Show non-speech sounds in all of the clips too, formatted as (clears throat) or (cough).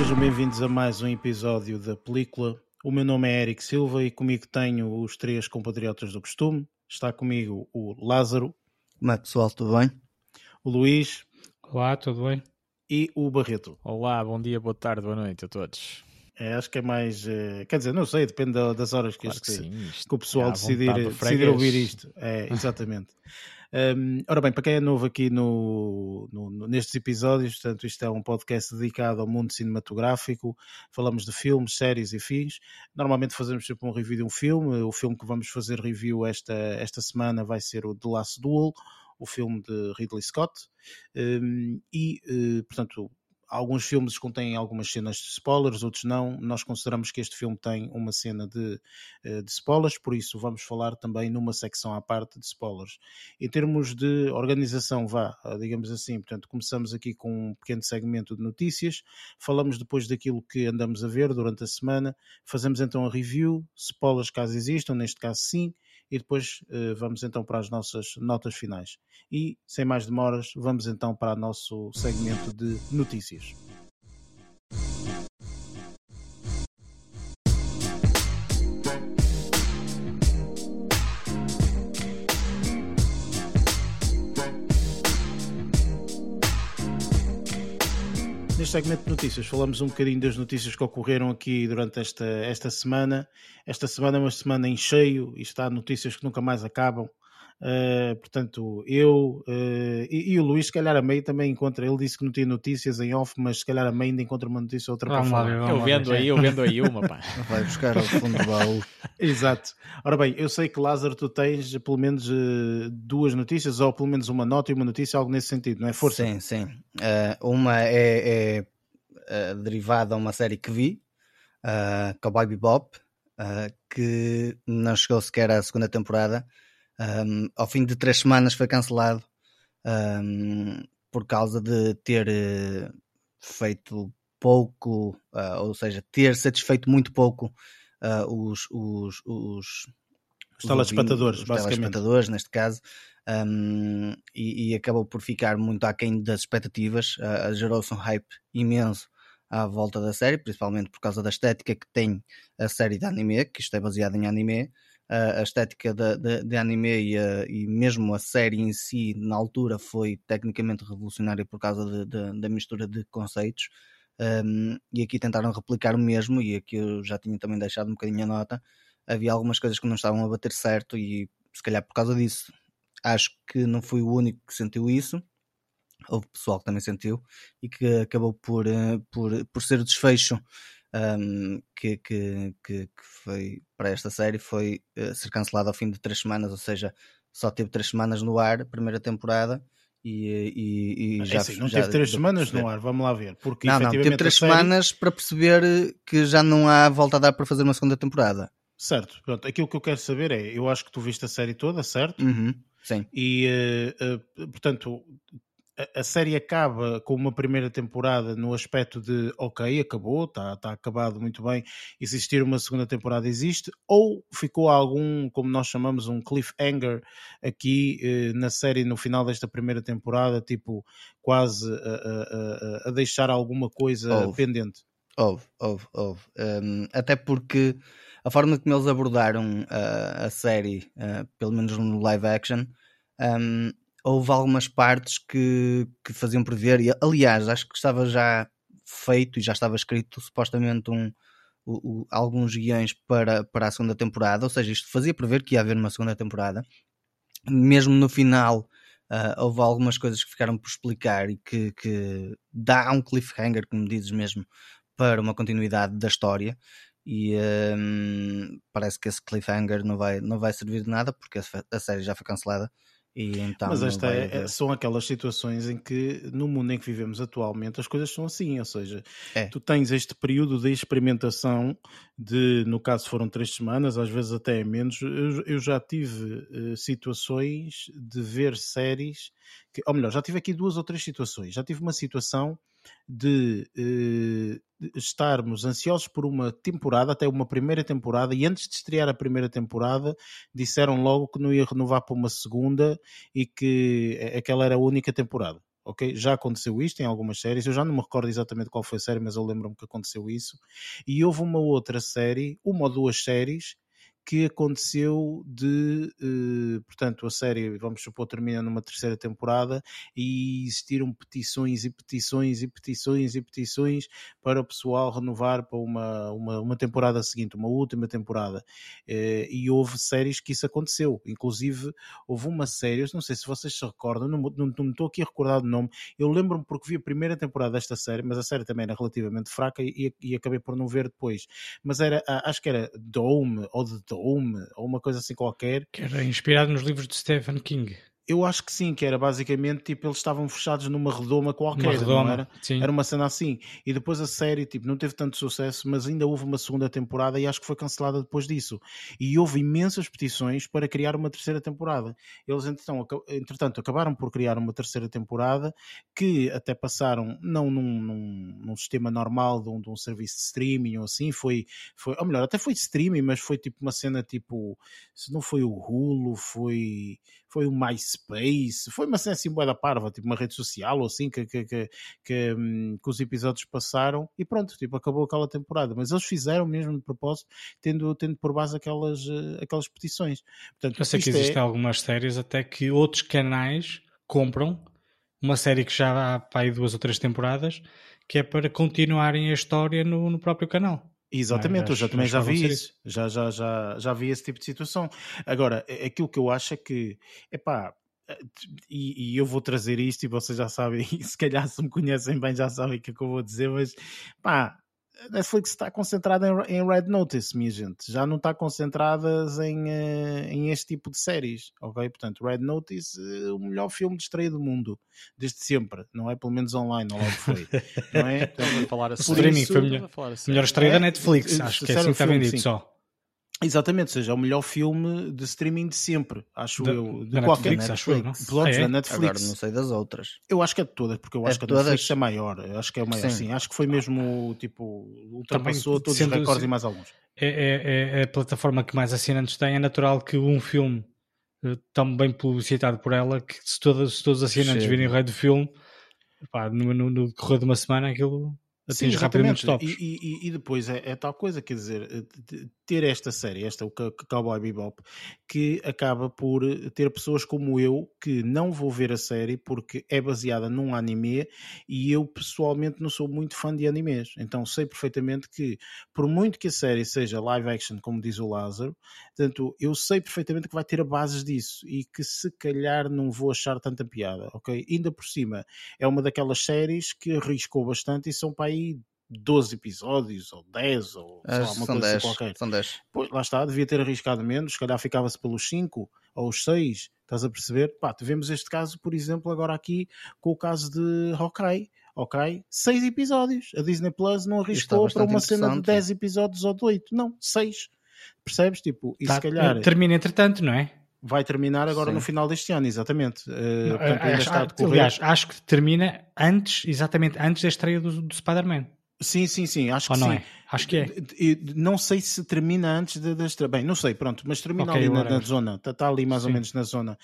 sejam bem-vindos a mais um episódio da película. O meu nome é Eric Silva e comigo tenho os três compatriotas do costume. Está comigo o Lázaro. Como é pessoal, tudo bem? O Luís. Olá, tudo bem? E o Barreto. Olá, bom dia, boa tarde, boa noite a todos. É, acho que é mais. Uh, quer dizer, não sei, depende das horas que, claro este, que, sim, que o pessoal é decidir, decidir ouvir isto. É, exatamente. (laughs) um, ora bem, para quem é novo aqui no, no, no, nestes episódios, portanto, isto é um podcast dedicado ao mundo cinematográfico. Falamos de filmes, séries e fins. Normalmente fazemos sempre um review de um filme. O filme que vamos fazer review esta, esta semana vai ser o The Last Duel o filme de Ridley Scott, um, e, uh, portanto, alguns filmes contêm algumas cenas de spoilers, outros não. Nós consideramos que este filme tem uma cena de, eh, de spoilers, por isso vamos falar também numa secção à parte de spoilers. Em termos de organização, vá, digamos assim, portanto, começamos aqui com um pequeno segmento de notícias, falamos depois daquilo que andamos a ver durante a semana, fazemos então a review, spoilers caso existam, neste caso sim, e depois uh, vamos então para as nossas notas finais. E, sem mais demoras, vamos então para o nosso segmento de notícias. Neste segmento de notícias, falamos um bocadinho das notícias que ocorreram aqui durante esta, esta semana. Esta semana é uma semana em cheio e está notícias que nunca mais acabam. Uh, portanto, eu uh, e, e, o Luís, se calhar a meio também encontra. Ele disse que não tinha notícias em off, mas se calhar a meio ainda encontra uma notícia ou outra para falar. Eu vendo aí, eu vendo aí uma, pá. (laughs) Vai buscar ao fundo do baú. (laughs) Exato. Ora bem, eu sei que Lázaro, tu tens pelo menos uh, duas notícias, ou pelo menos uma nota e uma notícia, algo nesse sentido, não é? Força. Sim, sim. uma é, é derivada a uma série que vi, uh, Cowboy Bebop, que não chegou sequer à segunda temporada um, ao fim de três semanas foi cancelado um, por causa de ter uh, feito pouco, uh, ou seja, ter satisfeito muito pouco uh, os, os, os, os telespectadores, os telespectadores neste caso, um, e, e, acabou por ficar muito aquém das expectativas. Uh, Gerou-se um hype imenso à volta da série, principalmente por causa da estética que tem a série de anime, que isto é baseado em anime, a estética de, de, de anime e, a, e, mesmo a série em si, na altura, foi tecnicamente revolucionária por causa de, da mistura de conceitos. Um, e aqui tentaram replicar o mesmo, e aqui eu já tinha também deixado um bocadinho a nota. Havia algumas coisas que não estavam a bater certo, e se calhar por causa disso, acho que não fui o único que sentiu isso. Houve pessoal que também sentiu, e que acabou por, eh, por, por ser o desfecho um, que, que, que, foi para esta série foi uh, ser cancelado ao fim de três semanas, ou seja, só teve três semanas no ar, primeira temporada. E, e, e é já, assim, não já teve três semanas no ar, vamos lá ver. Porque, não, não, teve três série... semanas para perceber que já não há volta a dar para fazer uma segunda temporada. Certo, pronto, aquilo que eu quero saber é: eu acho que tu viste a série toda, certo? Uhum, sim. E uh, uh, portanto, a série acaba com uma primeira temporada no aspecto de ok, acabou, está tá acabado muito bem, existir uma segunda temporada existe, ou ficou algum, como nós chamamos, um cliffhanger aqui eh, na série no final desta primeira temporada, tipo quase a, a, a deixar alguma coisa houve. pendente? Houve, houve, houve. Um, até porque a forma como eles abordaram uh, a série, uh, pelo menos no live action, um, houve algumas partes que, que faziam prever, e aliás, acho que estava já feito e já estava escrito supostamente um, alguns guiões para, para a segunda temporada, ou seja, isto fazia prever que ia haver uma segunda temporada. Mesmo no final, uh, houve algumas coisas que ficaram por explicar e que, que dá um cliffhanger, como dizes mesmo, para uma continuidade da história. E um, parece que esse cliffhanger não vai, não vai servir de nada porque a série já foi cancelada e então Mas esta é, são aquelas situações em que, no mundo em que vivemos atualmente, as coisas são assim. Ou seja, é. tu tens este período de experimentação, de, no caso foram três semanas, às vezes até menos. Eu, eu já tive uh, situações de ver séries, que, ou melhor, já tive aqui duas ou três situações. Já tive uma situação de uh, estarmos ansiosos por uma temporada, até uma primeira temporada, e antes de estrear a primeira temporada, disseram logo que não ia renovar para uma segunda e que aquela era a única temporada. ok? Já aconteceu isto em algumas séries, eu já não me recordo exatamente qual foi a série, mas eu lembro-me que aconteceu isso. E houve uma outra série, uma ou duas séries, que aconteceu de, eh, portanto, a série, vamos supor, termina numa terceira temporada e existiram petições e petições e petições e petições para o pessoal renovar para uma, uma, uma temporada seguinte, uma última temporada. Eh, e houve séries que isso aconteceu. Inclusive, houve uma série, não sei se vocês se recordam, não, não, não me estou aqui a recordar do nome, eu lembro-me porque vi a primeira temporada desta série, mas a série também era relativamente fraca e, e acabei por não ver depois. Mas era, acho que era Dome ou The Dome, ou uma coisa assim qualquer. Que era inspirado nos livros de Stephen King. Eu acho que sim, que era basicamente tipo, eles estavam fechados numa redoma qualquer, uma redoma, não era? Sim. Era uma cena assim. E depois a série tipo, não teve tanto sucesso, mas ainda houve uma segunda temporada e acho que foi cancelada depois disso. E houve imensas petições para criar uma terceira temporada. Eles, então, entretanto, acabaram por criar uma terceira temporada que até passaram, não num, num, num sistema normal de um, de um, serviço de streaming ou assim, foi, foi, ou melhor, até foi de streaming, mas foi tipo uma cena tipo, se não foi o Hulu, foi, foi o MySpace Space, foi uma cena assim boa da parva, tipo uma rede social ou assim que, que, que, que, hum, que, os episódios passaram e pronto, tipo, acabou aquela temporada. Mas eles fizeram mesmo de propósito, tendo, tendo por base aquelas, eh, aquelas petições. Portanto, Eu sei que existem é... algumas séries até que outros canais compram uma série que já há para aí duas ou três temporadas que é para continuarem a história no, no próprio canal. Exatamente, eu já também já vi isso. isso. Já, já, já, já vi esse tipo de situação. Agora, aquilo que eu acho é que, epá, e, e, eu vou trazer isto e vocês já sabem, (laughs) se calhar se me conhecem bem já sabem o que, é que eu vou dizer, mas pá, Netflix está concentrada em, em, Red Notice, minha gente, já não está concentrada em, uh, em este tipo de séries, ok? Portanto, Red Notice, uh, o melhor filme de estreia do mundo, desde sempre, não é? Pelo menos online, ou logo foi, não é? (laughs) Então, falar assim. Streaming foi melhor, melhor estreia é, da Netflix, acho que é assim que está vendido só. Exatamente, ou seja, é o melhor filme de streaming de sempre, acho da, eu. De qualquer Netflix, acho eu, não? ah, é? da Netflix. Agora não sei das outras. Eu acho que é de todas, porque eu é acho que a todas? Netflix é maior. Eu acho que é o maior, sim. sim. Acho que foi mesmo, tipo, ultrapassou todos os recordes e mais alguns. É, é, é, a plataforma que mais assinantes tem. É natural que um filme eh, tão bem publicitado por ela que se, todos, se todos os assinantes Chega. virem o rei do filme, pá, no, no, no decorrer de uma semana aquilo atinge rapidamente os tops. E, e, e depois é, é, tal coisa, quer dizer, eh, ter esta série, esta o Cowboy Bebop, que acaba por ter pessoas como eu que não vou ver a série porque é baseada num anime e eu pessoalmente não sou muito fã de animes. Então sei perfeitamente que, por muito que a série seja live action, como diz o Lázaro, portanto, eu sei perfeitamente que vai ter a bases disso e que se calhar não vou achar tanta piada, ok? Ainda por cima, é uma daquelas séries que arriscou bastante e são para aí 12 episódios, ou 10, ou sei lá, uma coisa 10, assim qualquer. São 10. Pois, lá está, devia ter arriscado menos, se calhar ficava-se pelos 5 ou os 6, estás a perceber? Pá, tivemos este caso, por exemplo, agora aqui com o caso de Hawkeye. Ok? 6 episódios. A Disney Plus não arriscou para uma cena de 10 episódios ou de 8. Não, 6. Percebes? Tipo, e tá, se calhar. Termina entretanto, não é? Vai terminar agora Sim. no final deste ano, exatamente. Uh, portanto, acho, aliás, acho que termina antes, exatamente antes da estreia do, do Spider-Man. Sim, sim, sim, acho Ou que sim. É? Acho que é. Não sei se termina antes da de, Bem, não sei, pronto, mas termina okay, ali na, na, zona, está tá ali mais Sim. ou menos na zona.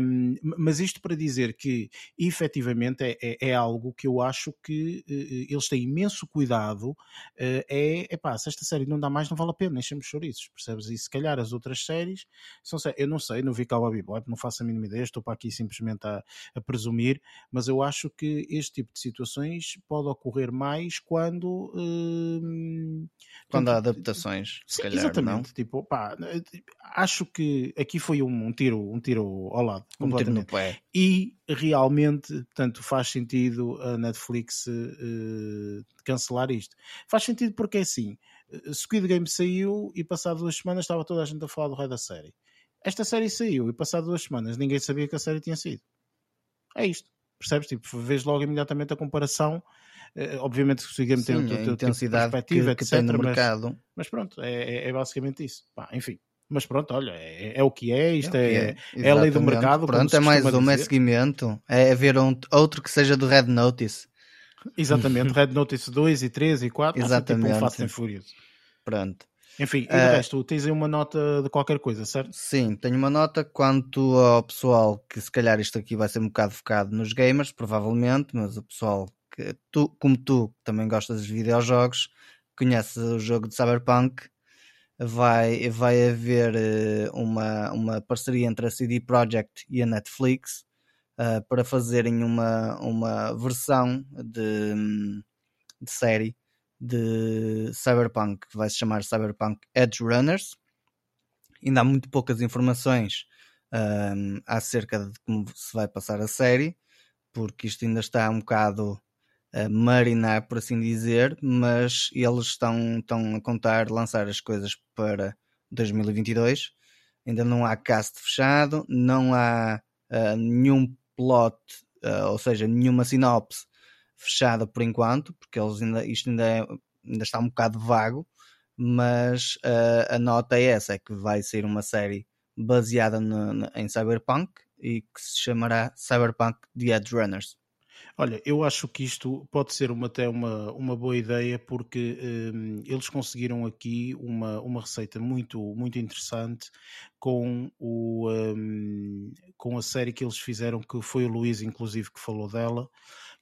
Um, mas isto para dizer que efetivamente é, é, é algo que eu acho que uh, eles têm imenso cuidado. Uh, é, pá, se esta série não dá mais, não vale a pena, enchemos chouriços, percebes? E se calhar as outras séries são eu não sei, não vi Cowboy Bebop, não faço a mínima ideia, estou para aqui simplesmente a, a presumir, mas eu acho que este tipo de situações pode ocorrer mais quando. Uh, quando há adaptações, sim, calhar, exatamente. Não? Tipo, pá, acho que aqui foi um, um, tiro, um tiro ao lado, um tiro no pé. E realmente, portanto, faz sentido a Netflix uh, cancelar isto. Faz sentido porque é assim, eh, Squid Game saiu e passado duas semanas estava toda a gente a falar do rei da série. Esta série saiu e passado duas semanas ninguém sabia que a série tinha saído. É isto. Percebes? Tipo, vês logo imediatamente a comparação obviamente que o Game tem outra tipo intensidade perspectiva, que, que tem no mas, mercado. Mas pronto, é, é, é basicamente isso. Pá, enfim. Mas pronto, olha, é, é, o que é, isto é, é, é, a lei do mercado. Pronto, é mais um é seguimento, é ver um, outro que seja do Red Notice. Exatamente, (laughs) Red Notice 2 e 3 e 4, Exatamente. Tipo um Fast and Furious. Pronto. Enfim, e uh, resto, tens aí uma nota de qualquer coisa, certo? Sim, tenho uma nota quanto ao pessoal que se calhar isto aqui vai ser um bocado focado nos gamers, provavelmente, mas o pessoal que tu, como tu, também gostas de videojogos, conhece o jogo de Cyberpunk, vai, vai haver eh, uma, uma parceria entre a CD Projekt e a Netflix uh, para fazerem uma, uma versão de, de série de Cyberpunk, que vai se chamar Cyberpunk Edge Runners. Ainda há muito poucas informações um, acerca de como se vai passar a série, porque isto ainda está um bocado marinar, por assim dizer, mas eles estão, estão a contar lançar as coisas para 2022. Ainda não há cast fechado, não há uh, nenhum plot, uh, ou seja, nenhuma sinopse fechada por enquanto, porque eles ainda, isto ainda, é, ainda está um bocado vago, mas uh, a nota é essa, é que vai ser uma série baseada no, no, em Cyberpunk e que se chamará Cyberpunk The Edge Runners. Olha, eu acho que isto pode ser uma, até uma, uma boa ideia porque um, eles conseguiram aqui uma, uma receita muito, muito interessante com, o, um, com a série que eles fizeram, que foi o Luís, inclusive, que falou dela,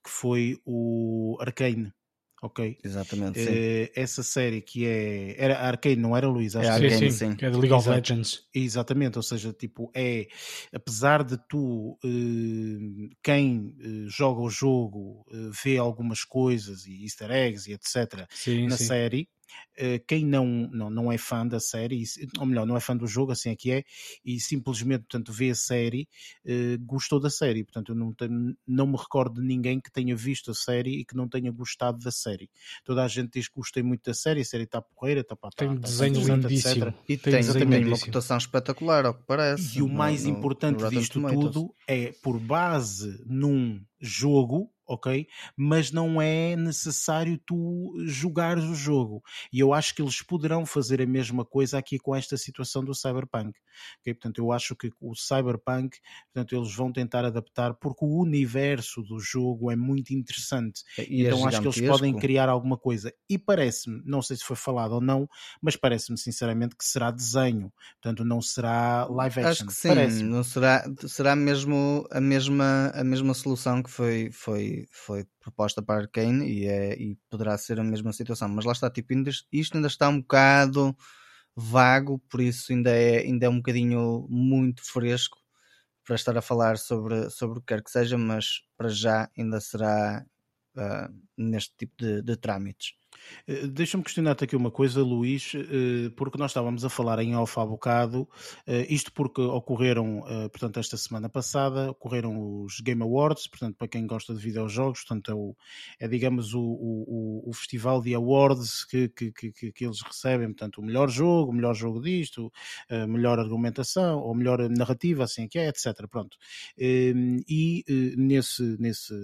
que foi o Arcane ok? Exatamente, uh, essa série que é. Era Arcane, não era Luís? Acho é Arcane, sim, sim. É de League of Legends. Exatamente, ou seja, tipo, é. Apesar de tu, uh, quem uh, joga o jogo, vê algumas coisas e easter eggs e etc. Sim, na sim. série, quem não, não, não é fã da série, ou melhor, não é fã do jogo, assim é que é, e simplesmente, portanto, vê a série, uh, gostou da série. Portanto, eu não, tenho, não me recordo de ninguém que tenha visto a série e que não tenha gostado da série. Toda a gente diz que gostei muito da série, a série está porreira, está para Tem tá, desenho lindíssimo. E tem, tem uma cotação espetacular, ao que parece. E o mais no, importante no disto tudo é, por base num jogo, ok? Mas não é necessário tu jogares o jogo. E eu acho que eles poderão fazer a mesma coisa aqui com esta situação do Cyberpunk. Okay? Portanto, eu acho que o Cyberpunk, portanto, eles vão tentar adaptar porque o universo do jogo é muito interessante. E é então é acho que eles podem criar alguma coisa. E parece-me, não sei se foi falado ou não, mas parece-me sinceramente que será desenho. Portanto, não será live action. Acho que sim, não será, será mesmo a mesma, a mesma solução que foi, foi foi, proposta para Arkane e, é, e poderá ser a mesma situação. Mas lá está, tipo, ainda, isto ainda está um bocado vago, por isso ainda é, ainda é um bocadinho muito fresco para estar a falar sobre, sobre o que quer que seja, mas para já ainda será uh, neste tipo de, de trâmites. Eh, deixa-me questionar-te aqui uma coisa, Luís, eh, porque nós estávamos a falar em off há bocado, eh, isto porque ocorreram, portanto, esta semana passada, ocorreram os Game Awards, portanto, para quem gosta de videojogos, portanto, é, o, é digamos, o, o, o, festival de awards que, que, que, que, eles recebem, portanto, o melhor jogo, o melhor jogo disto, a melhor argumentação, ou melhor narrativa, assim que é, etc. Pronto. E nesse, nesse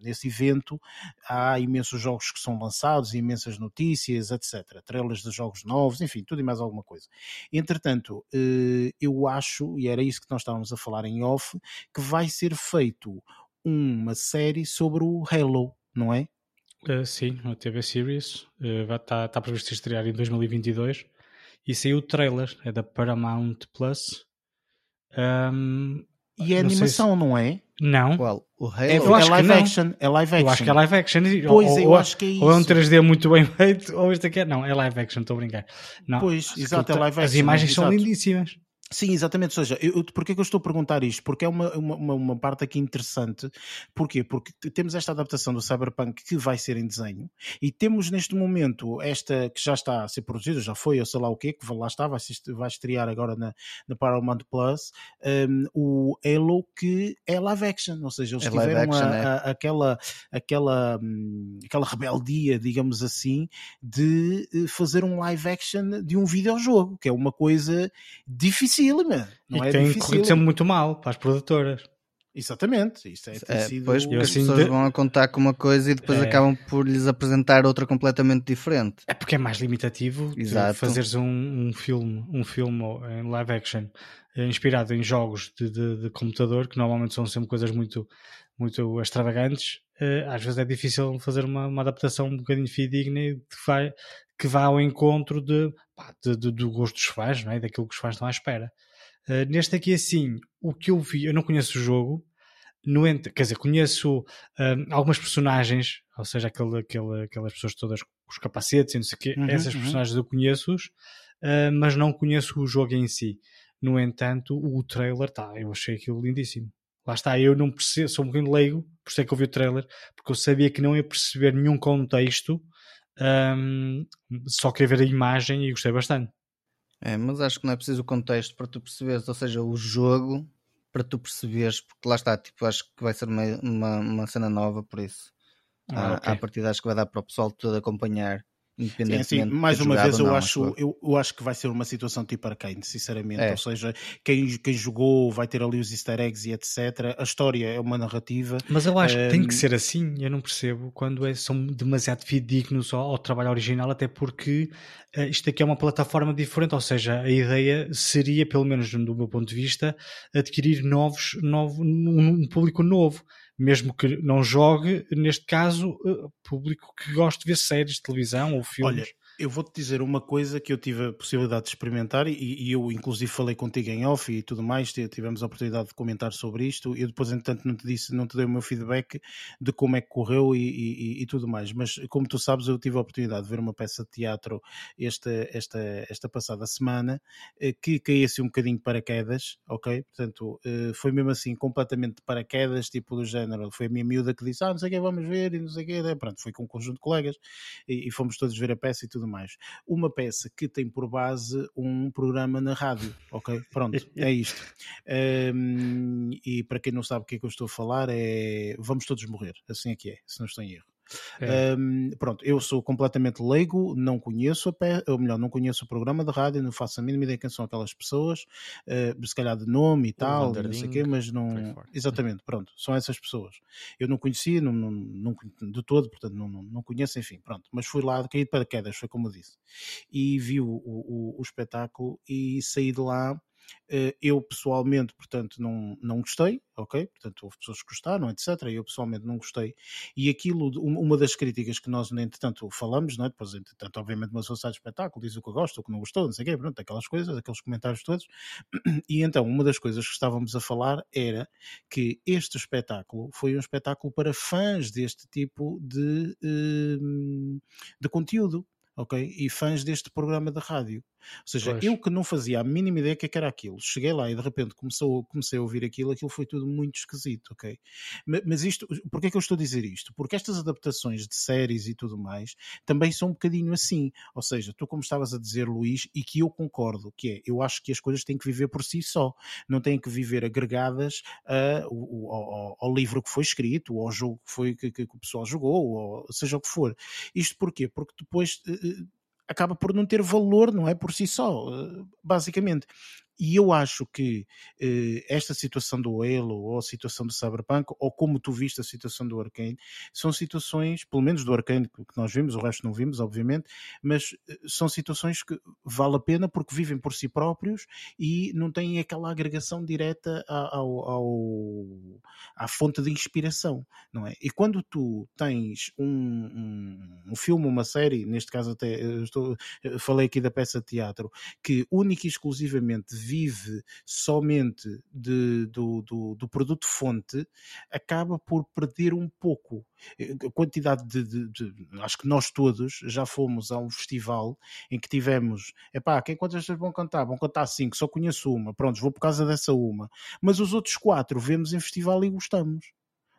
nesse evento há imensos jogos que são lançados, imensas notícias, etc. Trailers de jogos novos, enfim, tudo e mais alguma coisa. Entretanto, eh, eu acho, e era isso que nós estávamos a falar em off, que vai ser feito uma série sobre o Halo, não é? Uh, sim, a TV Series está uh, tá, tá previsto estrear em 2022 e saiu o trailer, é da Paramount Plus. Um, e é animação, se... não é? Não. Qual? O Halo? É, eu é live action. É live action. Eu acho que é live action. Pois, ou, eu ou, acho que é isso. Ou é um 3D muito bem (laughs) feito, ou este aqui é. Não, é live action, estou a brincar. Não, pois, exato, é live action. As imagens são lindíssimas. Sim, exatamente. Ou seja, eu, porquê que eu estou a perguntar isto? Porque é uma, uma, uma, parte aqui interessante. Porquê? Porque temos esta adaptação do Cyberpunk que vai ser em desenho e temos neste momento esta que já está a ser produzida, já foi, ou sei lá o quê, que lá está, vai, vai estrear agora na, na Paramount Plus, um, o Halo que é live action. Ou seja, eles é tiveram action, a, é. a, aquela, aquela, hum, aquela rebeldia, digamos assim, de eh, fazer um live action de um videojogo, que é uma coisa difícil difícil, Não e é tem corrido sempre muito mal para as produtoras. Exatamente, isso é, é sido... Pois, porque assim, as pessoas de... vão a contar com uma coisa e depois é... acabam por lhes apresentar outra completamente diferente. É porque é mais limitativo Exato. fazeres um, um filme, um filme em live action eh, inspirado em jogos de, de, de, computador, que normalmente são sempre coisas muito, muito extravagantes. Eh, às vezes é difícil fazer uma, uma adaptação um bocadinho fidedigna que, vai, que vá ao encontro de, pá, de, de, do gosto dos fãs, não é? daquilo que os fãs estão à espera. Uh, neste aqui, assim, o que eu vi, eu não conheço o jogo, no quer dizer, conheço um, algumas personagens, ou seja, aquele, aquele, aquelas pessoas todas com os capacetes e não sei o quê, uhum, essas uhum. personagens eu conheço-os, uh, mas não conheço o jogo em si. No entanto, o trailer, tá, eu achei aquilo lindíssimo. Lá está, eu não percebo, sou um bocadinho leigo, por isso é que eu vi o trailer, porque eu sabia que não ia perceber nenhum contexto, um, só queria ver a imagem e gostei bastante. É, mas acho que não é preciso o contexto para tu perceberes, ou seja, o jogo para tu perceberes, porque lá está, tipo, acho que vai ser uma, uma, uma cena nova, por isso. Ah, okay. À partida acho que vai dar para o pessoal todo acompanhar sim, sim. mais uma vez eu não, acho eu, eu acho que vai ser uma situação tipo Arcane sinceramente. É. ou seja quem, quem jogou vai ter ali os easter eggs e etc a história é uma narrativa. Mas eu acho que tem que ser assim. Eu não percebo quando é, são demasiado fidedignos ao, ao trabalho original até porque uh, isto aqui é uma plataforma diferente. Ou seja a ideia seria pelo menos do meu ponto de vista adquirir novos novo, um, um público novo mesmo que não jogue, neste caso, eh, público que gosta de ver séries de televisão ou filmes. Olha, eu vou-te dizer uma coisa que eu tive a possibilidade de experimentar e, e, eu inclusive falei contigo em off e tudo mais, tivemos a oportunidade de comentar sobre isto. Eu depois, entretanto, não te disse, não te dei o meu feedback de como é que correu e, e, e tudo mais. Mas como tu sabes, eu tive a oportunidade de ver uma peça de teatro esta, esta, esta passada semana eh, que caía assim um bocadinho de paraquedas, ok? Portanto, eh, foi mesmo assim completamente de paraquedas, tipo do género. Foi a minha miúda que disse, ah, não sei o que vamos ver e não sei o que. Pronto, foi com um conjunto de colegas e fomos todos ver a peça e tudo tudo mais. Uma peça que tem por base um programa na rádio, ok? Pronto, (laughs) é isto. Um, e para quem não sabe o que é que eu estou a falar, é Vamos Todos Morrer, assim é que é, se não estou em erro. É. Um, pronto, eu sou completamente leigo, não conheço, a ou melhor, não conheço o programa de rádio, não faço a mínima ideia quem são aquelas pessoas, uh, se calhar de nome e tal, não sei o quê, mas não. Exatamente, pronto, são essas pessoas. Eu não conhecia, não, não, não de todo, portanto, não, não, não conheço, enfim, pronto, mas fui lá, caí de paraquedas, foi como eu disse, e vi o, o, o espetáculo e saí de lá eu pessoalmente, portanto, não, não gostei, ok? Portanto, houve pessoas que gostaram, etc. Eu pessoalmente não gostei. E aquilo, uma das críticas que nós, entretanto, falamos, não é? Depois, entretanto, obviamente, uma sai do espetáculo, diz o que gosta, o que não gostou, não sei o quê, pronto, aquelas coisas, aqueles comentários todos. (clears throat) E então, uma das coisas que estávamos a falar era que este espetáculo foi um espetáculo para fãs deste tipo de, hum, de conteúdo ok? E fãs deste programa de rádio. Ou seja, pois. eu que não fazia a mínima ideia que, é que era aquilo, cheguei lá e de repente começou, comecei a ouvir aquilo, aquilo foi tudo muito esquisito, ok? Mas isto, porquê é que eu estou a dizer isto? Porque estas adaptações de séries e tudo mais também são um bocadinho assim. Ou seja, tu como estavas a dizer, Luís, e que eu concordo, que é, eu acho que as coisas têm que viver por si só, não têm que viver agregadas a, ao, ao, ao, livro que foi escrito, ou ao jogo que, foi, que, que o pessoal jogou, ou seja o que for. Isto porquê? Porque depois eh, eh, acaba por não ter valor, não é por si só, eh, basicamente. E eu acho que eh, esta situação do Halo, ou a situação do Cyberpunk, ou como tu viste a situação do Arkane, são situações, pelo menos do Arkane que nós vimos, o resto não vimos, obviamente, mas eh, são situações que vale a pena porque vivem por si próprios e não têm aquela agregação direta ao, ao à fonte de inspiração, não é? E quando tu tens um, um, um filme, uma série, neste caso até estou, falei aqui da peça de teatro, que única e exclusivamente vive somente de, do, do, do produto fonte, acaba por perder um pouco eh, a quantidade de, de, de, Acho que nós todos já fomos a um festival em que tivemos. Epá, quem quantas pessoas vão cantar? Vão cantar cinco, só conheço uma. Pronto, vou por causa dessa uma. Mas os outros quatro vemos em festival e gostamos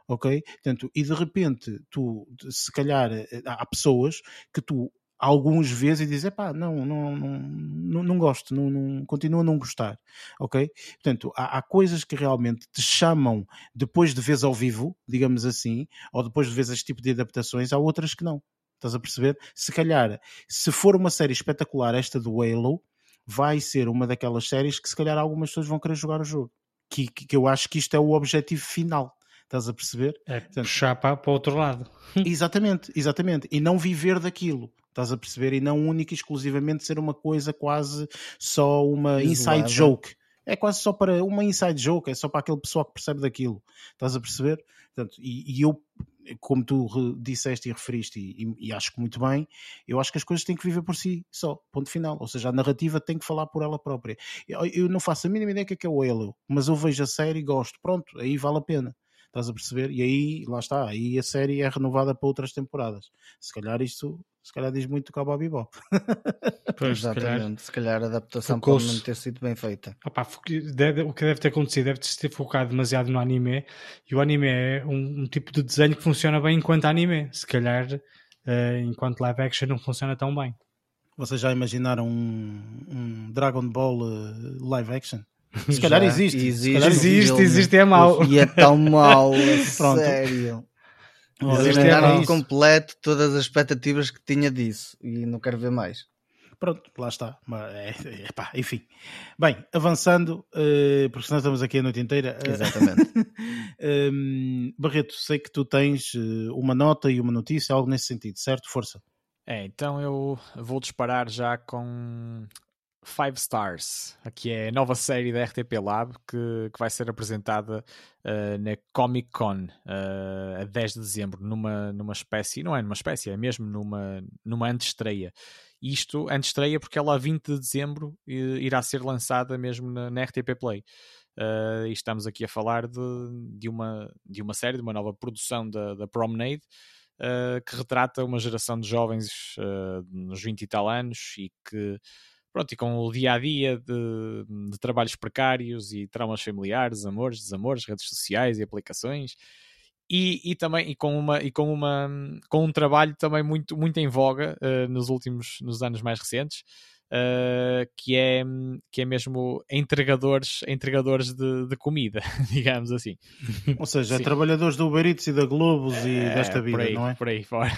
ok? Portanto, e de repente, tu, se calhar, eh, há pessoas que tu alguns vezes e dizer pá, não, não, não, não, gosto, não, não, continuo a não gostar, ok? Portanto, há, há, coisas que realmente te chamam depois de vez ao vivo, digamos assim, ou depois de vez este tipo de adaptações, há outras que não. Estás a perceber? Se calhar, se for uma série espetacular, esta do Halo, vai ser uma daquelas séries que se calhar algumas pessoas vão querer jogar o jogo. Que, que, eu acho que isto é o objetivo final. Estás a perceber? É Portanto, puxar para, para o outro lado. Exatamente, exatamente. E não viver daquilo. Estás a perceber? E não única e exclusivamente ser uma coisa quase só uma Isolada. inside joke. É quase só para uma inside joke, é só para aquele pessoal que percebe daquilo. Estás a perceber? Portanto, e, e eu como tu disseste e referiste, e, e, acho que muito bem, eu acho que as coisas têm que viver por si só, ponto final. Ou seja, a narrativa tem que falar por ela própria. Eu, eu não faço a mínima ideia do que é, que é o Halo, mas eu vejo a série e gosto, pronto, aí vale a pena. Estás a perceber? E aí, lá está, aí a série é renovada para outras temporadas. Se calhar isto, se calhar diz muito do Cowboy Bebop. Pois, Exatamente, se calhar, se calhar a adaptação pode não ter sido bem feita. Opa, o que deve ter acontecido, deve ter focado demasiado no anime, e o anime é um, um tipo de desenho que funciona bem enquanto anime. Se calhar, uh, enquanto live action não funciona tão bem. Vocês já imaginaram um, um Dragon Ball uh, live action? Se calhar Já existe. Existe, se calhar existe, existe, é mau. E é tão mau, (laughs) sério. Eliminaram completo todas as expectativas que tinha disso e não quero ver mais. Pronto, lá está. É, é, pá, enfim. Bem, avançando, uh, porque senão estamos aqui a noite inteira. Uh, Exatamente. um, (laughs) Barreto, sei que tu tens uh, uma nota e uma notícia, algo nesse sentido, certo? Força. É, então eu vou disparar já com Five Stars, que é a nova série da RTP Lab que, que vai ser apresentada uh, na Comic Con uh, a 10 de dezembro, numa, numa espécie, não é numa espécie, é mesmo numa, numa antestreia. Isto, antestreia, porque ela a 20 de dezembro irá ser lançada mesmo na, na RTP Play. Uh, e estamos aqui a falar de, de, uma, de uma série, de uma nova produção da, da Promenade. Que retrata uma geração de jovens nos 20 e tal anos e que pronto, e com o dia a dia de, de, trabalhos precários e traumas familiares, amores, desamores, redes sociais e aplicações. E, e também e com uma e com uma com um trabalho também muito muito em voga uh, nos últimos nos anos mais recentes uh, que é que é mesmo entregadores entregadores de, de comida (laughs) digamos assim. Ou seja trabalhadores do Uber Eats e da Globos e é, desta vida aí, não é? por aí fora.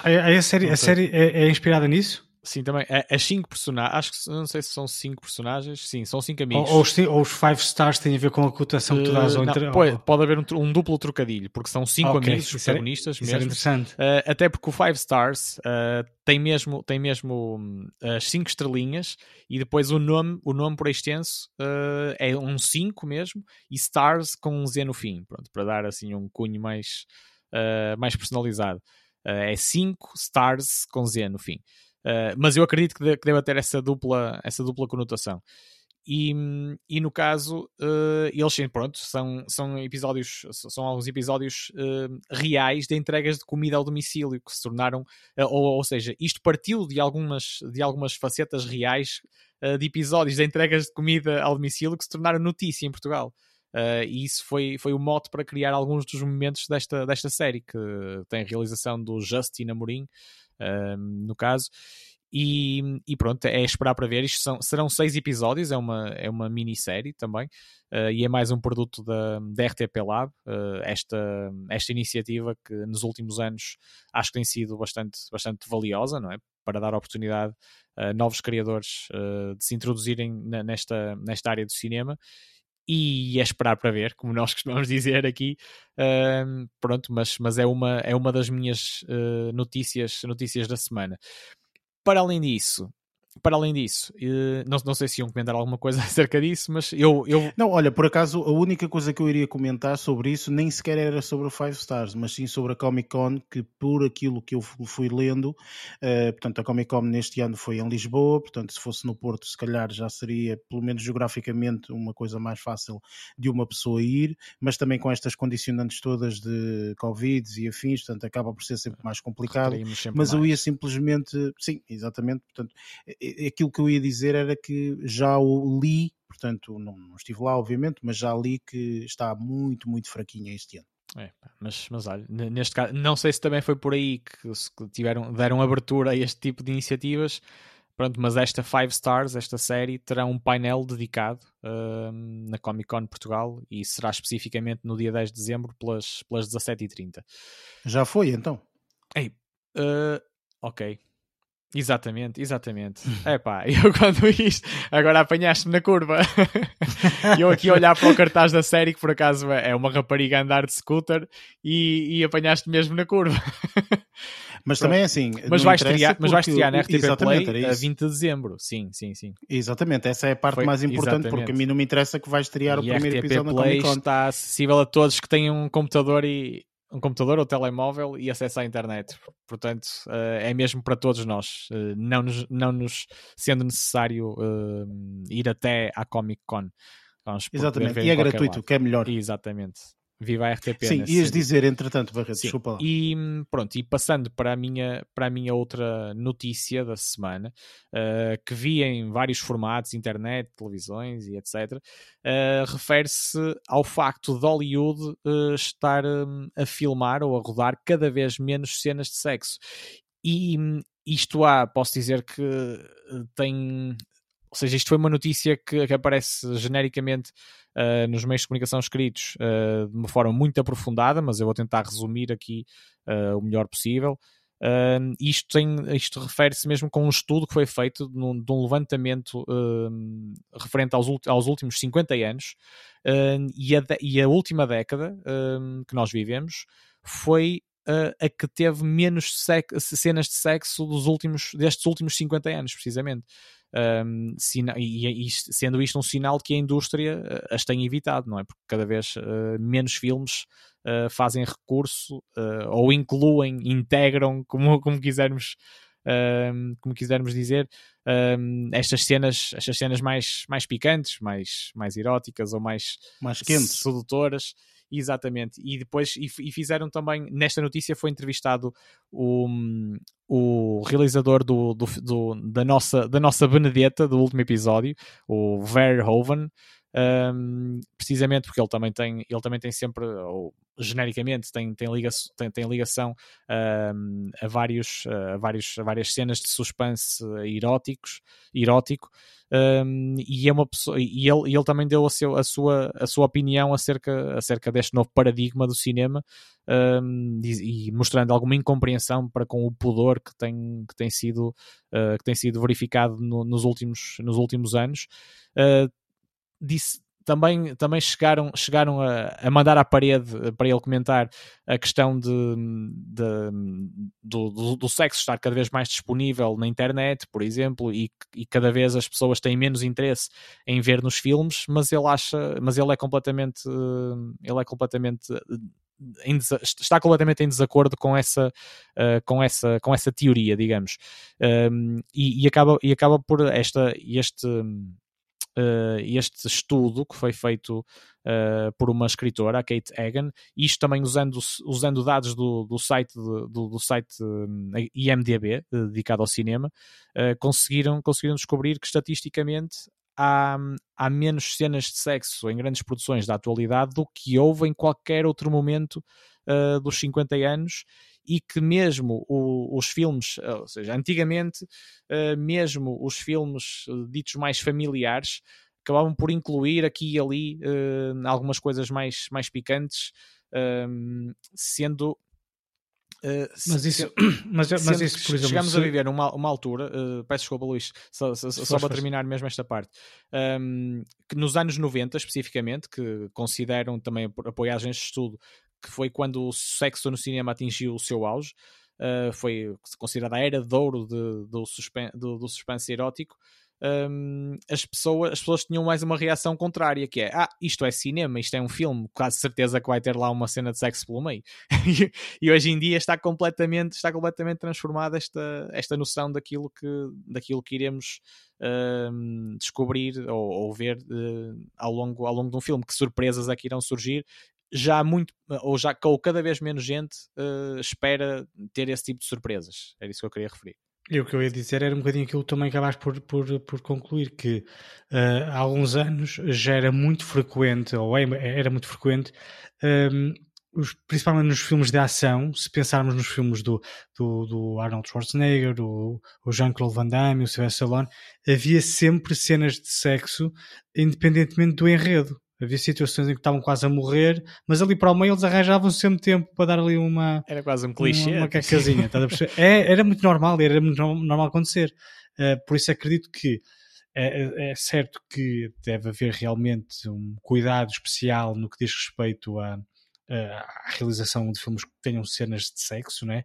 A, a série a série é, é inspirada nisso Sim, também. As cinco personagens, acho que não sei se são cinco personagens, sim, são cinco amigos. Ou, ou, os, ou os, five stars têm a ver com a cotação que tu dás ao uh, pode, pode haver um, um, duplo trocadilho, porque são cinco okay, amigos isso protagonistas isso mesmo. interessante. Uh, até porque o Five Stars uh, tem mesmo, tem mesmo hum, as cinco estrelinhas e depois o nome, o nome por extenso é um cinco mesmo e Stars com um Z no fim, pronto, para dar assim um cunho mais, mais personalizado. É 5 Stars com Z no fim. Uh, mas eu acredito que, de, que deva ter essa dupla, essa dupla conotação. E, e no caso, uh, eles pronto, são, são episódios, são alguns episódios uh, reais de entregas de comida ao domicílio que se tornaram, ou, ou seja, isto partiu de algumas, de algumas facetas reais de episódios de entregas de comida ao domicílio que se tornaram notícia em Portugal. Uh, e isso foi, foi o mote para criar alguns dos momentos desta, desta série, que tem a realização do Justin Amorim, no caso. E, e, pronto, é esperar para ver. Isto são, serão seis episódios, é uma, é uma minissérie também, uh, e é mais um produto da, da RTP Lab. Uh, esta, esta iniciativa que nos últimos anos acho que tem sido bastante, bastante valiosa, não é? Para dar oportunidade a novos criadores uh, de se introduzirem nesta, nesta área do cinema e é esperar para ver, como nós (laughs) costumamos dizer aqui. Uh, pronto, mas, mas é, uma, é uma das minhas uh, notícias, notícias da semana. Para além disso, para além disso, não, não sei se iam comentar alguma coisa (laughs) acerca disso, mas eu, eu. Não, olha, por acaso, a única coisa que eu iria comentar sobre isso nem sequer era sobre o Five Stars, mas sim sobre a Comic Con, que por aquilo que eu fui lendo, uh, portanto, a Comic Con neste ano foi em Lisboa, portanto, se fosse no Porto, se calhar já seria, pelo menos geograficamente, uma coisa mais fácil de uma pessoa ir, mas também com estas condicionantes todas de Covid e afins, portanto, acaba por ser sempre mais complicado. Mas mais. eu ia simplesmente, sim, exatamente, portanto aquilo que eu ia dizer era que já o li, portanto, não, não estive lá, obviamente, mas já li que está muito, muito fraquinha este ano. É, mas, mas olha, neste caso, não sei se também foi por aí que, que tiveram, deram abertura a este tipo de iniciativas. Pronto, mas esta Five Stars, esta série, terá um painel dedicado uh, na Comic Con Portugal e será especificamente no dia 10 de dezembro pelas, pelas 17h30. Já foi então? Ei, uh, ok. Exatamente, exatamente. (laughs) É pá, (laughs) eu quando isto, agora apanhaste-me na curva. (laughs) eu aqui a olhar para o cartaz da série, que por acaso é uma rapariga a andar de scooter, e, e apanhaste mesmo na curva. Mas também é assim. Mas vai, estrear, mas vai estrear na RTP Play a 20 de dezembro. Sim, sim, sim. Exatamente, essa é a parte Foi, mais importante, exatamente. porque a mim não me interessa que vai estrear e o primeiro RTP episódio Play na Comic Con. está acessível a todos que tenham um computador e um computador ou telemóvel e acesso à internet. Portanto, uh, é mesmo para todos nós, uh, não, nos, não nos sendo necessário uh, ir até à Comic Con. Exatamente, e é gratuito, que é melhor. Exatamente. Viva a RTP. Sim, ias sentido. dizer, entretanto, Barreto, Sim. desculpa lá. E pronto, e passando para a minha, para a minha outra notícia da semana, uh, que vi em vários formatos, internet, televisões e etc., uh, eh, refere-se ao facto de Hollywood uh, estar um, a filmar ou a rodar cada vez menos cenas de sexo. E hum, isto há, posso dizer que tem ou seja, isto foi uma notícia que, que aparece genericamente uh, nos meios de comunicação escritos uh, de uma forma muito aprofundada, mas eu vou tentar resumir aqui uh, o melhor possível. isto tem, isto refere-se mesmo com um estudo que foi feito num, de um levantamento referente aos, aos, últimos 50 anos e a, e, a, última década que nós vivemos foi a que teve menos cenas de sexo dos últimos, destes últimos 50 anos, precisamente. Um, e, e, sendo isto um sinal de que a indústria uh, as tem evitado, não é? Porque cada vez uh, menos filmes uh, fazem recurso ou incluem, integram, como, como quisermos. como quisermos dizer, estas cenas, estas cenas mais, mais picantes, mais, mais eróticas ou mais, mais quentes, sedutoras, Exatamente. E depois, e, e, fizeram também, nesta notícia foi entrevistado o, o realizador do, do, do, da, nossa, da nossa Benedetta, do último episódio, o Verhoeven, um, precisamente porque ele também tem, ele também tem sempre, ou genericamente, tem, tem, liga, tem, tem ligação um, a, vários, a, vários, a várias cenas de suspense eróticos, erótico, um, e, é uma pessoa, e ele, ele também deu a, seu, a, sua, a sua opinião acerca, acerca deste novo paradigma do cinema e, e, mostrando alguma incompreensão para com o pudor que tem, que tem, sido, uh, que tem sido verificado no, nos, últimos, nos últimos anos. Uh, disse, também, também chegaram, chegaram a, a, mandar à parede para ele comentar a questão de, de do, do, do, sexo estar cada vez mais disponível na internet, por exemplo, e, e, cada vez as pessoas têm menos interesse em ver nos filmes, mas ele acha, mas ele é completamente, ele é completamente em, está completamente em desacordo com essa, uh, com essa, com essa teoria, digamos, um, e, e, acaba, e acaba por esta, este uh, este estudo que foi feito uh, por uma escritora, a Kate Egan, isto também usando, usando dados do, do site, do, do, site um, IMDB, dedicado ao cinema, conseguiram, conseguiram descobrir que estatisticamente há, há menos cenas de sexo em grandes produções da atualidade do que houve em qualquer outro momento uh, dos 50 anos e que mesmo o, os filmes, eh, ou seja, antigamente, uh, mesmo os filmes uh, ditos mais familiares acabavam por incluir aqui e ali algumas coisas mais, mais picantes, ehm, sendo Uh, mas isso, (coughs) mas, mas isso por exemplo, chegamos se... a viver uma, uma altura, uh, peço desculpa, Luís, só, só, só para terminar mesmo esta parte, um, ehm, que nos anos 90 especificamente, que consideram também apoiados neste estudo que foi quando o sexo no cinema atingiu o seu auge. Uh, foi considerada a era de ouro de, do, suspen do, do suspense erótico. Um, as, pessoas, as pessoas tinham mais uma reação contrária, que é ah, isto é cinema, isto é um filme, quase certeza que vai ter lá uma cena de sexo pelo meio. (laughs) e hoje em dia está completamente, está completamente transformada esta, esta noção daquilo que, daquilo que iremos um, descobrir ou, ou ver uh, ao, longo, ao longo de um filme, que surpresas é que irão surgir já muito, ou já ou cada vez menos gente uh, espera ter esse tipo de surpresas. Era isso que eu queria referir. E o que eu ia dizer era um bocadinho aquilo que também acabaste por, por, por concluir, que uh, há alguns anos já era muito frequente, ou é, era muito frequente, um, os, principalmente nos filmes de ação, se pensarmos nos filmes do, do, do Arnold Schwarzenegger, do, o Jean-Claude Van Damme, o Sylvester Stallone, havia sempre cenas de sexo, independentemente do enredo. Havia situações em que estavam quase a morrer, mas ali para o meio eles arranjavam sempre tempo para dar ali uma. Era quase um clichê. Uma, uma cacazinha, é, era muito normal, era muito normal acontecer. Uh, por isso acredito que é, é, é, certo que deve haver realmente um cuidado especial no que diz respeito à, à realização de filmes que tenham cenas de sexo, né?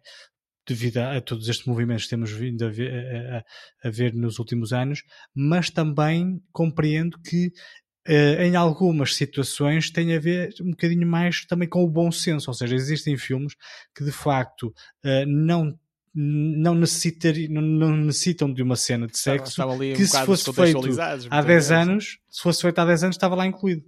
devido a, a, todos estes movimentos que temos vindo a ver, a, a ver, nos últimos anos, mas também compreendo que em algumas situações tem a ver um bocadinho mais também com o bom senso, ou seja, existem filmes que de facto uh, não não, necessitar, não, não, necessitam de uma cena de sexo estava, estava que um se fosse feito há 10 anos, se fosse feito há 10 anos estava lá incluído.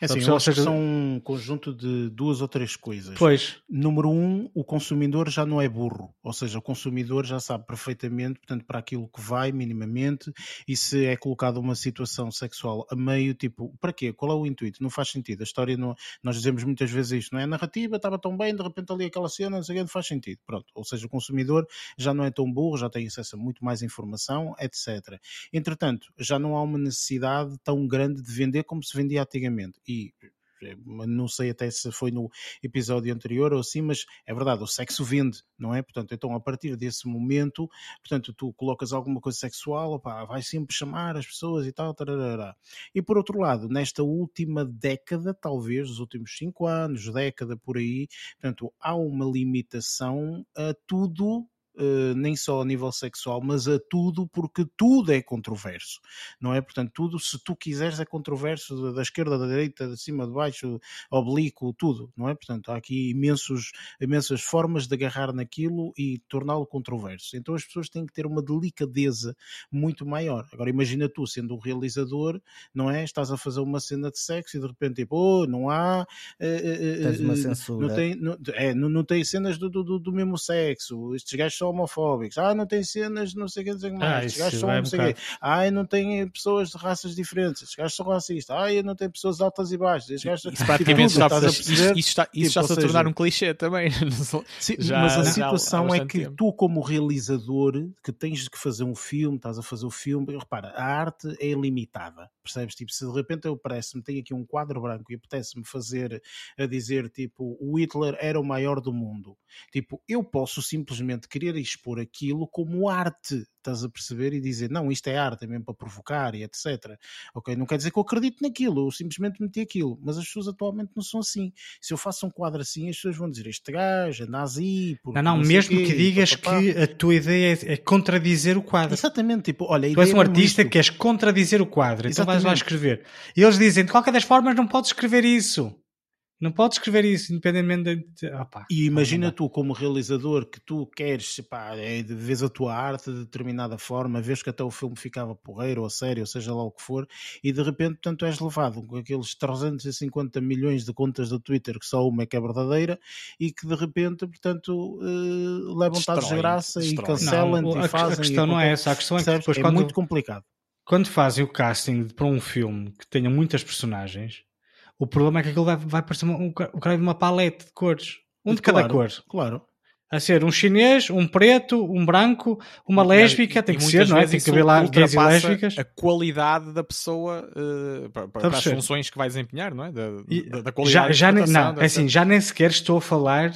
É assim, eu acho seja... que são um conjunto de duas ou três coisas. Pois. Número um, o consumidor já não é burro, ou seja, o consumidor já sabe perfeitamente, portanto, para aquilo que vai, minimamente, e se é colocado uma situação sexual a meio, tipo, para quê? Qual é o intuito? Não faz sentido. A história, não, nós dizemos muitas vezes isto, não é? A narrativa estava tão bem, de repente ali aquela cena, não sei o que, não faz sentido. Pronto. Ou seja, o consumidor já não é tão burro, já tem acesso a muito mais informação, etc. Entretanto, já não há uma necessidade tão grande de vender como se vendia antigamente. E é, não sei até se foi no episódio anterior ou assim, mas é verdade, o sexo vende, não é? Portanto, então a partir desse momento, portanto, tu colocas alguma coisa sexual, opa, vai sempre chamar as pessoas e tal, tarará. E por outro lado, nesta última década, talvez, os últimos cinco anos, década por aí, portanto, há uma limitação a tudo Uh, nem só a nível sexual, mas a tudo, porque tudo é controverso, não é? Portanto, tudo, se tu quiseres, é controverso da, da esquerda, da direita, de cima, de baixo, oblíquo, tudo, não é? Portanto, há aqui imensos, imensas formas de agarrar naquilo e torná-lo controverso. Então, as pessoas têm que ter uma delicadeza muito maior. Agora, imagina tu, sendo um realizador, não é? Estás a fazer uma cena de sexo e de repente, tipo, oh, não há. Uh, Tens uma censura. Não tem, não, é, não, não tem cenas do, do, do mesmo sexo. Estes gajos são homofóbicos. Ah, não tem cenas, não sei o que dizer mais. Ah, Estes gajos são não sei Ah, não tem pessoas de raças diferentes. Estes gajos são racistas. Ah, não tem pessoas altas e baixas. Estes gajos... Isso praticamente está, a isso, isso está, isso tipo, está a tornar um clichê também. (laughs) Sim, já, mas a situação é que tempo. tu, como realizador, que tens que fazer um filme, estás a fazer o filme, repara, a arte é ilimitada. Percebes? Tipo, se de repente eu parece-me, tenho aqui um quadro branco e apetece-me fazer a dizer, tipo, o Hitler era o maior do mundo. Tipo, eu posso simplesmente querer expor aquilo como arte, estás a perceber? E dizer, não, isto é arte, é mesmo para provocar e etc. Ok, não quer dizer que eu acredito naquilo, eu simplesmente meti aquilo, mas as pessoas atualmente não são assim. Se eu faço um quadro assim, as pessoas vão dizer, este gajo é nazi. Não, não, não mesmo quê, que digas que a tua ideia é, é, contradizer o quadro. Exatamente, tipo, olha, tu és um artista que queres contradizer o quadro, Exatamente. então vais lá escrever. E eles dizem, de qualquer das formas, não podes escrever isso. Não podes escrever isso independentemente de. Opa, e imagina tu, como realizador, que tu queres, pá, é, vês a tua arte de determinada forma, vês que até o filme ficava porreiro ou sério, ou seja lá o que for, e de repente, portanto, és levado com aqueles 350 milhões de contas do Twitter, que só uma é que é verdadeira, e que de repente, portanto, uh, levam-te à desgraça e cancelam-te e fazem. A questão não é essa, a questão é que depois, é quando, muito complicado. Quando fazem o casting para um filme que tenha muitas personagens o problema é que aquilo vai, vai parecer um, um cara de uma palete de cores. Um de cada cor. Claro. A ser um chinês, um preto, um branco, uma lésbica, tem que ser, não é? Tem que haver lá gays e lésbicas. A qualidade da pessoa uh, para, para as funções que vai desempenhar, não é? Da, da, da qualidade já, já nem, não, é assim, já nem sequer estou a falar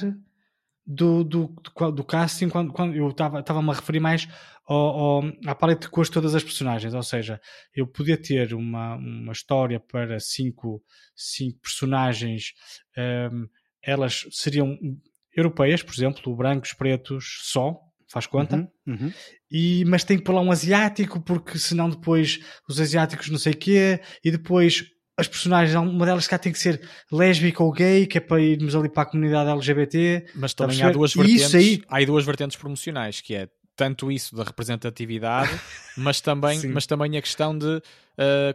do, do, do, do casting quando, quando eu estava-me a referir mais ao, à paleta de cores de todas as personagens. Ou seja, eu podia ter uma, uma história para cinco, cinco personagens, um, elas seriam europeias, por exemplo, brancos, pretos, só, faz conta. Uhum, uhum. E, mas tem que pôr lá um asiático, porque senão depois os asiáticos não sei o quê, e depois as personagens, uma delas cá tem que ser lésbica ou gay, que é para irmos ali para a comunidade LGBT. Mas também há duas vertentes, aí... há duas vertentes promocionais, que é tanto isso da representatividade, (laughs) mas também, mas também a questão de uh,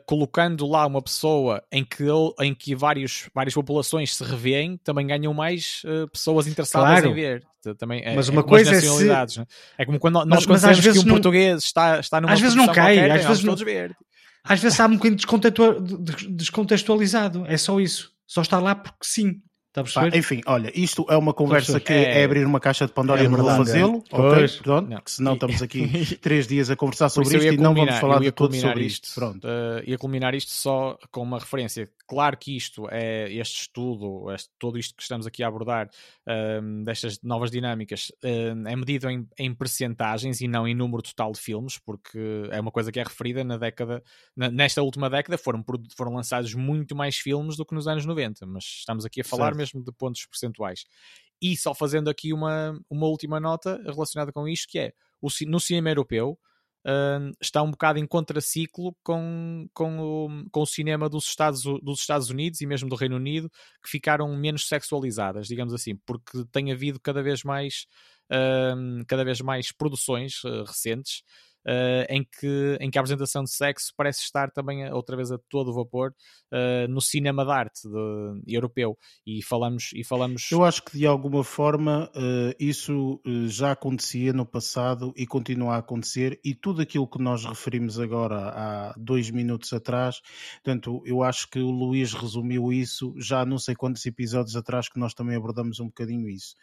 colocando lá uma pessoa em que, em que vários, várias populações se revêem, também ganham mais uh, pessoas interessadas claro. em ver. Também é, mas uma é coisa é se... É? é como quando nós mas, mas que um não... português está, está numa às vezes não cai, qualquer, às vezes não... ver. Às vezes está um bocadinho descontextualizado, é só isso. Só está lá porque sim. Tá Pá, enfim, olha, isto é uma conversa que é... é... abrir uma caixa de Pandora é e não vou fazê-lo, ok? Pronto, não. senão estamos aqui (laughs) três dias a conversar sobre isto e não vamos falar de tudo sobre isto. isto. Pronto. Uh, ia culminar isto só com uma referência. Claro que isto é este estudo, este, todo isto que estamos aqui a abordar, uh, destas novas dinâmicas, uh, é medido em, em percentagens e não em número total de filmes, porque é uma coisa que é referida na década, na, nesta última década foram, foram lançados muito mais filmes do que nos anos 90, mas estamos aqui a falar. Mesmo de pontos percentuais. E só fazendo aqui uma, uma última nota relacionada com isto, que é o, no cinema europeu, uh, está um bocado em contraciclo com, com, o, com o cinema dos Estados, dos Estados Unidos e mesmo do Reino Unido, que ficaram menos sexualizadas, digamos assim, porque tem havido cada vez mais, uh, cada vez mais produções uh, recentes uh, em, que, em que a apresentação de sexo parece estar também outra vez a todo vapor uh, no cinema de arte de, europeu. E falamos, e falamos. Eu acho que de alguma forma uh, isso já acontecia no passado e continua a acontecer, e tudo aquilo que nós referimos agora há dois minutos atrás, portanto, eu acho que o Luís resumiu isso já não sei quantos episódios atrás que nós também abordamos um bocadinho isso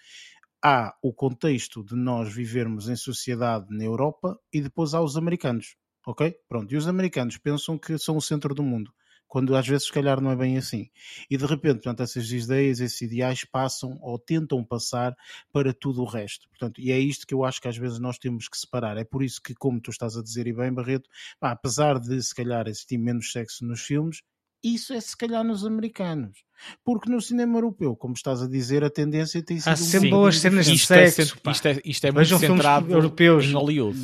há o contexto de nós vivermos em sociedade na Europa e depois há os americanos, ok? Pronto, e os americanos pensam que são o centro do mundo, quando às vezes se calhar não é bem assim. E de repente, portanto, essas ideias, esses ideais passam ou tentam passar para tudo o resto. Portanto, e é isto que eu acho que às vezes nós temos que separar. É por isso que, como tu estás a dizer e bem, Barreto, pá, apesar de se calhar existir menos sexo nos filmes, isso é se calhar nos americanos. Porque no cinema europeu, como estás a dizer, a tendência tem sido. Há sempre boas cenas de isto é sexo. É, isto, é, isto é muito centrado europeus. em Hollywood.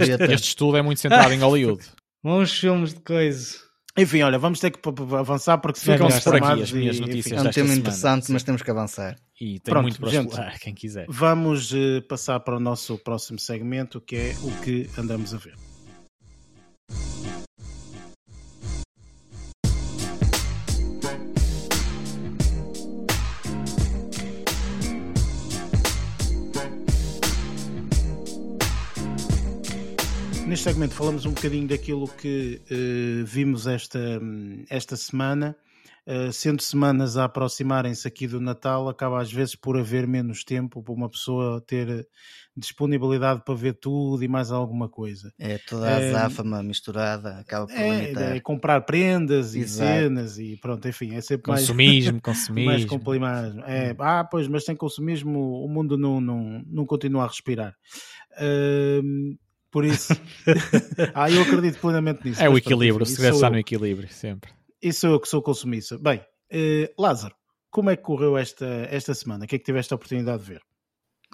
Este, este estudo é muito centrado em Hollywood. (laughs) Bons filmes de coisa. Enfim, olha, vamos ter que avançar porque ficam-se por aqui as minhas notícias. É um tema interessante, mas temos que avançar. E tem Pronto, muito para gente, quem quiser. Vamos uh, passar para o nosso próximo segmento, que é o que andamos a ver. Neste segmento falamos um bocadinho daquilo que uh, vimos esta, esta semana. Uh, sendo semanas a aproximarem-se aqui do Natal, acaba às vezes por haver menos tempo para uma pessoa ter disponibilidade para ver tudo e mais alguma coisa. É toda a é, azáfama misturada, acaba por é, é, comprar prendas Exato. e cenas e pronto, enfim, é sempre consumismo, mais, consumismo. (laughs) mais complicado. É, ah, pois, mas sem consumismo o mundo não, não, não continua a respirar. Uh, por isso, (laughs) ah, eu acredito plenamente nisso. É o equilíbrio, se estar no equilíbrio, sempre. Isso eu que sou consumista. Bem, uh, Lázaro, como é que correu esta, esta semana? O que é que tiveste a oportunidade de ver?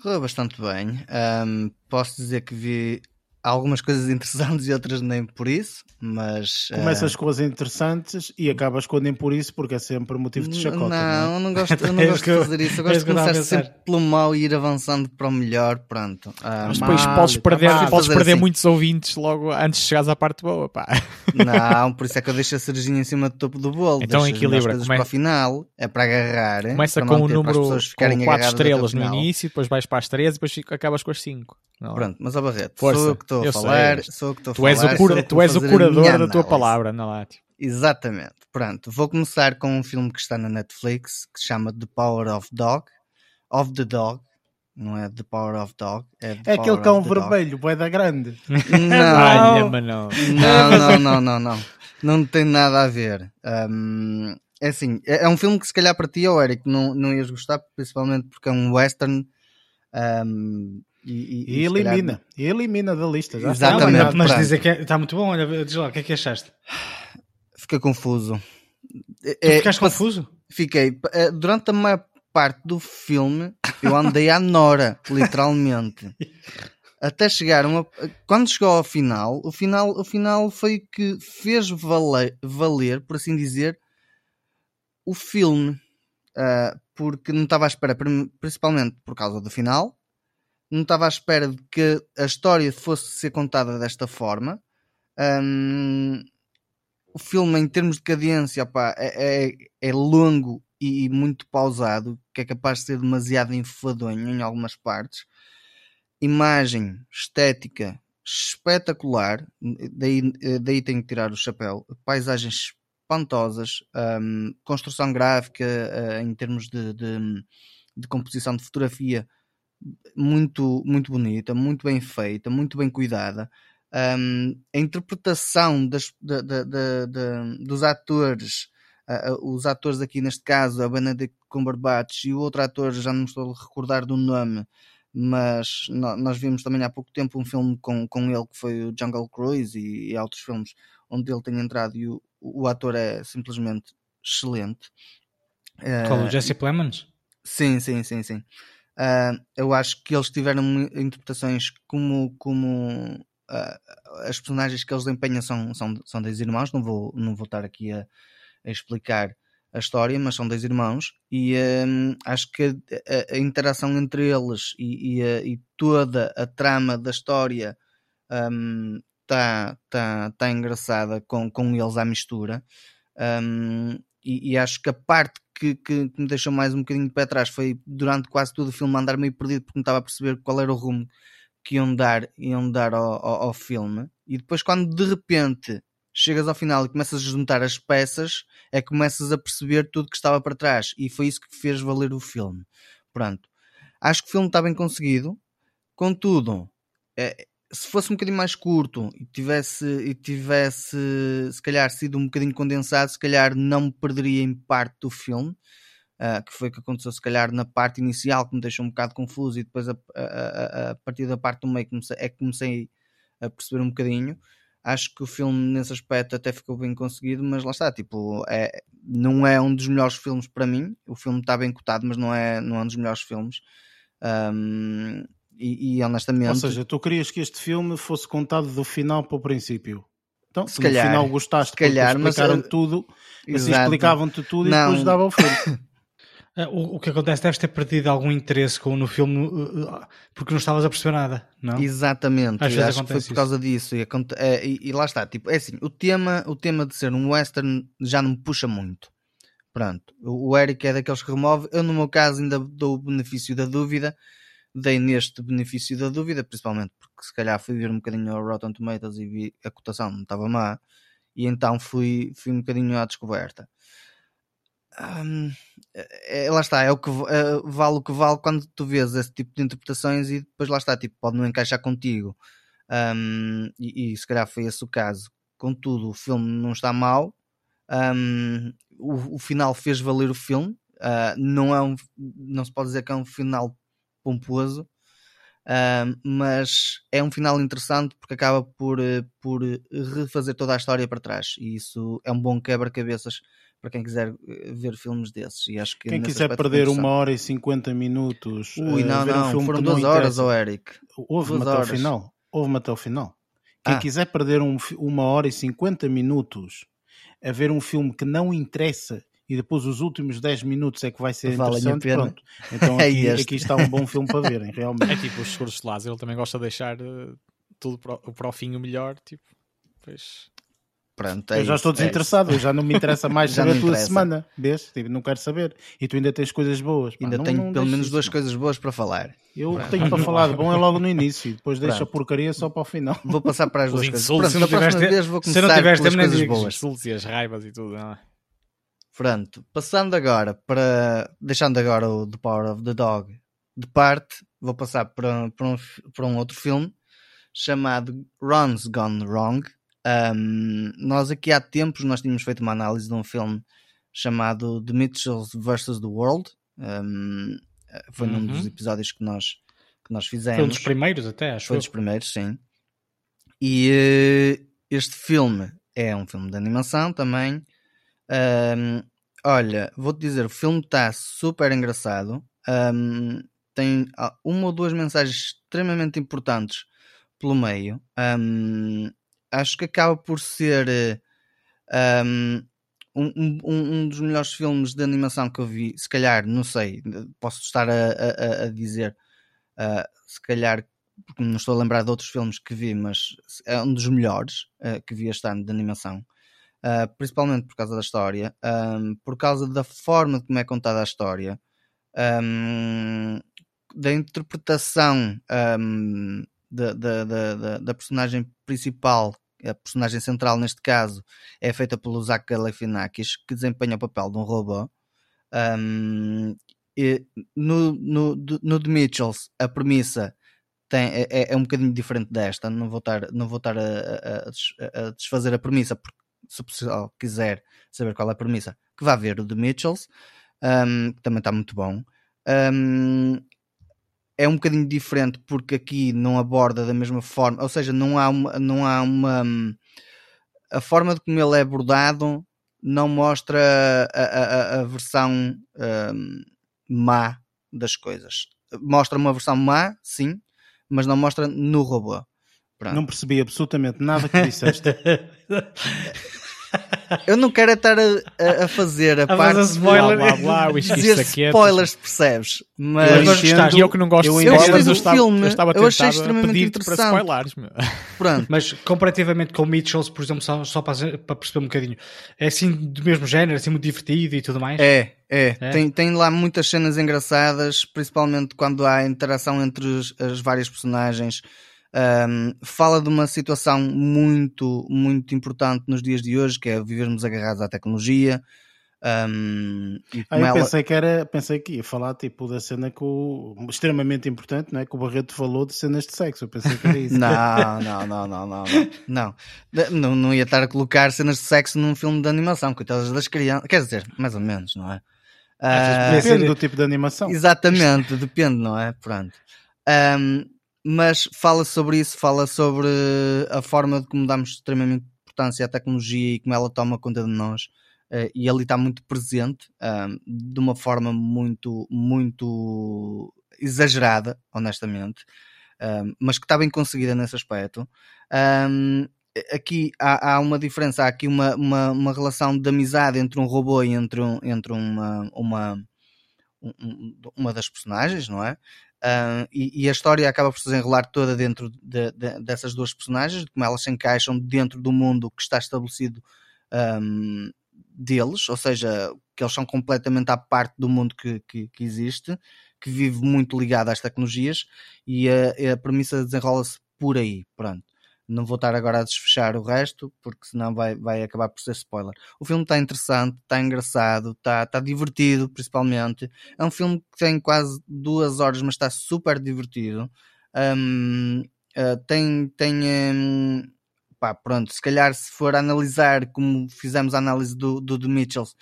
Correu bastante bem. Um, posso dizer que vi algumas coisas interessantes e outras nem por isso, mas. Começas uh... com as interessantes e acabas com nem por isso, porque é sempre motivo de chacota. Não, não, é? não gosto, eu (laughs) não é gosto de fazer isso. Eu gosto de começar sempre pelo mal e ir avançando para o melhor. Pronto. Uh, mas depois mal, podes perder, mal, podes perder assim. muitos ouvintes logo antes de chegares à parte boa. Pá. Não, por isso é que eu (laughs) deixo a cerejinha em cima do topo do bolo. Então equilibra. Come... para o final, é para agarrar. Começa com o número com 4 estrelas no início, depois vais para as 13 e depois acabas com as 5. Pronto, mas ó Barreto, Força. sou eu que estou a falar, sei, sou eu que estou a tu falar. És o cura, tu és o curador da tua palavra, não lá. Tipo. Exatamente. Pronto, vou começar com um filme que está na Netflix que se chama The Power of Dog, of the Dog. Não é The Power of Dog, é, The é aquele cão vermelho, da grande. (laughs) Não, não, não, não, não, não, não tem nada a ver. Um, é assim, é, é, um filme que se calhar para ti, ou Eric, não, não ias gostar, principalmente porque é um western um, e, e, e, elimina, e elimina da lista. Já Exatamente. Não, mas dizer que está é, muito bom, olha, diz lá, o que é que achaste? Fiquei confuso. É, ficaste confuso? Fiquei. É, durante a maior parte do filme, eu andei à nora, (laughs) literalmente. Até chegar uma. Quando chegou ao final, o final, o final foi o que fez valer, valer, por assim dizer, o filme. Uh, porque não estava à espera, principalmente por causa do final, não estava à espera de que a história fosse ser contada desta forma. Um, o filme, em termos de cadência, opa, é, é, é, longo e muito pausado, que é capaz de ser demasiado enfadonho em algumas partes. Imagem, estética, espetacular, daí, daí tenho que tirar o chapéu. Paisagens espantosas, um, construção gráfica uh, em termos de, de, de composição de fotografia muito, muito bonita, muito bem feita, muito bem cuidada. Um, a interpretação das, dos atores, uh, os atores aqui neste caso, a Benedict Cumberbatch e o outro ator, já não me estou a recordar do nome, mas nós vimos também há pouco tempo um filme com, com ele que foi o Jungle Cruise e, e outros filmes onde ele tem entrado e o, o ator é simplesmente excelente. Qual, o Jesse Plemons? Sim, sim, sim, sim. Uh, eu acho que eles tiveram interpretações como, como uh, as personagens que eles desempenham são, são, são dois irmãos, não vou, não vou estar aqui a, a explicar a história, mas são dois irmãos e um, acho que a, a, interação entre eles e, e, a, e, toda a trama da história está um, tá, tá, tá engraçada com, com eles à mistura. Um, e, e, acho que a parte que, que, que, me deixou mais um bocadinho de pé atrás foi durante quase todo o filme andar meio perdido porque não estava a perceber qual era o rumo que iam dar, iam dar ao, ao, ao filme. E depois, quando de repente chegas ao final e começas a juntar as peças, é que começas a perceber tudo que estava para trás. E foi isso que fez valer o filme. Pronto. Acho que o filme está bem conseguido. Contudo, é, se fosse um bocadinho mais curto e tivesse, e tivesse se calhar sido um bocadinho condensado, se calhar não me perderia em parte do filme, uh, que foi o que aconteceu se calhar na parte inicial que me deixou um bocado confuso e depois a, a, a, a partir da parte do meio comecei, é que comecei a perceber um bocadinho. Acho que o filme nesse aspecto até ficou bem conseguido, mas lá está, tipo, é, não é um dos melhores filmes para mim. O filme está bem cotado, mas não é, não é um dos melhores filmes. Um, e, e, honestamente. Ou seja, tu querias que este filme fosse contado do final para o princípio. Então, se calhar, no final gostaste, se calhar, explicaram mas, tudo, assim explicavam-te tudo não. e depois dava o filme. (laughs) Eh, o, o, que acontece deves ter perdido algum interesse com, no filme eh, eh, porque não estavas a perceber nada, não? Exatamente, Às acho que foi por causa disso e, e, e, lá está, tipo, é assim, o tema, o tema de ser um western já não me puxa muito. Pronto, o Eric é daqueles que remove, eu no meu caso ainda dou o benefício da dúvida, dei neste benefício da dúvida, principalmente porque se calhar fui ver um bocadinho ao Rotten Tomatoes e vi a cotação não estava má, e então fui, fui um bocadinho à descoberta. Hum, é, lá está, é o que é, vale o que vale quando tu vês esse tipo de interpretações e depois lá está, tipo, pode não encaixar contigo. E, e, se calhar foi esse o caso. Contudo, o filme não está mal. O, o, final fez valer o filme. Uh, não, é um, não se pode dizer que é um final pomposo, mas é um final interessante porque acaba por, eh, por refazer toda a história para trás e isso é um bom quebra-cabeças para quem quiser eh, ver filmes desses. E acho que quem quiser perder uma hora e 50 minutos, Ui, não, não, um foram duas horas, oh Eric. Houve-me até horas. o final. Houve-me até o final. Quem ah. quiser perder um, uma hora e 50 minutos a ver um filme que não interessa e depois os últimos 10 minutos é que vai ser vale interessante. Pronto. Então (laughs) é aqui, é aqui, está um bom filme para verem, realmente. É tipo os seguros de Lázaro, ele também gosta de deixar uh, tudo para, para o fim o melhor, tipo, pois... Pronto, é eu já estou é desinteressado, é já não me interessa mais (laughs) saber a tua interessa. semana, vês? Tipo, não quero saber. E tu ainda tens coisas boas. Pá, ainda não, tenho não pelo menos duas coisas boas para falar. Eu Pronto. tenho para (laughs) falar de bom é logo no início e depois deixo a porcaria só para o final. Vou passar para as duas coisas. Pronto, se não tiveste, vez vou começar se não tiveste, pelas coisas boas. Insultos e as raivas e tudo, não é? Pronto, passando agora para. Deixando agora o The Power of the Dog de parte, vou passar para, para, um, para um outro filme chamado Ron's Gone Wrong. Um, nós aqui há tempos nós tínhamos feito uma análise de um filme chamado The Mitchells vs. The World. Um, foi uhum. num dos uhum. episódios que nós, que nós fizemos. Foi um dos primeiros até, acho. Foi um dos primeiros, sim. E uh, este filme é um filme de animação também. Um, olha, vou-te dizer, o filme está super engraçado. Um, tem ah, uma ou duas mensagens extremamente importantes pelo meio. Um, acho que acaba por ser um, um, um, dos melhores filmes de animação que eu vi. Se calhar, não sei, posso estar a, a, a dizer, uh, se calhar, porque não estou a lembrar de outros filmes que vi, mas é um dos melhores uh, que vi este ano de animação uh, principalmente por causa da história, um, por causa da forma como é contada a história, um, da interpretação um, da, personagem principal, a personagem central neste caso, é feita pelo Zach Galifianakis, que desempenha o papel de um robô. no, no, no The Mitchells, a premissa tem, é, é, é um bocadinho diferente desta. Não vou estar, não vou estar a, a, a desfazer a premissa porque se o pessoal quiser saber qual é a premissa, que vá ver o The Mitchells, um, que também está muito bom. Um, é um bocadinho diferente porque aqui não aborda da mesma forma, ou seja, não há uma, não há uma a forma de como ele é abordado não mostra a, a, a versão um, má das coisas. Mostra uma versão má, sim, mas não mostra no robô. Pronto. Não percebi absolutamente nada que disseste. (laughs) (laughs) Eu não quero estar a, a fazer a, a parte spoiler. Blá, blá, blá, dizer spoilers, percebes? Mas, mas gostaste, eu que não gosto eu de spoilers, eu, estava, filme, eu estava eu achei extremamente interessante. Para spoilers, Pronto. Mas comparativamente com Mitchells, por exemplo, só, só para, para, perceber um bocadinho, é assim do mesmo género, assim muito divertido e tudo mais? É, é. é? Tem, tem lá muitas cenas engraçadas, principalmente quando há interação entre as várias personagens. Um, fala de uma situação muito, muito importante nos dias de hoje, que é vivermos agarrados à tecnologia. Um, ah, eu ela... pensei que era, pensei que ia falar tipo da cena que o, extremamente importante, não é? Que o Barreto falou de cenas de sexo. Eu pensei que era isso. não, não, não, não, não, não, não. Não ia estar a colocar cenas de sexo num filme de animação, coitadas das crianças. Quer dizer, mais ou menos, não é? Uh, depende do tipo de animação. Exatamente, depende, não é? Pronto. Um, mas fala sobre isso, fala sobre a forma de como damos extremamente importância à tecnologia e como ela toma conta de nós. Uh, e ali está muito presente, uh, de uma forma muito, muito exagerada, honestamente, uh, mas que está bem conseguida nesse aspecto. aqui há, há, uma diferença, há aqui uma, uma, uma, relação de amizade entre um robô e entre, um, entre uma, uma, uma das personagens, não é? E, e, a história acaba por se desenrolar toda dentro de, de, dessas duas personagens, de como elas se encaixam dentro do mundo que está estabelecido um, deles, ou seja, que eles são completamente à parte do mundo que, que, que existe, que vive muito ligado às tecnologias, e a, a premissa desenrola-se por aí. Pronto. Não vou estar agora a desfechar o resto, porque senão vai, vai acabar por ser spoiler. O filme está interessante, está engraçado, está, divertido, principalmente. É um filme que tem quase duas horas, mas está super divertido. Um, uh, eh, tem, tem um, pá, pronto, se calhar se for analisar como fizemos a análise do, do The Mitchells,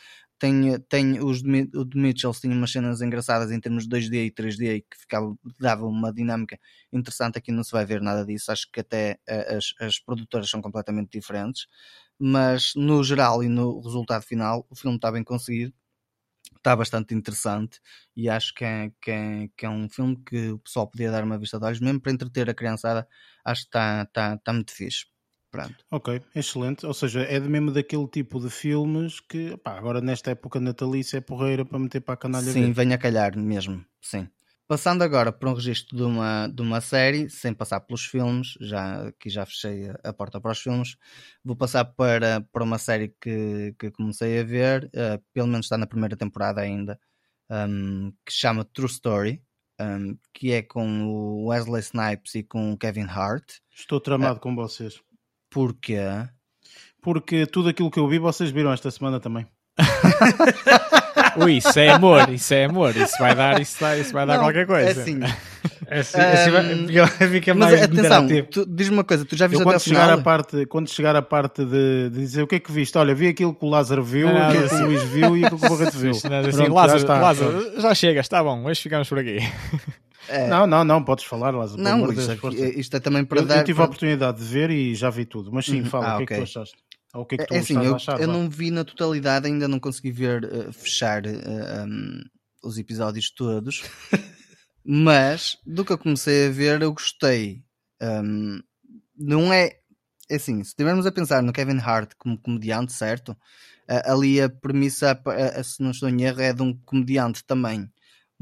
tem, tem os o de Mitchells tinha umas cenas engraçadas em termos de 2D e 3D que ficava, dava uma dinâmica interessante. Aqui não se vai ver nada disso. Acho que até eh, as, as produtoras são completamente diferentes, mas no geral e no resultado final, o filme está bem conseguido. Está bastante interessante e acho que é, que, é, que é um filme que o pessoal podia dar uma vista de olhos, mesmo para entreter a criançada. Acho que está, está, está muito fixe. Pronto. Ok, excelente. Ou seja, é mesmo daquele tipo de filmes que pá, agora nesta época natalícia é porreira para meter para a canalha Sim, vem a calhar mesmo, sim. Passando agora para um registro de uma, de uma série, sem passar pelos filmes, já aqui já fechei a, porta para os filmes, vou passar para, para uma série que, que comecei a ver, uh, pelo menos está na primeira temporada ainda, um, que chama True Story, um, que é com o Wesley Snipes e com o Kevin Hart. Estou tramado uh, com vocês. Porquê? Porque tudo aquilo que eu vi vocês viram esta semana também. (laughs) Ui, isso é amor, isso é amor, isso vai dar, isso vai, isso vai dar não, qualquer coisa. É assim. É assim, é assim fica mais mas atenção, diz-me uma coisa, tu já viste eu, quando chegar a parte Quando chegar a parte de, de, dizer o que é que viste, olha, vi aquilo que o Lázaro viu, não, aquilo que o Luís viu e aquilo que o Barreto (laughs) viu. Assim, Lázaro, já, está, Lázaro já chega, está bom, hoje ficamos por aqui. É... Não, não, não, podes falar, Lázaro. Não, isto, Deus, é, isto é também para eu, dar. Eu tive para... a oportunidade de ver e já vi tudo, mas sim, uhum. fala, ah, o que okay. é que tu achaste? Ou o que é que tu é, assim, eu, achar, eu não vi na totalidade, ainda não consegui ver, uh, fechar uh, eh, um, os episódios todos, (laughs) mas do que eu comecei a ver, eu gostei. Um, não é, é assim, se estivermos a pensar no Kevin Hart como comediante, certo? Uh, ali a premissa, se não estou em erro, é de um comediante também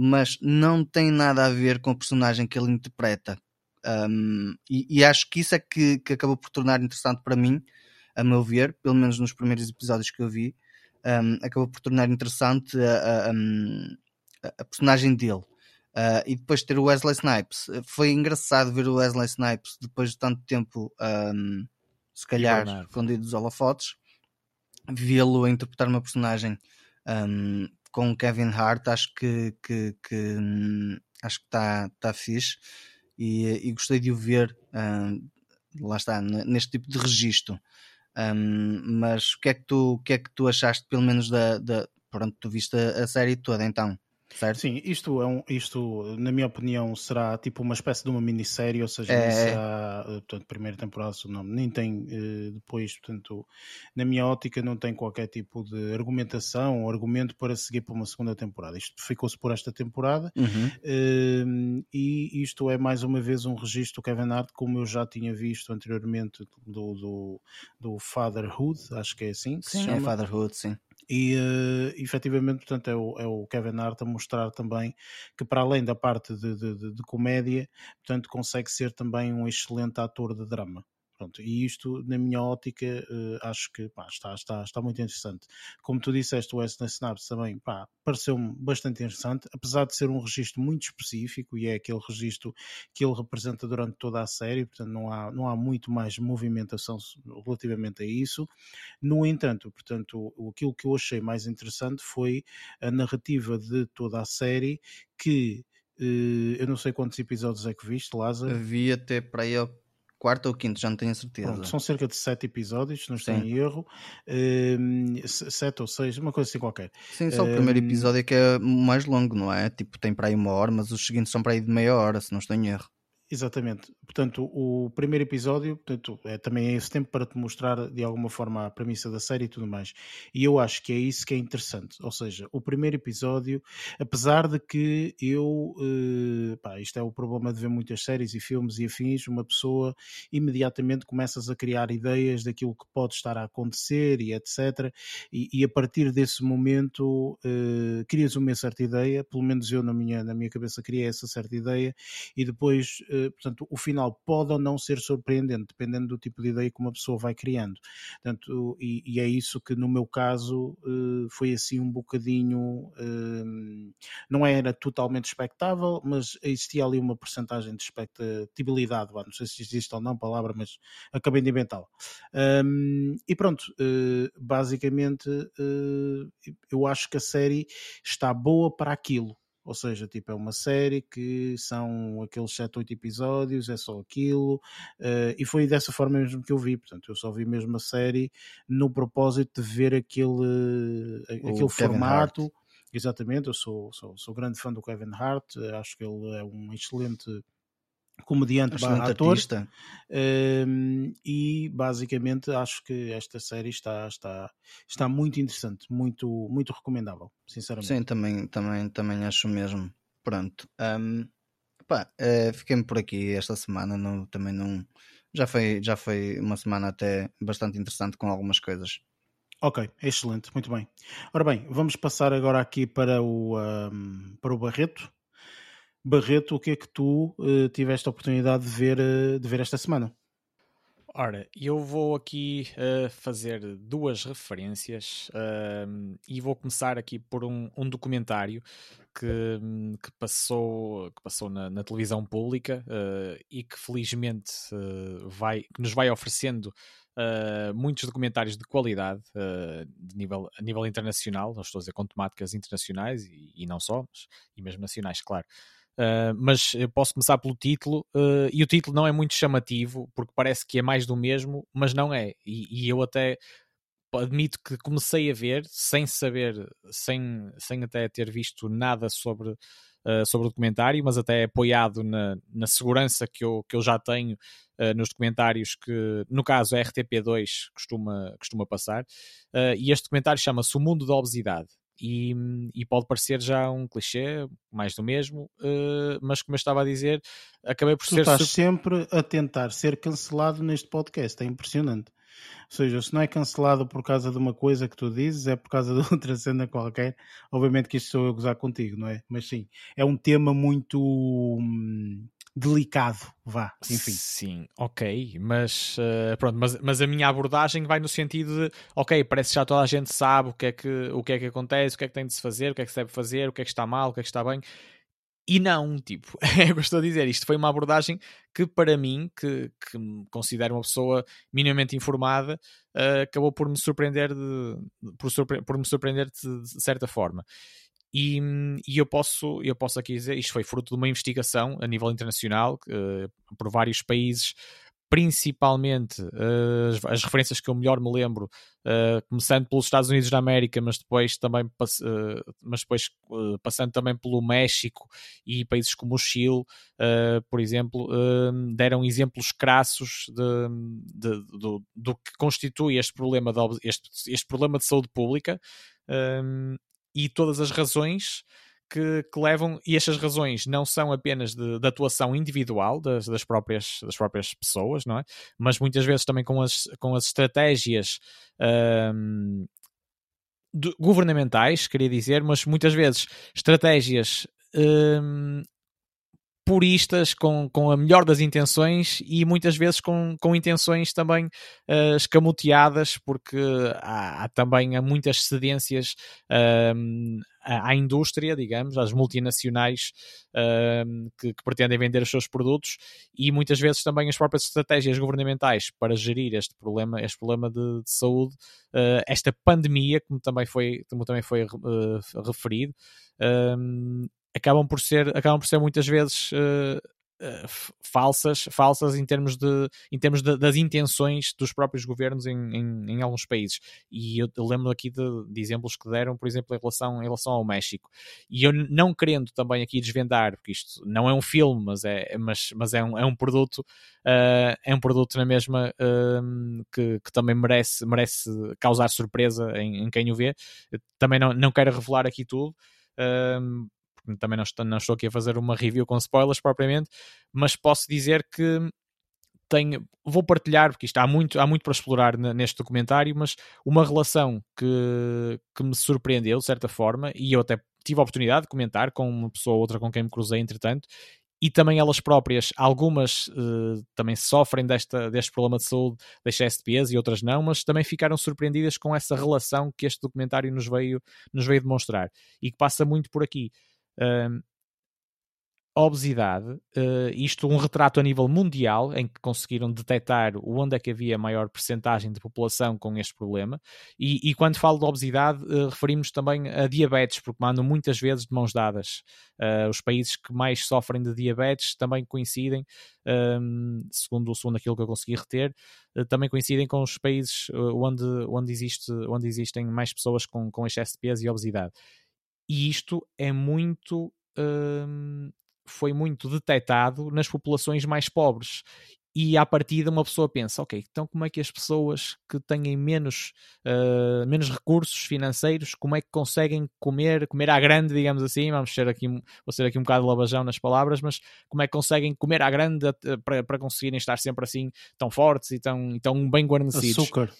mas não tem nada a ver com o personagem que ele interpreta. Um, e, e, acho que isso é que, que, acabou por tornar interessante para mim, a meu ver, pelo menos nos primeiros episódios que eu vi, um, acabou por tornar interessante a, a, a personagem dele. Uh, e depois ter o Wesley Snipes. Foi engraçado ver o Wesley Snipes depois de tanto tempo, um, se calhar, escondido dos holofotes, vê-lo a interpretar uma personagem um, com o Kevin Hart acho que, que, que hum, acho que está tá fixe e, e, gostei de o ver hum, lá está, neste tipo de registro. Um, mas o que, é que tu, o que é que tu achaste, pelo menos da, da pronto, tu viste a série toda então? Certo? Sim, isto, é um, isto, na minha opinião, será tipo uma espécie de uma minissérie, ou seja, é... será, eh, portanto, primeira temporada, não, nem tem uh, depois, portanto, na minha ótica, não tem qualquer tipo de argumentação ou argumento para seguir para uma segunda temporada. Isto ficou-se por esta temporada uhum. uh, e isto é mais uma vez um registro do Kevin Hart, como eu já tinha visto anteriormente do, do, do Fatherhood, acho que é assim que sim. É Fatherhood, sim. E uh, efetivamente, portanto, é o, é o, Kevin Hart a mostrar também que, para além da parte de, de, de, de comédia, portanto, consegue ser também um excelente ator de drama. Pronto, e isto, na minha ótica, uh, acho que pá, está, está, está muito interessante. Como tu disseste, o Wesley Snipes também pareceu-me bastante interessante, apesar de ser um registro muito específico e é aquele registro que ele representa durante toda a série, portanto não há, não há muito mais movimentação relativamente a isso. No entanto, portanto, aquilo que eu achei mais interessante foi a narrativa de toda a série que uh, eu não sei quantos episódios é que viste, Lázaro. Vi até para aí quarto ou quinto, já não tenho certeza. Pronto, são cerca de sete episódios, se não estou em erro. Um, sete ou seis, uma coisa assim qualquer. Sim, só um, o primeiro episódio é que é mais longo, não é? Tipo, tem para aí uma hora, mas os seguintes são para aí de meia hora, se não estou em erro. Exatamente. Portanto, o primeiro episódio portanto, é também é esse tempo para te mostrar de alguma forma a premissa da série e tudo mais. E eu acho que é isso que é interessante. Ou seja, o primeiro episódio, apesar de que eu. Eh, pá, isto é o problema de ver muitas séries e filmes e afins, uma pessoa imediatamente começas a criar ideias daquilo que pode estar a acontecer e etc. E, e a partir desse momento eh, crias uma certa ideia, pelo menos eu na minha, na minha cabeça criei essa certa ideia, e depois. Eh, portanto, o final pode ou não ser surpreendente, dependendo do tipo de ideia que uma pessoa vai criando. Portanto, e, e é isso que no meu caso uh, foi assim um bocadinho, uh, não era totalmente expectável, mas existia ali uma porcentagem de expectabilidade, não sei se existe ou não a palavra, mas acabei de inventá-la. E pronto, uh, basicamente eu acho que a série está boa para aquilo ou seja, tipo, é uma série que são aqueles 7, 8 episódios, é só aquilo, uh, e foi dessa forma mesmo que eu vi. Portanto, eu só vi mesmo a série no propósito de ver aquele, aquele formato. Hart. Exatamente, eu sou, sou, sou grande fã do Kevin Hart, acho que ele é um excelente comediante barra ator artista. Um, e basicamente acho que esta série está, está, está muito interessante, muito, muito recomendável, sinceramente. Sim, também, também, também acho mesmo. Pronto. Um, pá, uh, fiquei-me por aqui esta semana, não, também não. Já foi, já foi uma semana até bastante interessante com algumas coisas. Ok, excelente, muito bem. Ora bem, vamos passar agora aqui para o, um, para o Barreto. Barreto, o que é que tu uh, tiveste a oportunidade de ver, uh, de ver esta semana? Ora, eu vou aqui uh, fazer duas referências uh, e vou começar aqui por um, um documentário que, que, passou, que passou na, na televisão pública uh, e que felizmente vai, que nos vai oferecendo muitos documentários de qualidade de nível, a nível internacional, não estou a dizer com temáticas internacionais e, e não só, mas, e mesmo nacionais, claro. Uh, mas eu posso começar pelo título, uh, e o título não é muito chamativo, porque parece que é mais do mesmo, mas não é. E, e eu até admito que comecei a ver sem saber, sem, sem até ter visto nada sobre, uh, sobre o documentário, mas até apoiado na, na segurança que eu, que eu já tenho nos documentários que, no caso, a RTP2 costuma, costuma passar. e este documentário chama-se O Mundo da Obesidade e, e, pode parecer já um clichê, mais do mesmo, uh, mas como eu estava a dizer, acabei por tu ser. Estás sempre a tentar ser cancelado neste podcast, é impressionante. Ou seja, se não é cancelado por causa de uma coisa que tu dizes, é por causa (laughs) de outra cena qualquer. Obviamente que isto sou eu a gozar contigo, não é? Mas sim, é um tema muito. Hum, delicado, vá, enfim. Sim, ok, mas uh, pronto, mas, mas a minha abordagem vai no sentido de, ok, parece que já toda a gente sabe o que é que, o que, é que acontece, o que é que tem de se fazer, o que é que se deve fazer, o que é que está mal, o que é que está bem. E não, tipo, (laughs) é o que estou a dizer. Isto foi uma abordagem que, para mim, que, que me considero uma pessoa minimamente informada, uh, acabou por me surpreender de, por, surpre por me surpreender de, de certa forma. E, e, eu, posso, eu posso aqui dizer, isto foi fruto de uma investigação a nível internacional, uh, por vários países principalmente uh, as, as, referências que eu melhor me lembro, uh, começando pelos Estados Unidos da América, mas depois também mas depois passando também pelo México e países como o Chile, por exemplo, deram exemplos crassos de, de, do, do, que constitui este problema de, este, este problema de saúde pública e todas as razões que, que, levam, e estas razões não são apenas de, de atuação individual das, das, próprias, das próprias pessoas, não é? Mas muitas vezes também com as, com as estratégias um, de, governamentais, queria dizer, mas muitas vezes estratégias um, puristas, com, com a melhor das intenções e muitas vezes com, com intenções também uh, escamoteadas, porque há, há, também há muitas cedências uh, à indústria, digamos, às multinacionais uh, que, que, pretendem vender os seus produtos e muitas vezes também as próprias estratégias governamentais para gerir este problema, este problema de, de saúde, uh, esta pandemia, como também foi, como também foi uh, referido, acabam por ser, acabam por ser muitas vezes uh, uh, falsas, falsas em termos, de, em termos de, das intenções dos próprios governos em, em, em alguns países. E eu, eu lembro aqui de, de, exemplos que deram, por exemplo, em relação, em relação ao México. E eu não querendo também aqui desvendar, porque isto não é um filme, mas é, mas, mas é, um, é um produto, uh, é um produto na mesma que, que, também merece, merece causar surpresa em, em quem o vê. também não, não quero revelar aqui tudo. Uh, também não estou, não estou aqui a fazer uma review com spoilers propriamente, mas posso dizer que tenho, vou partilhar, porque isto há muito, há muito para explorar neste documentário, mas uma relação que, que me surpreendeu de certa forma, e eu até tive a oportunidade de comentar com uma pessoa ou outra com quem me cruzei entretanto, e também elas próprias, algumas uh, também sofrem desta, deste problema de saúde, deste STPs e outras não, mas também ficaram surpreendidas com essa relação que este documentário nos veio, nos veio demonstrar e que passa muito por aqui. Uh, obesidade, uh, isto um retrato a nível mundial em que conseguiram detectar onde é que havia maior percentagem de população com este problema. E, e quando falo de obesidade uh, referimos também a diabetes porque mandam muitas vezes de mãos dadas. Uh, os países que mais sofrem de diabetes também coincidem segundo, segundo aquilo que eu consegui reter também coincidem com os países onde, onde, existe, onde existem mais pessoas com, com excesso de peso e obesidade e isto é muito hum, foi muito detectado nas populações mais pobres e à partida uma pessoa pensa, ok, então como é que as pessoas que têm menos, uh, menos recursos financeiros, como é que conseguem comer, comer à grande, digamos assim, vamos ser aqui, vou ser aqui um bocado labajão nas palavras, mas como é que conseguem comer à grande uh, para, para conseguirem estar sempre assim tão fortes e tão, e tão bem guarnecidos? Açúcar.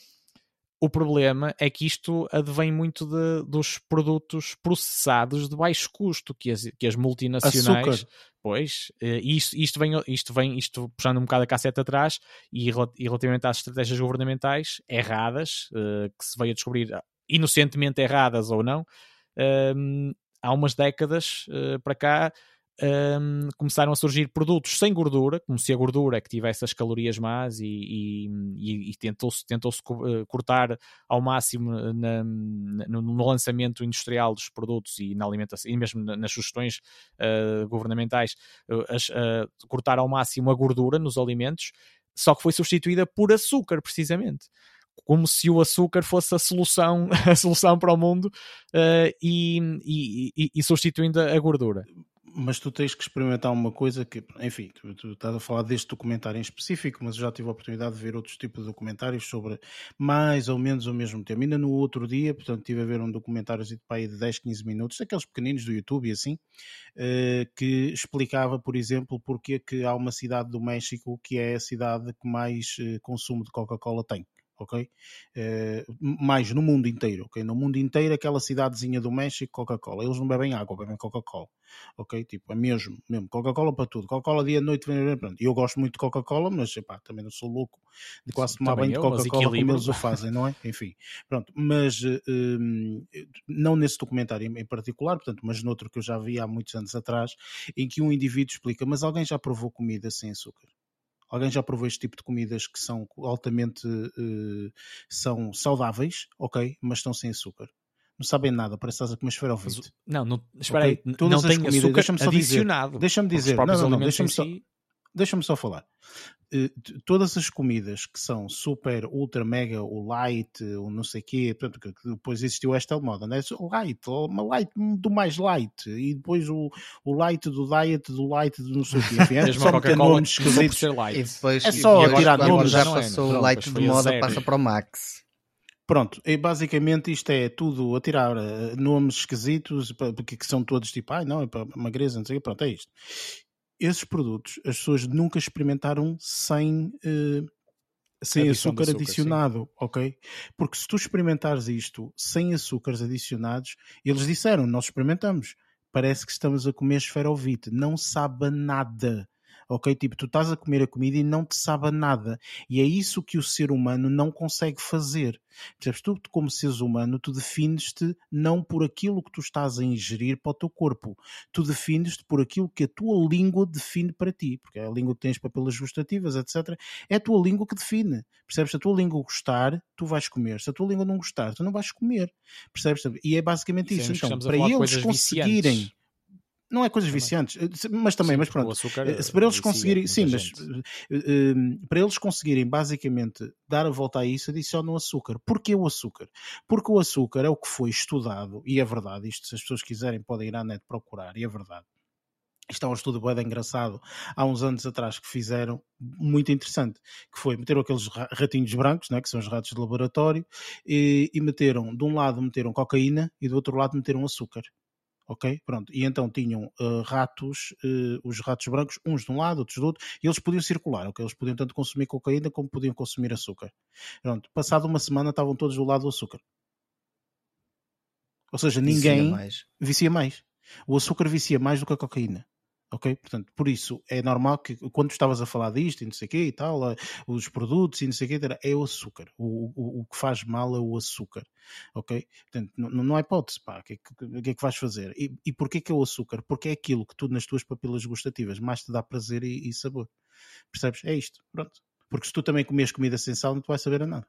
O problema é que isto advém muito de, dos produtos processados de baixo custo que as, que as multinacionais. Açúcar. Pois, eh, isto, isto, vem, isto vem, isto puxando um bocado a cassete atrás, e, e relativamente às estratégias governamentais erradas, uh, que se veio a descobrir inocentemente erradas ou não, uh, há umas décadas uh, para cá um, começaram a surgir produtos sem gordura, como se a gordura que tivesse as calorias más e, e, e tentou-se tentou eh, cortar ao máximo na, no, no, lançamento industrial dos produtos e na alimentação, e mesmo nas sugestões uh, governamentais, uh, as, uh, cortar ao máximo a gordura nos alimentos, só que foi substituída por açúcar, precisamente. Como se o açúcar fosse a solução, (laughs) a solução para o mundo uh, e, e, e, substituindo a gordura mas tu tens que experimentar uma coisa que, enfim, tu, tu, estás a falar deste documentário em específico, mas eu já tive a oportunidade de ver outros tipos de documentários sobre mais ou menos o mesmo tema. Ainda no outro dia, portanto, estive a ver um documentário de, de 10, 15 minutos, daqueles pequeninos do YouTube e assim, uh, que explicava, por exemplo, porque que há uma cidade do México que é a cidade que mais uh, consumo de Coca-Cola tem ok? Uh, mais no mundo inteiro, ok? No mundo inteiro, aquela cidadezinha do México, Coca-Cola. Eles não bebem água, bebem Coca-Cola, ok? Tipo, é mesmo, mesmo. Coca-Cola para tudo. Coca-Cola dia, noite, pronto. Eu gosto muito de Coca-Cola, mas, epá, também não sou louco de quase tomar banho de Coca-Cola como eles o fazem, não é? (laughs) Enfim, pronto. Mas, uh, não nesse documentário em particular, portanto, mas noutro que eu já vi há muitos anos atrás, em que um indivíduo explica, mas alguém já provou comida sem açúcar? Alguém já provou este tipo de comidas que são altamente uh, são saudáveis, ok, mas estão sem açúcar? Não sabem nada, parece que estás a comer esferovite. Não, não, espera okay? aí, Todas não tem açúcar deixa adicionado. Deixa-me dizer, não, não, não deixa-me só, deixa-me só falar. Eh, todas as comidas que são super, ultra, mega, o light, o não sei o quê, portanto, que depois existiu esta moda, né? O light, uma light do mais light, e depois o, o light do diet, do light do não sei o quê. Enfim, é (laughs) só meter nomes esquisitos. E depois, é só e tirar nomes. Já passou o light de moda, passa para o max. Pronto, e basicamente isto é tudo a tirar uh, nomes esquisitos, porque que são todos tipo, ai ah, não, é para magreza, não sei o quê, pronto, é isto esses produtos as pessoas nunca experimentaram sem, uh, sem açúcar, açúcar, adicionado, sim. ok? Porque se tu experimentares isto sem açúcares adicionados, eles disseram, nós experimentamos, parece que estamos a comer esferovite, não sabe nada ok? Tipo, tu estás a comer a comida e não te sabe nada. E é isso que o ser humano não consegue fazer. Percebes? Tu, como seres humano, tu defines-te não por aquilo que tu estás a ingerir para o teu corpo. Tu defines-te por aquilo que a tua língua define para ti. Porque é a língua que tens papelas gustativas, etc. É a tua língua que define. Percebes? Se a tua língua gostar, tu vais comer. Se a tua língua não gostar, tu não vais comer. Percebes? E é basicamente isso. Então, para eles conseguirem... Viciantes não é coisas viciantes, eh, mas também, sim, mas pronto. Eh, se para eles conseguirem, sim, mas para eles conseguirem basicamente dar a volta a isso, adicionam açúcar. Porquê o açúcar? Porque o açúcar é o que foi estudado, e é verdade, isto se as pessoas quiserem podem ir à net procurar, e é verdade. Isto é um estudo bem engraçado há uns anos atrás que fizeram, muito interessante, que foi meter aqueles ratinhos brancos, né, que são os ratos de laboratório, e, e meteram, de um lado meteram cocaína e do outro lado meteram açúcar ok? Pronto. E então tinham uh, ratos, uh, os ratos brancos, uns de um lado, outros do outro, e eles podiam circular, ok? Eles podiam tanto consumir cocaína como podiam consumir açúcar. Pronto. Passado uma semana estavam todos do lado do açúcar. Ou seja, ninguém vicia mais. vicia mais. O açúcar vicia mais do que a cocaína ok? Portanto, por isso é normal que quando estavas a falar disto e não sei o quê e tal, eh, os produtos e não sei o quê, é o açúcar. O, o, o que faz mal é o açúcar, ok? Portanto, não, não há hipótese, pá, o que, é que, que, é que vais fazer? E, e porquê que é o açúcar? Porque é aquilo que tu nas tuas papilas gustativas mais te dá prazer e, e sabor. Percebes? É isto, pronto. Porque se tu também comes comida sem sal, não te vais saber a nada.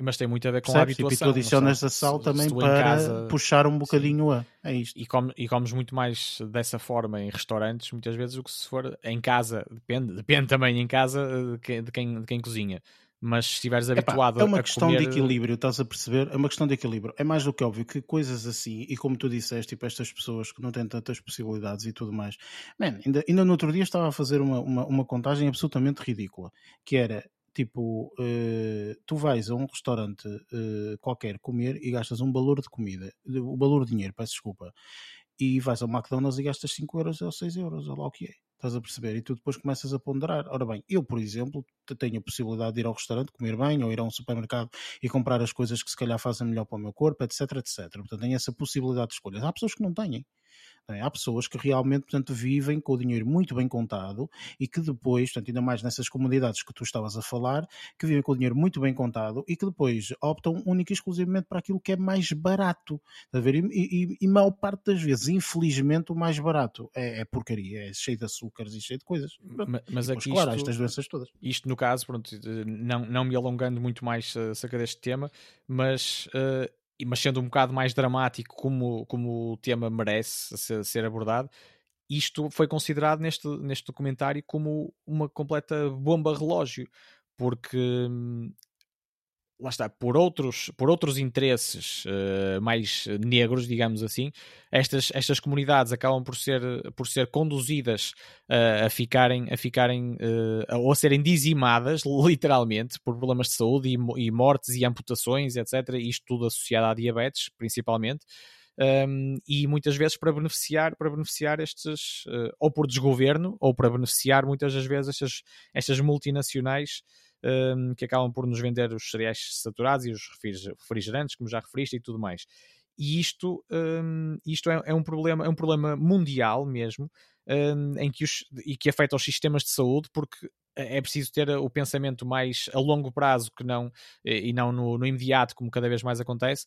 Mas tem muito a ver com Percebes? a habituação. Tipo, e tu adicionas a sal também para casa... puxar um bocadinho a. É isto. E, come, e comes muito mais dessa forma em restaurantes, muitas vezes, do que se for em casa. Depende, depende também em casa eh, de quem, de quem, de quem cozinha. Mas se estiveres habituado a É uma questão comer... de equilíbrio, estás a perceber? É uma questão de equilíbrio. É mais do que óbvio que coisas assim, e como tu disseste, tipo, estas pessoas que não têm tantas possibilidades e tudo mais. Man, ainda, ainda no outro dia estava a fazer uma, uma, uma contagem absolutamente ridícula, que era tipo, uh, tu vais a um restaurante uh, qualquer comer e gastas um valor de comida, o valor de dinheiro, peço desculpa, e vais ao McDonald's e gastas 5 euros ou 6 euros, ou lá o que é. Estás a perceber? E tu depois começas a ponderar. Ora bem, eu, por exemplo, tenho a possibilidade de ir ao restaurante, comer bem, ou ir a um supermercado e comprar as coisas que se calhar fazem melhor para o meu corpo, etc, etc. Portanto, tenho essa possibilidade de escolhas. Há pessoas que não têm. É? Há pessoas que realmente, portanto, vivem com o dinheiro muito bem contado e que depois, portanto, ainda mais nessas comunidades que tu estavas a falar, que vivem com o dinheiro muito bem contado e que depois optam única e exclusivamente para aquilo que é mais barato. A ver? E, e, e maior parte das vezes, infelizmente, o mais barato é, é, porcaria, é cheio de açúcares e cheio de coisas. Mas, mas aqui claro, isto, estas doenças todas. Isto no caso, pronto, não, não me alongando muito mais acerca deste tema, mas uh, mas sendo um bocado mais dramático como, como o tema merece ser, ser abordado, isto foi considerado neste, neste documentário como uma completa bomba relógio, porque hum, lá está, por outros, por outros interesses uh, mais negros, digamos assim, estas, estas comunidades acabam por ser, por ser conduzidas uh, a ficarem, a ficarem uh, ou a serem dizimadas, (laughs) literalmente, por problemas de saúde e, e, mortes e amputações, etc. Isto tudo associado à diabetes, principalmente. Um, e muitas vezes para beneficiar, para beneficiar estes, ou por desgoverno, ou para beneficiar muitas das vezes estas, estas multinacionais um, que acabam por nos vender os cereais saturados e os refrigerantes, como já referiste, e tudo mais. E isto, um, isto é, é, um problema, é um problema mundial mesmo, um, em que os, e que afeta os sistemas de saúde, porque é preciso ter o pensamento mais a longo prazo que não, e não no, no imediato, como cada vez mais acontece,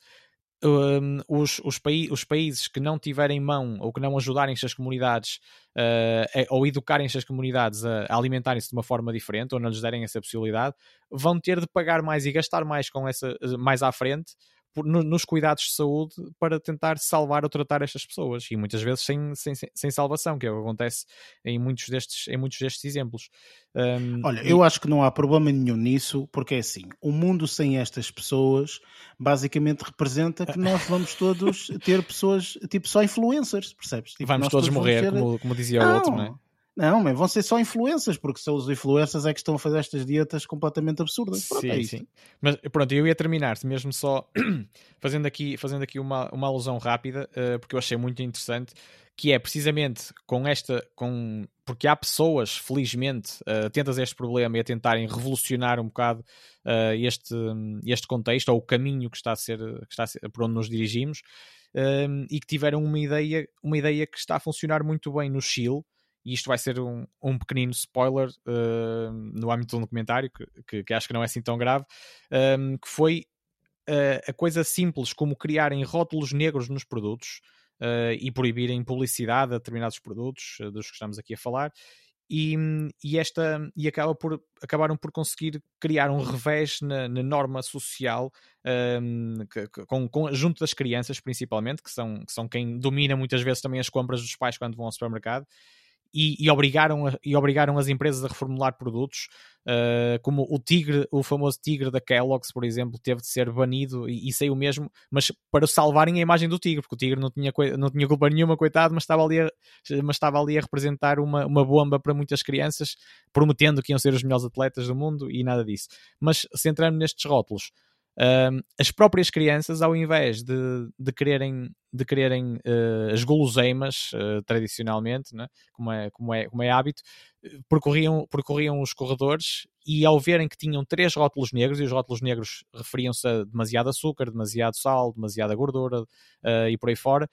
um, os, os, os, países que não tiverem mão ou que não ajudarem estas comunidades uh, ou educarem estas comunidades a, a alimentarem-se de uma forma diferente ou não lhes derem essa possibilidade, vão ter de pagar mais e gastar mais com essa mais à frente no, nos cuidados de saúde para tentar salvar ou tratar estas pessoas e muitas vezes sem, sem, sem salvação, que é o que acontece em muitos destes, em muitos destes exemplos. Um, Olha, e... eu acho que não há problema nenhum nisso, porque é assim: o mundo sem estas pessoas basicamente representa que nós vamos todos ter pessoas tipo só influencers, percebes? Tipo, vamos todos morrer, ter... como, como dizia o outro, não é? Não, mas vão ser só influências, porque são os influencers é que estão a fazer estas dietas completamente absurdas. Pronto, sim, é sim. Mas pronto, eu ia terminar mesmo só (clears throat) fazendo aqui, fazendo aqui uma, uma alusão rápida, uh, porque eu achei muito interessante, que é precisamente com esta, com porque há pessoas, felizmente, uh, atentas a este problema e a tentarem revolucionar um bocado uh, este, este contexto, ou o caminho que está a ser, que está a ser por onde nos dirigimos, e que tiveram uma ideia, uma ideia que está a funcionar muito bem no Chile, e isto vai ser um, um pequenino spoiler uh, no âmbito do documentário, que, que, que, acho que não é assim tão grave, um, que foi uh, a coisa simples como criarem rótulos negros nos produtos uh, e proibirem publicidade a determinados produtos dos que estamos aqui a falar. E, e, esta e acaba por, acabaram por conseguir criar um revés na, na norma social um, que, com, com, junto das crianças principalmente que são, que são quem domina muitas vezes também as compras dos pais quando vão ao supermercado e, e, obrigaram, a, e obrigaram as empresas a reformular produtos, uh, como o tigre, o famoso tigre da Kellogg's, por exemplo, teve de ser banido e, e saiu mesmo, mas para salvarem a imagem do tigre, porque o tigre não tinha, não tinha culpa nenhuma, coitado, mas estava ali a, mas estava ali a representar uma, uma bomba para muitas crianças, prometendo que iam ser os melhores atletas do mundo e nada disso. Mas centrando nestes rótulos, Uh, as próprias crianças, ao invés de, de quererem, de quererem uh, as guloseimas, uh, tradicionalmente, né? como, é, como, é, como é hábito, percorriam, percorriam os corredores e ao verem que tinham três rótulos negros, e os rótulos negros referiam-se a demasiado açúcar, demasiado sal, demasiada gordura ah, e por aí fora,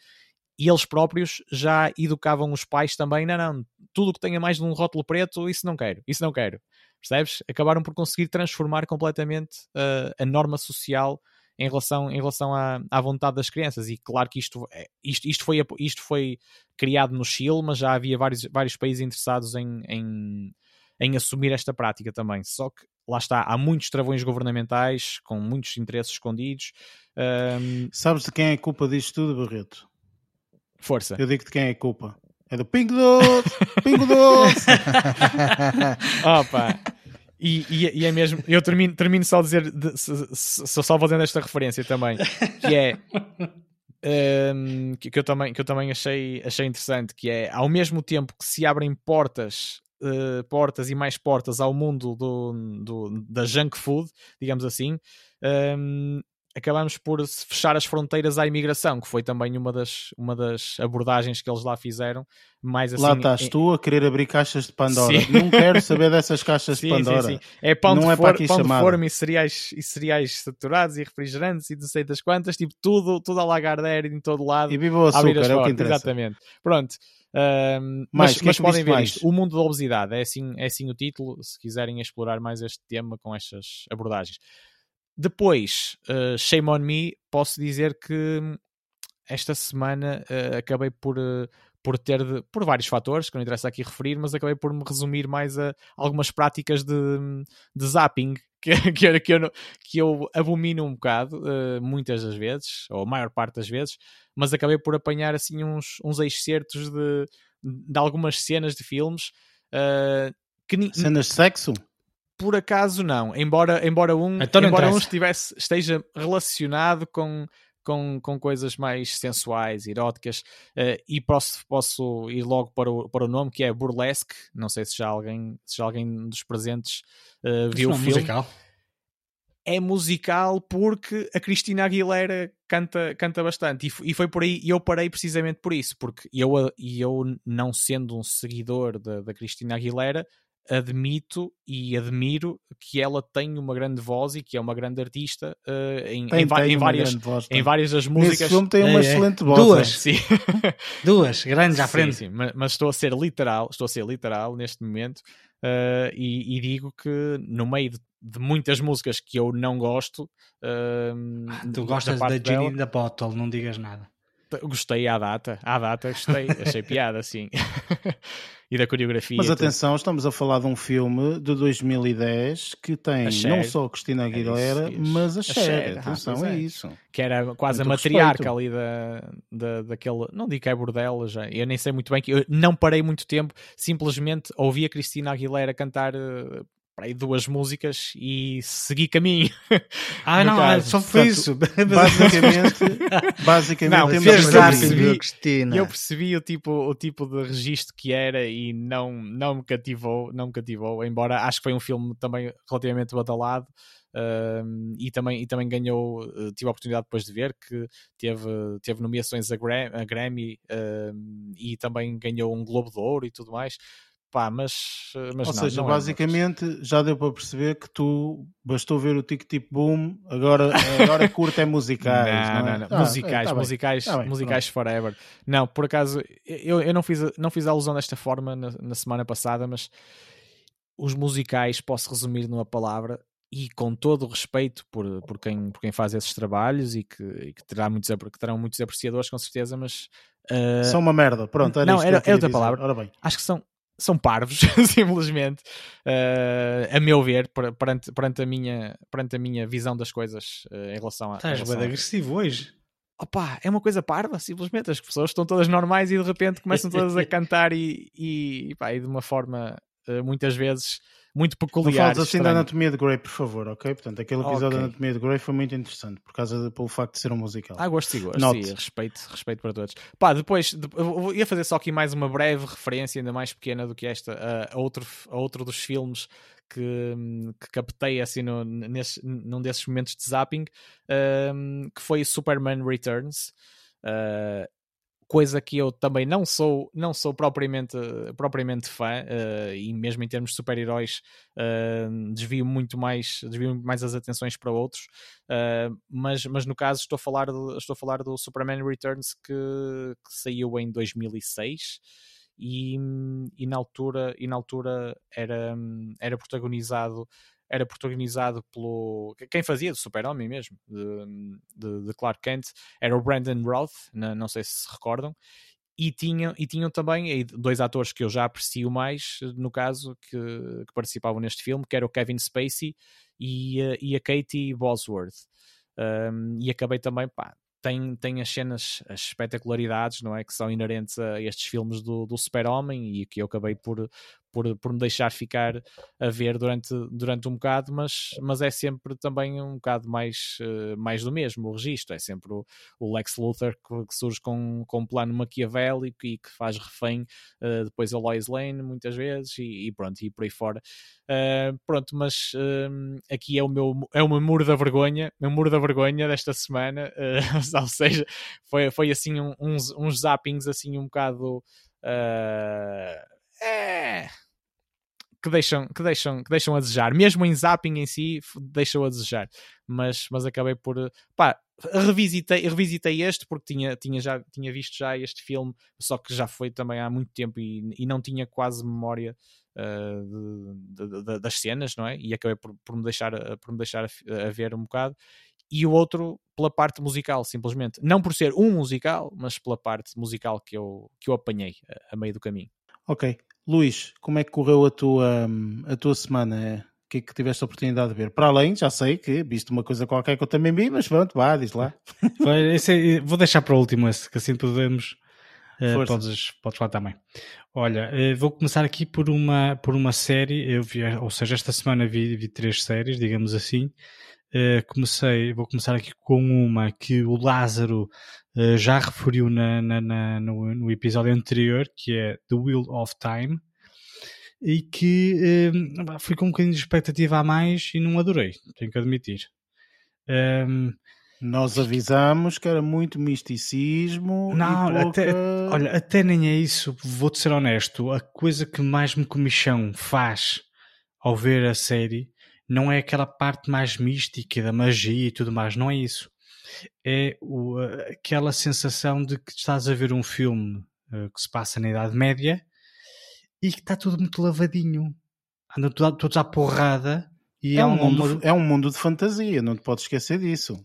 e eles próprios já educavam os pais também, não, não, tudo que tenha mais de um rótulo preto, isso não quero, isso não quero. Percebes? Acabaram por conseguir transformar completamente uh, a norma social em relação, em relação à, à vontade das crianças. E claro que isto, é, isto, isto, foi, isto foi criado no Chile, mas já havia vários, vários países interessados em, em, em assumir esta prática também. Só que lá está, há muitos travões governamentais com muitos interesses escondidos. Um... Sabes de quem é a culpa disto tudo, Barreto? Força. Eu digo de quem é a culpa. É do Pingo Doce! Pingo Doce! Opa! (laughs) E, e, e, é mesmo, eu termino, termino só a dizer, de, só, só fazendo esta referência também, que é um, que, que, eu também, que eu também achei, achei interessante, que é ao mesmo tempo que se abrem portas, uh, portas e mais portas ao mundo do, do, da junk food, digamos assim, um, acabamos por fechar as fronteiras à imigração, que foi também uma das, uma das abordagens que eles lá fizeram. Mais assim, lá estás em... tu a querer abrir caixas de Pandora. Sim. Não quero saber dessas caixas (laughs) sim, de Pandora. Sim, é pão não de, é for, pão de forma e cereais, e cereais saturados e refrigerantes e não sei das quantas, tipo tudo, tudo a Lagardère em todo lado. E viva o açúcar, é o que interessa. Exatamente. Pronto. Um, mas, mas podem ver mais? isto. O mundo da obesidade é assim, é assim o título, se quiserem explorar mais este tema com estas abordagens. Depois, uh, Shame on Me, posso dizer que esta semana uh, acabei por, uh, por ter, de, por vários fatores, que não interessa aqui referir, mas acabei por me resumir mais a algumas práticas de, de zapping que, (laughs) que, que, eu, que eu abomino um bocado, uh, muitas das vezes, ou a maior parte das vezes, mas acabei por apanhar assim uns, uns excertos de, de algumas cenas de filmes. Uh, que, cenas de sexo? Por acaso não, embora, embora um, então embora um estivesse, esteja relacionado com, com, com coisas mais sensuais, eróticas, uh, e posso, posso ir logo para o, para o nome que é Burlesque. Não sei se já alguém, se já alguém dos presentes uh, viu o filme. Musical. É musical porque a Cristina Aguilera canta, canta bastante e, e foi por aí, e eu parei precisamente por isso, porque eu, eu não sendo um seguidor da, da Cristina Aguilera, admito e admiro que ela tem uma grande voz e que é uma grande artista uh, em, tem, em, tem em várias, voz, em várias das músicas. Esse filme tem uma é, é. excelente voz. Duas, sim. (laughs) Duas, grandes à frente. Sim, sim. Mas, mas, estou a ser literal, estou a ser literal neste momento uh, e, e, digo que no meio de, de, muitas músicas que eu não gosto. Uh, tu gostas da, da Ginny da Bottle, não digas nada. Gostei à data, à data gostei, achei piada, sim. (laughs) e da coreografia. Mas atenção, estamos a falar de um filme de 2010 que tem não só Cristina é Aguilera, é isso, mas a, a Cher. Cher. Atenção, ah, é. é. isso. Que era quase muito a matriarca respeito. ali da, da, daquele. Não digo que é bordela já, eu nem sei muito bem que eu não parei muito tempo, simplesmente ouvi a Cristina Aguilera cantar eh, para aí duas músicas e segui caminho. Ah, não, caso. só foi isso. (laughs) Basicamente, basicamente (laughs) não, fez eu, percebi, Cristina. eu percebi o tipo, o tipo de registro que era e não, não me cativou, não me cativou, embora acho que foi um filme também relativamente badalado. Uh, e, também, e também ganhou, uh, tive a oportunidade depois de ver que teve, teve nomeações a, Gra a Grammy uh, e também ganhou um Globo de Ouro e tudo mais. Pá, mas, eh, mas Ou não, seja, não basicamente é já deu para perceber que tu bastou ver o Tic Tic Boom, agora, agora curta é (laughs) musicais. não, não, é? não, não. musicais, é, tá musicais, tá musicais forever. Não, por acaso, eu, eu não, fiz, não fiz a alusão desta forma na, na semana passada, mas os musicais posso resumir numa palavra e com todo o respeito por, por, quem, por quem faz esses trabalhos e que, e que, terá muitos, que terão muitos apreciadores, com certeza, mas. Uh... São uma merda, pronto. Era não, era, era outra dizer. palavra. Bem. Acho que são, são parvos, (laughs) simplesmente, uh, a meu ver, perante, perante, a minha, perante a minha visão das coisas uh, em relação a. Estás bem agressivo hoje. Opa, é uma coisa parva, simplesmente. As pessoas estão todas normais e de repente começam todas a (laughs) cantar e, e, pá, e de uma forma uh, muitas vezes muito peculiar. Não fales assim da Anatomia de Grey, por favor, ok? Portanto, aquele episódio okay. da Anatomia de Grey foi muito interessante, por causa de, pelo facto de ser um musical. Ah, gosto e gosto, sim, respeito, respeito para todos. Pá, depois, eu ia fazer só aqui mais uma breve referência, ainda mais pequena do que esta, a, a outro, a outro dos filmes que, que captei assim no, nesse, num desses momentos de zapping, um, que foi Superman Returns. Uh, coisa que eu também não sou, não sou propriamente, propriamente fã, uh, e mesmo em termos de super-heróis uh, desvio muito mais, desvio mais as atenções para outros, uh, mas, mas no caso estou a falar do, estou a falar do Superman Returns que, que saiu em 2006 e, e na altura, e na altura era, era protagonizado era protagonizado pelo. Quem fazia de Super-Homem mesmo, de, de, de, Clark Kent, era o Brandon Roth, não, não sei se se recordam. E tinham, e tinham também dois atores que eu já aprecio mais, no caso, que, que participavam neste filme, que era o Kevin Spacey e, e a Katie Bosworth. Um, e acabei também, pá, tem, tem as cenas, as espetacularidades, não é? Que são inerentes a estes filmes do, do Super-Homem e que eu acabei por, por, por me deixar ficar a ver durante, durante um bocado, mas, mas é sempre também um bocado mais, uh, mais do mesmo o registro. É sempre o, o Lex Luthor que, que, surge com, com um plano maquiavélico e que faz refém uh, depois a Lois Lane muitas vezes e, e pronto, e por aí fora. Uh, pronto, mas aqui é o meu é o meu muro da vergonha, meu muro da vergonha desta semana, (laughs) ou seja, foi, foi assim um, uns, uns zappings assim um bocado. Uh, é, que deixam, que, deixam, que deixam a desejar. Mesmo em zapping em si, deixam a desejar. Mas, mas acabei por. Pá, revisitei, revisitei este porque tinha, tinha, já, tinha visto já este filme, só que já foi também há muito tempo e, e não tinha quase memória uh, de, de, de, das cenas, não é? E acabei por, por me deixar, por me deixar a, a ver um bocado. E o outro pela parte musical, simplesmente. Não por ser um musical, mas pela parte musical que eu, que eu apanhei a, a meio do caminho. Ok. Luís, como é que correu a tua, a tua semana? O que é que tiveste a oportunidade de ver? Para além, já sei que viste uma coisa qualquer que eu também vi, mas pronto, vá, diz lá. (laughs) esse, vou deixar para o último esse, que assim podemos. Uh, podes, podes falar também. Olha, uh, vou começar aqui por uma, por uma série. Eu vi, ou seja, esta semana vi, vi três séries, digamos assim. Uh, comecei, vou começar aqui com uma que o Lázaro uh, já referiu na, na, na, no, no, episódio anterior, que é The Wheel of Time, e que uh, fui com um bocadinho de expectativa a mais e não adorei, tenho que admitir. Um, ehm, nós avisamos que era muito misticismo. Não, pouca... até, olha, até nem é isso, vou-te ser honesto. A coisa que mais me comichão faz ao ver a série não é aquela parte mais mística da magia e tudo mais, não é isso. É o, aquela sensação de que estás a ver um filme uh, que se passa na Idade Média e que está tudo muito lavadinho. Andam todos à porrada. E é, é um, mundo, é um mundo de fantasia, não te podes esquecer disso.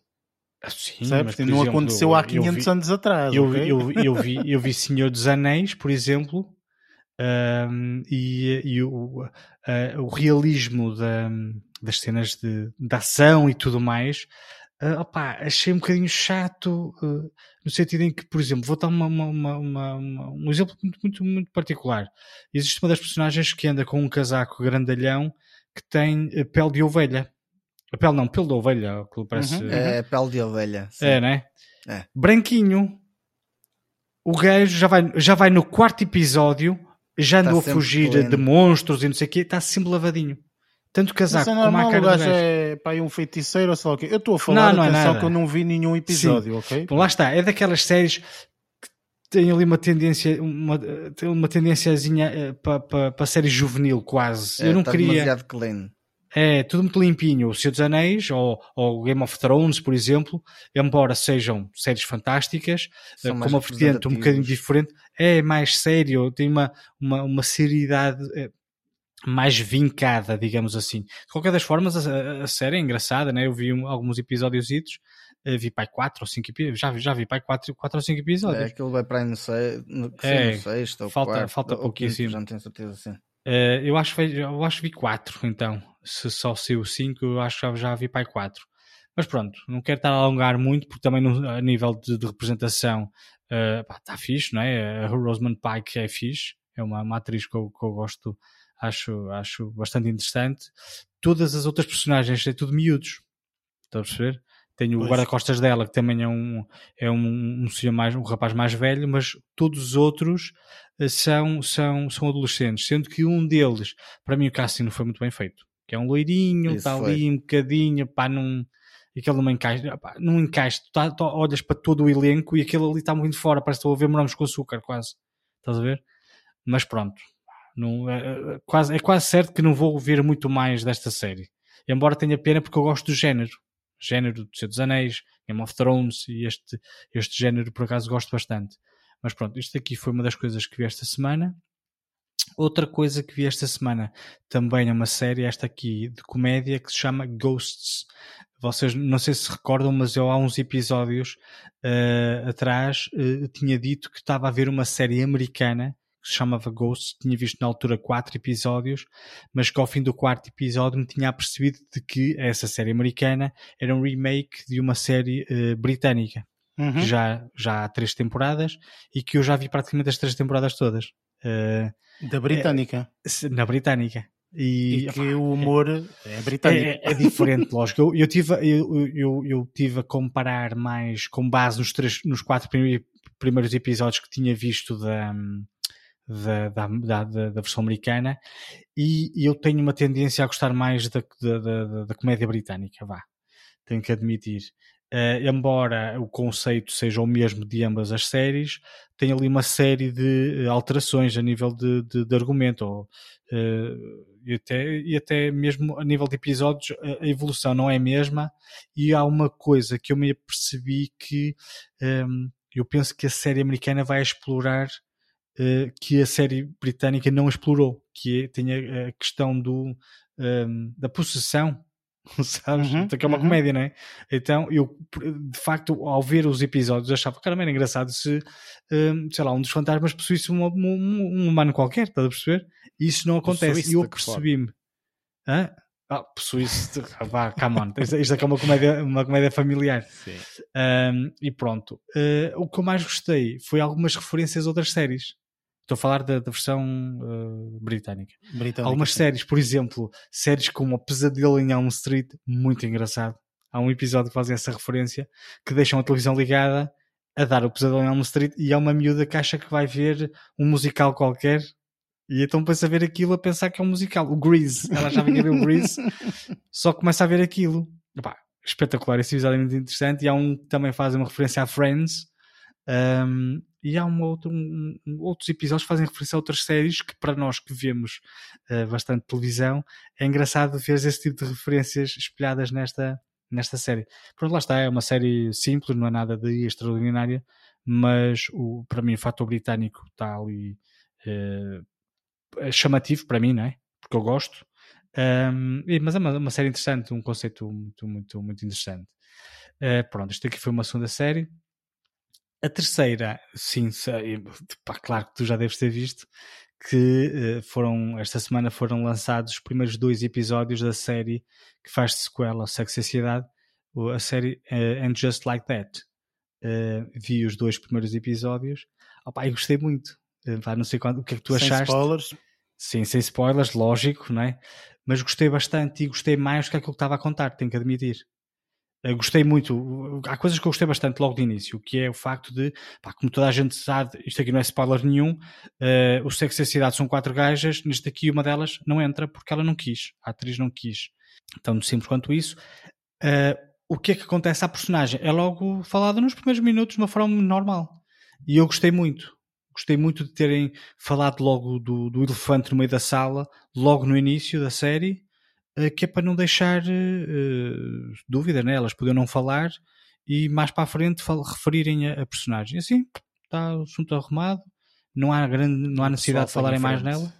Ah, sim, mas, não exemplo, aconteceu há 500 vi, anos atrás. Eu, okay? eu, eu, vi, eu vi Senhor dos Anéis, por exemplo, um, e, e o, uh, o realismo da, das cenas de, de ação e tudo mais, uh, opa, achei um bocadinho chato, uh, no sentido em que, por exemplo, vou dar uma, uma, uma, um exemplo muito, muito, muito particular. Existe uma das personagens que anda com um casaco grandalhão que tem pele de ovelha. A pele não, pele de ovelha, que parece. Uhum. É pele de ovelha. Sim. É, né? É. Branquinho. O gajo já vai, já vai no quarto episódio já andou tá a fugir pleno. de monstros e não sei o quê, está sempre lavadinho. Tanto casaco é normal, como a cara o gajo é pá, um feiticeiro ou sei lá o quê. Eu estou a falar, não, não é só que eu não vi nenhum episódio, Sim. ok? Bom, lá está, é daquelas séries que têm ali uma tendência, uma, tem uma tendênciazinha uh, para pa, pa série juvenil quase. É, eu não tá queria. demasiado clean. É, tudo muito limpinho. O Senhor dos Anéis ou, ou Game of Thrones, por exemplo, embora sejam séries fantásticas, São com uma vertente um bocadinho diferente, é mais sério, tem uma, uma, uma seriedade é, mais vincada, digamos assim. De qualquer das formas, a, a série é engraçada, né? Eu vi um, alguns episódios, eh, vi pai 4 ou 5 episódios, já, já vi pai 4, 4 ou 5 episódios. É, aquilo vai para aí no, sei, no, é, no sexto ou falta, quarto, falta pouquíssimo. Já não tenho certeza, sim. Uh, eu, acho, eu acho que vi 4, então. Se só saiu 5, eu acho que já, já vi pai 4. Mas pronto, não quero estar a alongar muito, porque também no, a nível de, de representação está uh, fixe, não é? A Rosamund Pike é fixe, é uma, uma atriz que eu, que eu gosto, acho, acho bastante interessante. Todas as outras personagens é tudo miúdos, estão a perceber? Tenho pois. o guarda-costas dela, que também é um, é um, um senhor mais, um rapaz mais velho, mas todos os outros uh, são, são, são adolescentes, sendo que um deles, para mim o casting não foi muito bem feito, que é um loirinho, está ali um bocadinho, pá, num aquele não encaixa, pá, não encaixa, tu, tá, tu, olhas para todo o elenco e aquele ali está muito fora, parece que estou a ver morangos com açúcar, quase, estás a ver? Mas pronto, não, é, é, quase, é quase certo que não vou ver muito mais desta série, embora tenha pena porque eu gosto do género, género do Senhor dos Anéis, Game of Thrones e este, este género por acaso gosto bastante. Mas pronto, isto aqui foi uma das coisas que vi esta semana. Outra coisa que vi esta semana também é uma série, esta aqui de comédia, que se chama Ghosts. Vocês não sei se recordam, mas eu há uns episódios uh, atrás uh, tinha dito que estava a ver uma série americana que se chamava Ghosts, tinha visto na altura quatro episódios, mas que ao fim do quarto episódio me tinha apercebido de que essa série americana era um remake de uma série uh, britânica. Uhum. Que já, já há três temporadas e que eu já vi praticamente as três temporadas todas. Uh, da britânica. É, na britânica. E, e que o humor é, é britânico. É, é diferente, (laughs) lógico. Eu, eu, tive, eu, eu, eu tive a comparar mais com base nos, três, nos quatro primeiros episódios que tinha visto da, da, da, da, da versão americana e, e, eu tenho uma tendência a gostar mais da, da, comédia britânica, vá. Tenho que admitir. Uh, embora o conceito seja o mesmo de ambas as séries, tem ali uma série de alterações a nível de, de, de argumento ou, uh, e, até, e até mesmo a nível de episódios a evolução não é a mesma e há uma coisa que eu me apercebi que um, ehm, eu penso que a série americana vai explorar que a série britânica não explorou, que é, tem a, questão do, um, ehm, da possessão, (laughs) sabes? Uhum, então, que é uma uhum. comédia, não é? Então, eu, de facto, ao ver os episódios, achava, que era engraçado se, um, ehm, sei lá, um dos fantasmas possuísse um, um, um humano qualquer, estás a perceber? E isso não acontece. E eu percebi-me. Ah, possuísse. Vá, come on. Isto, isto é, é uma comédia, uma comédia familiar. Um, e pronto. Uh, o que eu mais gostei foi algumas referências a outras séries. Estou a falar da, da versão uh, britânica. britânica. Algumas sim. séries, por exemplo, séries como A Pesadelo em Elm Street, muito engraçado. Há um episódio que fazem essa referência, que deixam a televisão ligada a dar o Pesadelo em Elm Street e há uma miúda que acha que vai ver um musical qualquer e então pensa a ver aquilo a pensar que é um musical. O Grease, ela já vinha ver o Grease, (laughs) só começa a ver aquilo. Epá, espetacular, esse episódio é muito interessante. E há um que também faz uma referência a Friends, um, e há um outro, um, outros episódios que fazem referência a outras séries que, para nós que vemos uh, bastante televisão, é engraçado ver esse tipo de referências espelhadas nesta, nesta série. Pronto, lá está, é uma série simples, não é nada de extraordinária, mas o, para mim o fator britânico está ali uh, chamativo para mim, não é? Porque eu gosto. Um, mas é uma, uma série interessante, um conceito muito, muito, muito interessante. Uh, pronto, isto aqui foi uma segunda série. A terceira, sim, pá, claro que tu já deves ter visto, que uh, foram, esta semana foram lançados os primeiros dois episódios da série que faz sequela, Sexo e Sociedade, a série uh, And Just Like That. Uh, vi os dois primeiros episódios opa, e gostei muito. Uh, não sei quando, o que é que tu sem achaste. Spoilers. Sim, sem spoilers, lógico, não é? Mas gostei bastante e gostei mais do que aquilo que estava a contar, tenho que admitir. Uh, gostei muito. Há coisas que eu gostei bastante logo de início, que é o facto de, pá, como toda a gente sabe, isto aqui não é spoiler nenhum, uh, o sexo e a cidade são quatro gajas, neste aqui uma delas não entra porque ela não quis, a atriz não quis. Tão simples quanto isso. Uh, o que é que acontece à personagem? É logo falado nos primeiros minutos de uma forma normal. E eu gostei muito. Gostei muito de terem falado logo do, do elefante no meio da sala, logo no início da série, que é para não deixar uh, dúvida, né? elas podiam não falar e mais para a frente referirem a, a personagem. Assim, está o assunto arrumado, não há, grande, não há necessidade de falarem mais nela.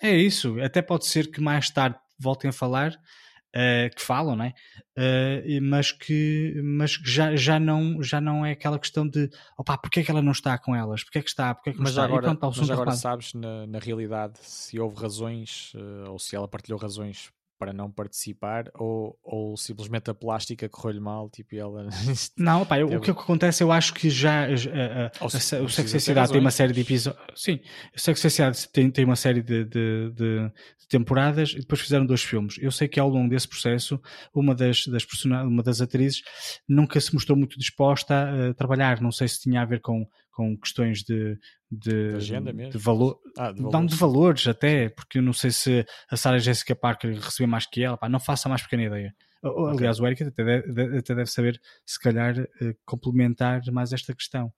É isso, até pode ser que mais tarde voltem a falar uh, que falam, né? Uh, mas que, mas já, já, não, já não é aquela questão de opá, porque é que ela não está com elas? Porque é que está? Porque é que mas está? agora, pronto, mas agora sabes na, na realidade se houve razões uh, ou se ela partilhou razões para não participar ou, ou simplesmente a plástica correu-lhe mal tipo ela (laughs) não opa, o que acontece eu acho que já, já a, a, a, o Sexo Cidade tem uma série de episódios sim, o Sexo Cidade tem, tem uma série de, de, de, de, temporadas e depois fizeram dois filmes. Eu sei que ao longo desse processo uma das, das uma das atrizes nunca se mostrou muito disposta a trabalhar. Não sei se tinha a ver com com questões de, de, de agenda mesmo? De valor, ah, de não de valores até, porque eu não sei se a Sarah Jessica Parker recebeu mais que ela, pá, não faça a mais pequena ideia. Okay. Aliás, o Eric até deve, até deve saber, se calhar, uh, complementar mais esta questão.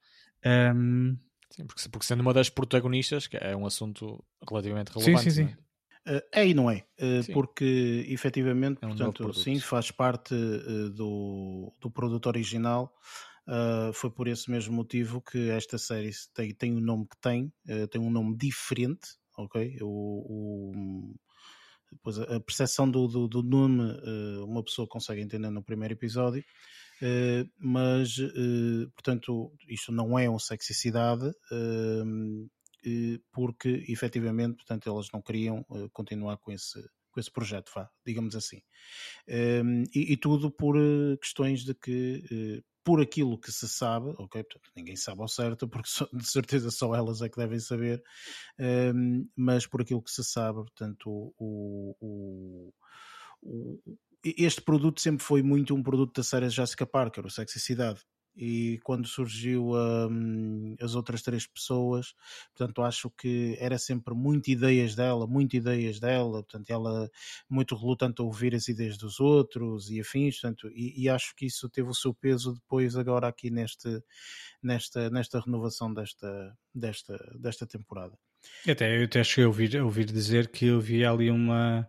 Um... Sim, porque, porque sendo uma das protagonistas, que é um assunto relativamente relevante. Sim, sim, sim. Uh, é e não é, uh, porque efetivamente, é um portanto, sim, faz parte uh, do, do produto original Uh, foi por esse mesmo motivo que esta série tem, tem o nome que tem, uh, tem um nome diferente, ok? O, o a percepção do, do, do nome uh, uma pessoa consegue entender no primeiro episódio, mas portanto isto não é uma sexicidade porque efetivamente portanto elas não queriam continuar com esse com esse projeto, vá, digamos assim. e, e, tudo por questões de que por aquilo que se sabe, ok, ninguém sabe ao certo, (laughs) porque de certeza só elas é que devem saber, um, mas por aquilo que se sabe, portanto, o, o, o, este produto sempre foi muito um produto da série Jessica Parker, o Sexicidade e quando surgiu um, as outras três pessoas, portanto acho que era sempre muito ideias dela, muito ideias dela, portanto ela muito relutante a ouvir as ideias dos outros e afins, portanto, e, e acho que isso teve o seu peso depois agora aqui neste, nesta, nesta renovação desta, desta, desta temporada. Até, eu até cheguei a ouvir, a ouvir dizer que havia ali uma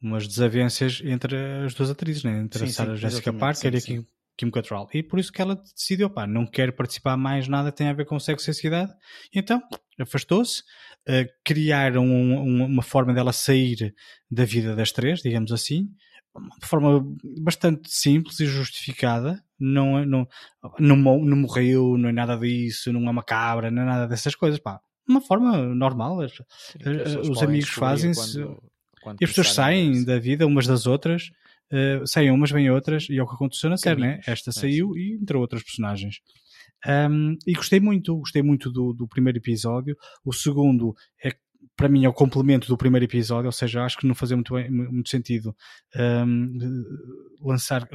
umas desavenças entre as duas atrizes, né? entre sim, a Sarah Jessica Parker sim, e a Kim, Kim Cattrall. E por isso que ela decidiu, pá, não quer participar mais nada que tenha a ver com sexo e sociedade. Então, afastou-se. Uh, criaram um, um, uma forma dela sair da vida das três, digamos assim. Uma forma bastante simples e justificada. Não, não, não, não morreu, não é nada disso, não é uma cabra, não é nada dessas coisas, pá. Uma forma normal. Sim, os amigos fazem-se. E as pessoas saem da vida umas das outras uh, saem umas, vêm outras, e é o que aconteceu na série, né? Esta é, saiu e entrou outras personagens. Um, e gostei muito, gostei muito do, do primeiro episódio. O segundo é para mim é o complemento do primeiro episódio, ou seja, acho que não fazia muito, bem, muito sentido um, lançar.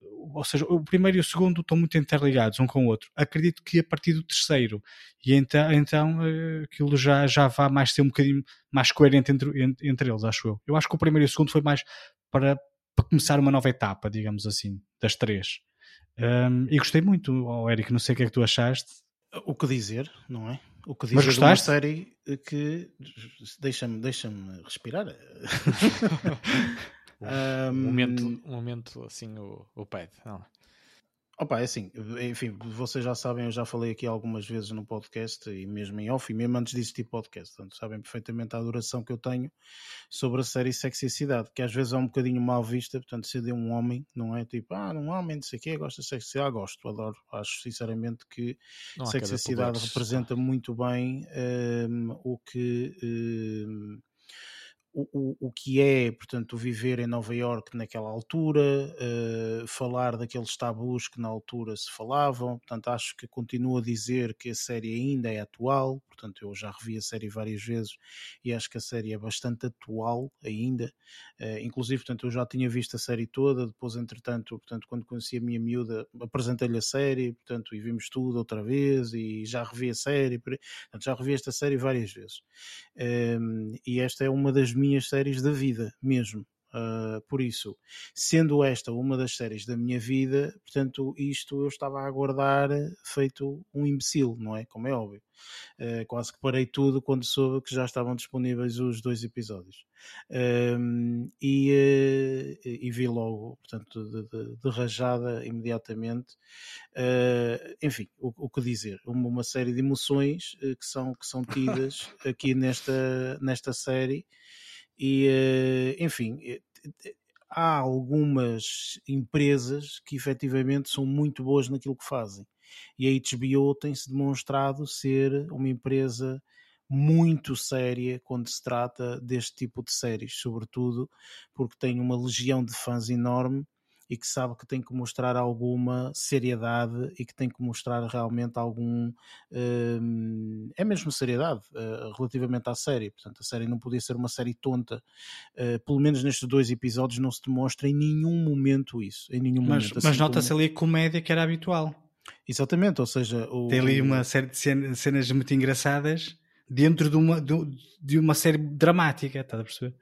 Ou seja, o primeiro e o segundo estão muito interligados um com o outro. Acredito que a partir do terceiro, e então, então eh, aquilo já, já vai mais ser um bocadinho mais coerente entre, entre, entre eles, acho eu. Eu acho que o primeiro e o segundo foi mais para para começar uma nova etapa, digamos assim, das três. Um, e gostei muito, oh, Eric, não sei o que é que tu achaste. O que dizer, não é? O que dizer Mas gostaste? de uma série que deixa-me deixa respirar. (laughs) um, momento, um momento assim, o, o pad. Não. Opa, é assim, enfim, vocês já sabem, eu já falei aqui algumas vezes no podcast e mesmo em off e mesmo antes disso tipo podcast, portanto sabem perfeitamente a adoração que eu tenho sobre a série Sexy Cidade, que às vezes é um bocadinho mal vista, portanto ser de um homem, não é? Tipo, ah, um homem, não sei o quê, gosta de Sexy Cidade, gosto, adoro, acho sinceramente que Sexy Cidade representa muito bem um, o que... Um, o, o, que é, portanto, viver em Nova York naquela altura, uh, falar daqueles tabus que na altura se falavam, portanto, acho que continuo a dizer que a série ainda é atual, portanto, eu já revi a série várias vezes e acho que a série é bastante atual ainda, uh, inclusive, portanto, eu já tinha visto a série toda, depois, entretanto, portanto, quando conheci a minha miúda, apresentei-lhe a série, portanto, e vimos tudo outra vez e já revi a série, portanto, já revi esta série várias vezes. Um, e esta é uma das minhas séries da vida mesmo. Uh, por isso, sendo esta uma das séries da minha vida, portanto, isto eu estava a aguardar feito um imbecil, não é? Como é óbvio. Uh, quase que parei tudo quando soube que já estavam disponíveis os dois episódios. Uh, e, e, vi logo, portanto, de, de, de rajada imediatamente. enfim, o, o, que dizer? Uma, uma série de emoções que, são, que são tidas aqui nesta, nesta série e, eh, enfim, eh, há algumas empresas que efetivamente são muito boas naquilo que fazem. E a HBO tem-se demonstrado ser uma empresa muito séria quando se trata deste tipo de séries, sobretudo porque tem uma legião de fãs enorme e que sabe que tem que mostrar alguma seriedade e que tem que mostrar realmente algum. Uh, é mesmo seriedade uh, relativamente à série. Portanto, a série não podia ser uma série tonta. Uh, pelo menos nestes dois episódios não se demonstra em nenhum momento isso. Em nenhum mas, momento. Assim mas nota-se como... ali a comédia que era habitual. Exatamente, ou seja. O... Tem ali uma série de cenas muito engraçadas dentro de uma, de uma série dramática, estás a perceber?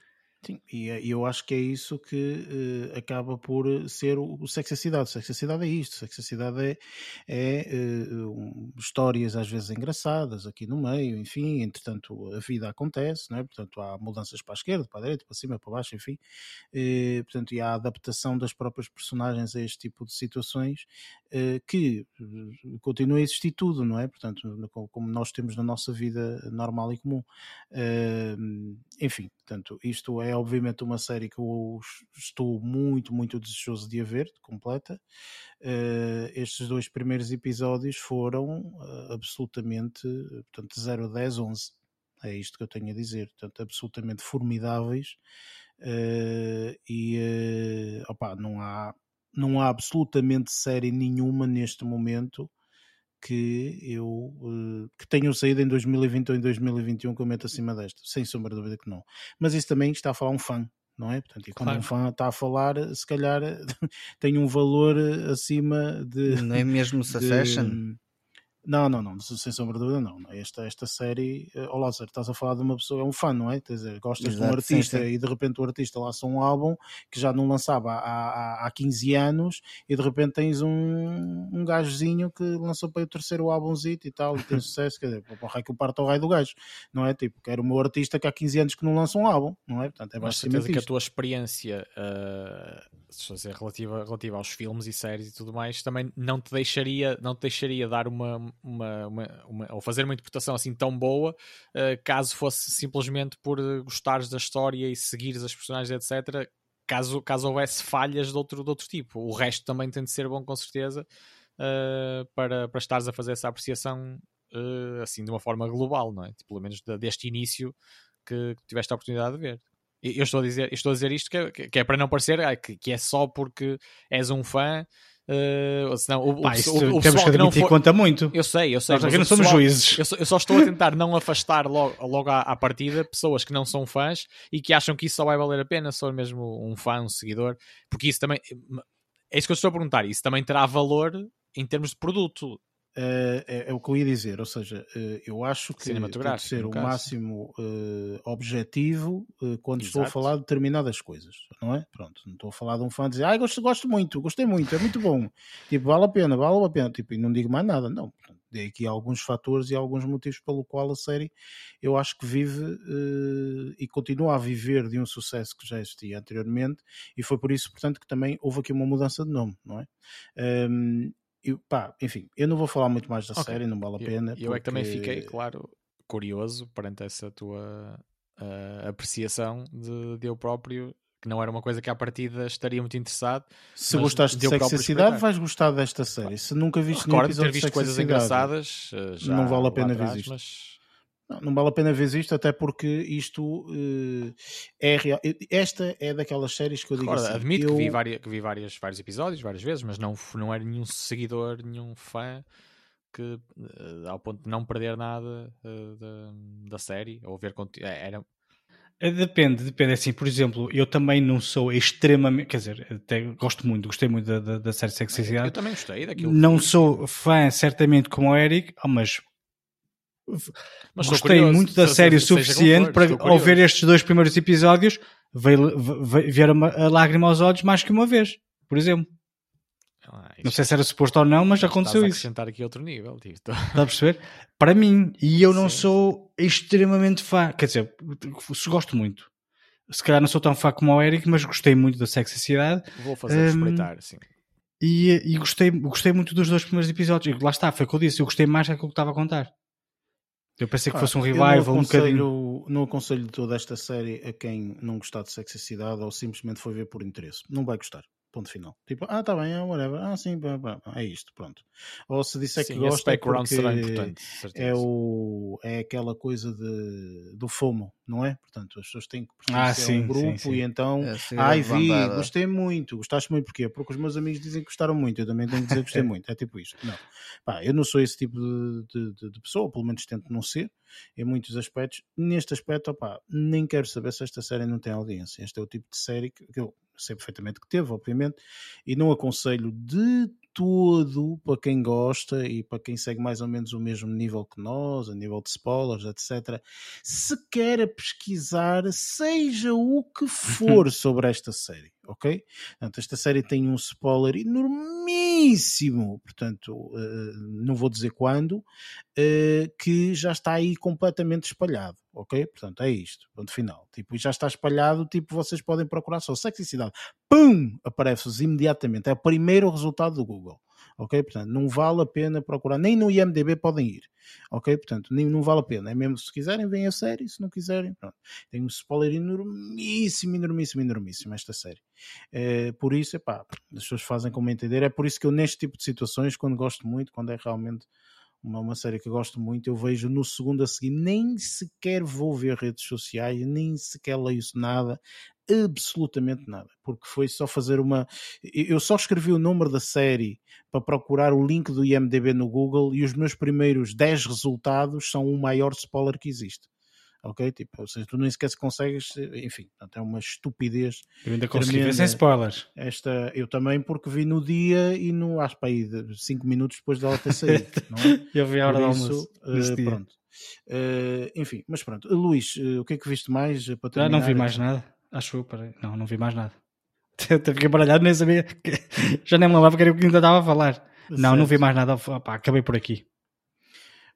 Sim, e, e eu acho que é isso que uh, acaba por ser o, o sexo cidade. O sexo cidade é isto. O sexo cidade é, é uh, um, histórias às vezes engraçadas aqui no meio, enfim. Entretanto, a vida acontece, não é? portanto, há mudanças para a esquerda, para a direita, para cima, para baixo, enfim. Uh, portanto, e há a adaptação das próprias personagens a este tipo de situações que continua a existir tudo, não é? Portanto, como nós temos na nossa vida normal e comum. enfim, portanto, isto é obviamente uma série que eu estou muito, muito desejoso de a ver, completa. Uh, estes dois primeiros episódios foram uh, absolutamente, portanto, 0 a 10, 11. É isto que eu tenho a dizer. Portanto, absolutamente formidáveis. Uh, e, opa, não há, não há absolutamente série nenhuma neste momento que eu que tenham saído em 2020 ou em 2021 que eu meto acima desta, sem sombra de dúvida que não. Mas isso também está a falar um fã, não é? Portanto, e quando claro. um fã está a falar, se calhar (laughs) tem um valor acima de. Não é mesmo (laughs) Succession? Não, não, não, sem sombra de dúvida, não. Esta, esta série, ó oh, Lázaro, estás a falar de uma pessoa, é um fã, não é? Quer dizer, gostas Exato, de um artista sim, sim. e de repente o artista lança um álbum que já não lançava há, há, há 15 anos e de repente tens um, um gajozinho que lançou para o terceiro álbumzinho e tal, e tem sucesso, quer dizer, para o que o parto ao raio do gajo, não é? Tipo, quero o meu artista que há 15 anos que não lança um álbum, não é? Portanto, é basicamente que a tua experiência uh, dizer, relativa, relativa aos filmes e séries e tudo mais também não te deixaria, não te deixaria dar uma uma, uma, uma, ou fazer uma interpretação assim tão boa uh, caso fosse simplesmente por gostares da história e seguires as personagens, etc. Caso, caso houvesse falhas de outro, de outro tipo. O resto também tem de ser bom, com certeza, uh, para, para estares a fazer essa apreciação uh, assim de uma forma global, não é? Tipo, pelo menos deste início que, que tiveste a oportunidade de ver. Eu estou a dizer, estou a dizer isto que, que é para não parecer que é só porque és um fã Uh, senão, o, Pá, o, o, o temos que admitir que conta muito. Eu sei, eu sei. Nós aqui não somos juízes. Eu só, eu só, estou a tentar não afastar logo, logo à, à, partida pessoas que não são fãs e que acham que isso só vai valer a pena se for mesmo um fã, um seguidor, porque isso também. É isso que eu estou a perguntar. Isso também terá valor em termos de produto. Uh, é, é, o que eu ia dizer, ou seja, uh, eu acho que tem de ser o caso. máximo uh, objetivo quando Exato. estou a falar de determinadas coisas, não é? Pronto, não estou a falar de um fã dizer, ah, gosto, gosto muito, gostei muito, é muito bom, (laughs) tipo, vale a pena, vale a pena, tipo, e não digo mais nada, não. Dei aqui alguns fatores e alguns motivos pelo qual a série eu acho que vive e continua a viver de um sucesso que já existia anteriormente, e foi por isso, portanto, que também houve aqui uma mudança de nome, não é? Um, ehm, eu, pá, enfim, eu não vou falar muito mais da okay. série, não vale a pena. Eu, eu porque... é que também fiquei, claro, curioso perante essa tua uh, apreciação de, de eu próprio que não era uma coisa que à partida estaria muito interessado. Se gostaste de sexicidade, vais gostar desta série. Se nunca viste nenhum episódio ter visto coisas engraçadas, já não vale a pena ver isto. Mas... Não, não, vale a pena ver isto, até porque isto uh, é real. Esta é daquelas séries que eu digo Recorda, assim, Admito eu... que vi, várias, que vi várias, vários episódios, várias vezes, mas não, não era nenhum seguidor, nenhum fã que uh, ao ponto de não perder nada uh, da, da série ou ver é, era é, Depende, depende. Assim, por exemplo, eu também não sou extremamente. Quer dizer, até gosto muito, gostei muito da, da, da série Sexicidade. Eu também gostei daquilo. Não sou fã, certamente, como o Eric, mas. Mas gostei curioso, muito da série o suficiente para, ao ver estes dois primeiros episódios, veio, veio, vieram a lágrima aos olhos mais que uma vez, por exemplo. Ah, não sei se era suposto ou não, mas aconteceu isso. acrescentar aqui outro nível. Tipo. Está a perceber? Para mim, e eu não sim. sou extremamente fã, quer dizer, gosto muito. Se calhar não sou tão fã como o Eric, mas gostei muito da Sexicidade. Vou fazer um, respeitar, sim. E, e, gostei, gostei muito dos dois primeiros episódios. E lá está, foi o que eu disse. Eu gostei mais daquilo que estava a contar. Eu pensei que ah, fosse um revival, um bocadinho. Não aconselho toda esta série a quem não gostar de sexicidade ou simplesmente foi ver por interesse. Não vai gostar. Ponto final. Tipo, ah, tá bem, é whatever. Ah, sim, é isto, pronto. Ou se disser sim, que gosta é porque é, o, é aquela coisa de, do FOMO, não é? Portanto, as pessoas têm que pertencer ah, sim, a um grupo sim, e então, é, ai, vi, gostei muito. Gostaste muito porquê? Porque os meus amigos dizem que gostaram muito, eu também tenho que dizer que gostei (laughs) muito. É tipo isto. Não. Pá, eu não sou esse tipo de, de, de pessoa, pelo menos tento não ser, em muitos aspectos. Neste aspecto, opá, nem quero saber se esta série não tem audiência. Este é o tipo de série que eu sei perfeitamente que teve, obviamente, e não aconselho de todo para quem gosta e para quem segue mais ou menos o mesmo nível que nós, a nível de spoilers, etc. Se quer pesquisar, seja o que for (laughs) sobre esta série, ok? Portanto, esta série tem um spoiler enormíssimo, portanto, uh, não vou dizer quando, uh, que já está aí completamente espalhado ok? Portanto, é isto, ponto final. Tipo, já está espalhado, tipo, vocês podem procurar só sexicidade. Pum! Aparece-vos imediatamente. É o primeiro resultado do Google. Ok? Portanto, não vale a pena procurar. Nem no IMDB podem ir. Ok? Portanto, nem, não vale a pena. É mesmo se quiserem, vem a série. Se não quiserem, pronto. Tem um spoiler enormíssimo, enormíssimo, enormíssimo esta série. É, por isso, epá, as pessoas fazem como entender. É por isso que eu, neste tipo de situações, quando gosto muito, quando é realmente uma, uma série que gosto muito, eu vejo no segundo a seguir, nem sequer vou ver redes sociais, nem sequer leio nada, absolutamente nada, porque foi só fazer uma. Eu só escrevi o número da série para procurar o link do IMDB no Google e os meus primeiros 10 resultados são o maior spoiler que existe ok? Tipo, ou seja, tu nem sequer se consegues, enfim, portanto, é uma estupidez. Eu ainda consegui ver sem spoilers. Esta, eu também, porque vi no dia e no, acho para aí, 5 minutos depois dela ter (laughs) saído, não é? (laughs) eu vi a hora do almoço. Uh, pronto. Uh, enfim, mas pronto. Luís, uh, o que é que viste mais para terminar? Ah, não vi mais nada. Acho eu, peraí. Não, não vi mais nada. (laughs) Até fiquei baralhado, nem sabia. Já nem me lembrava que era o que ainda estava a falar. Certo. Não, não vi mais nada. Opa, acabei por aqui.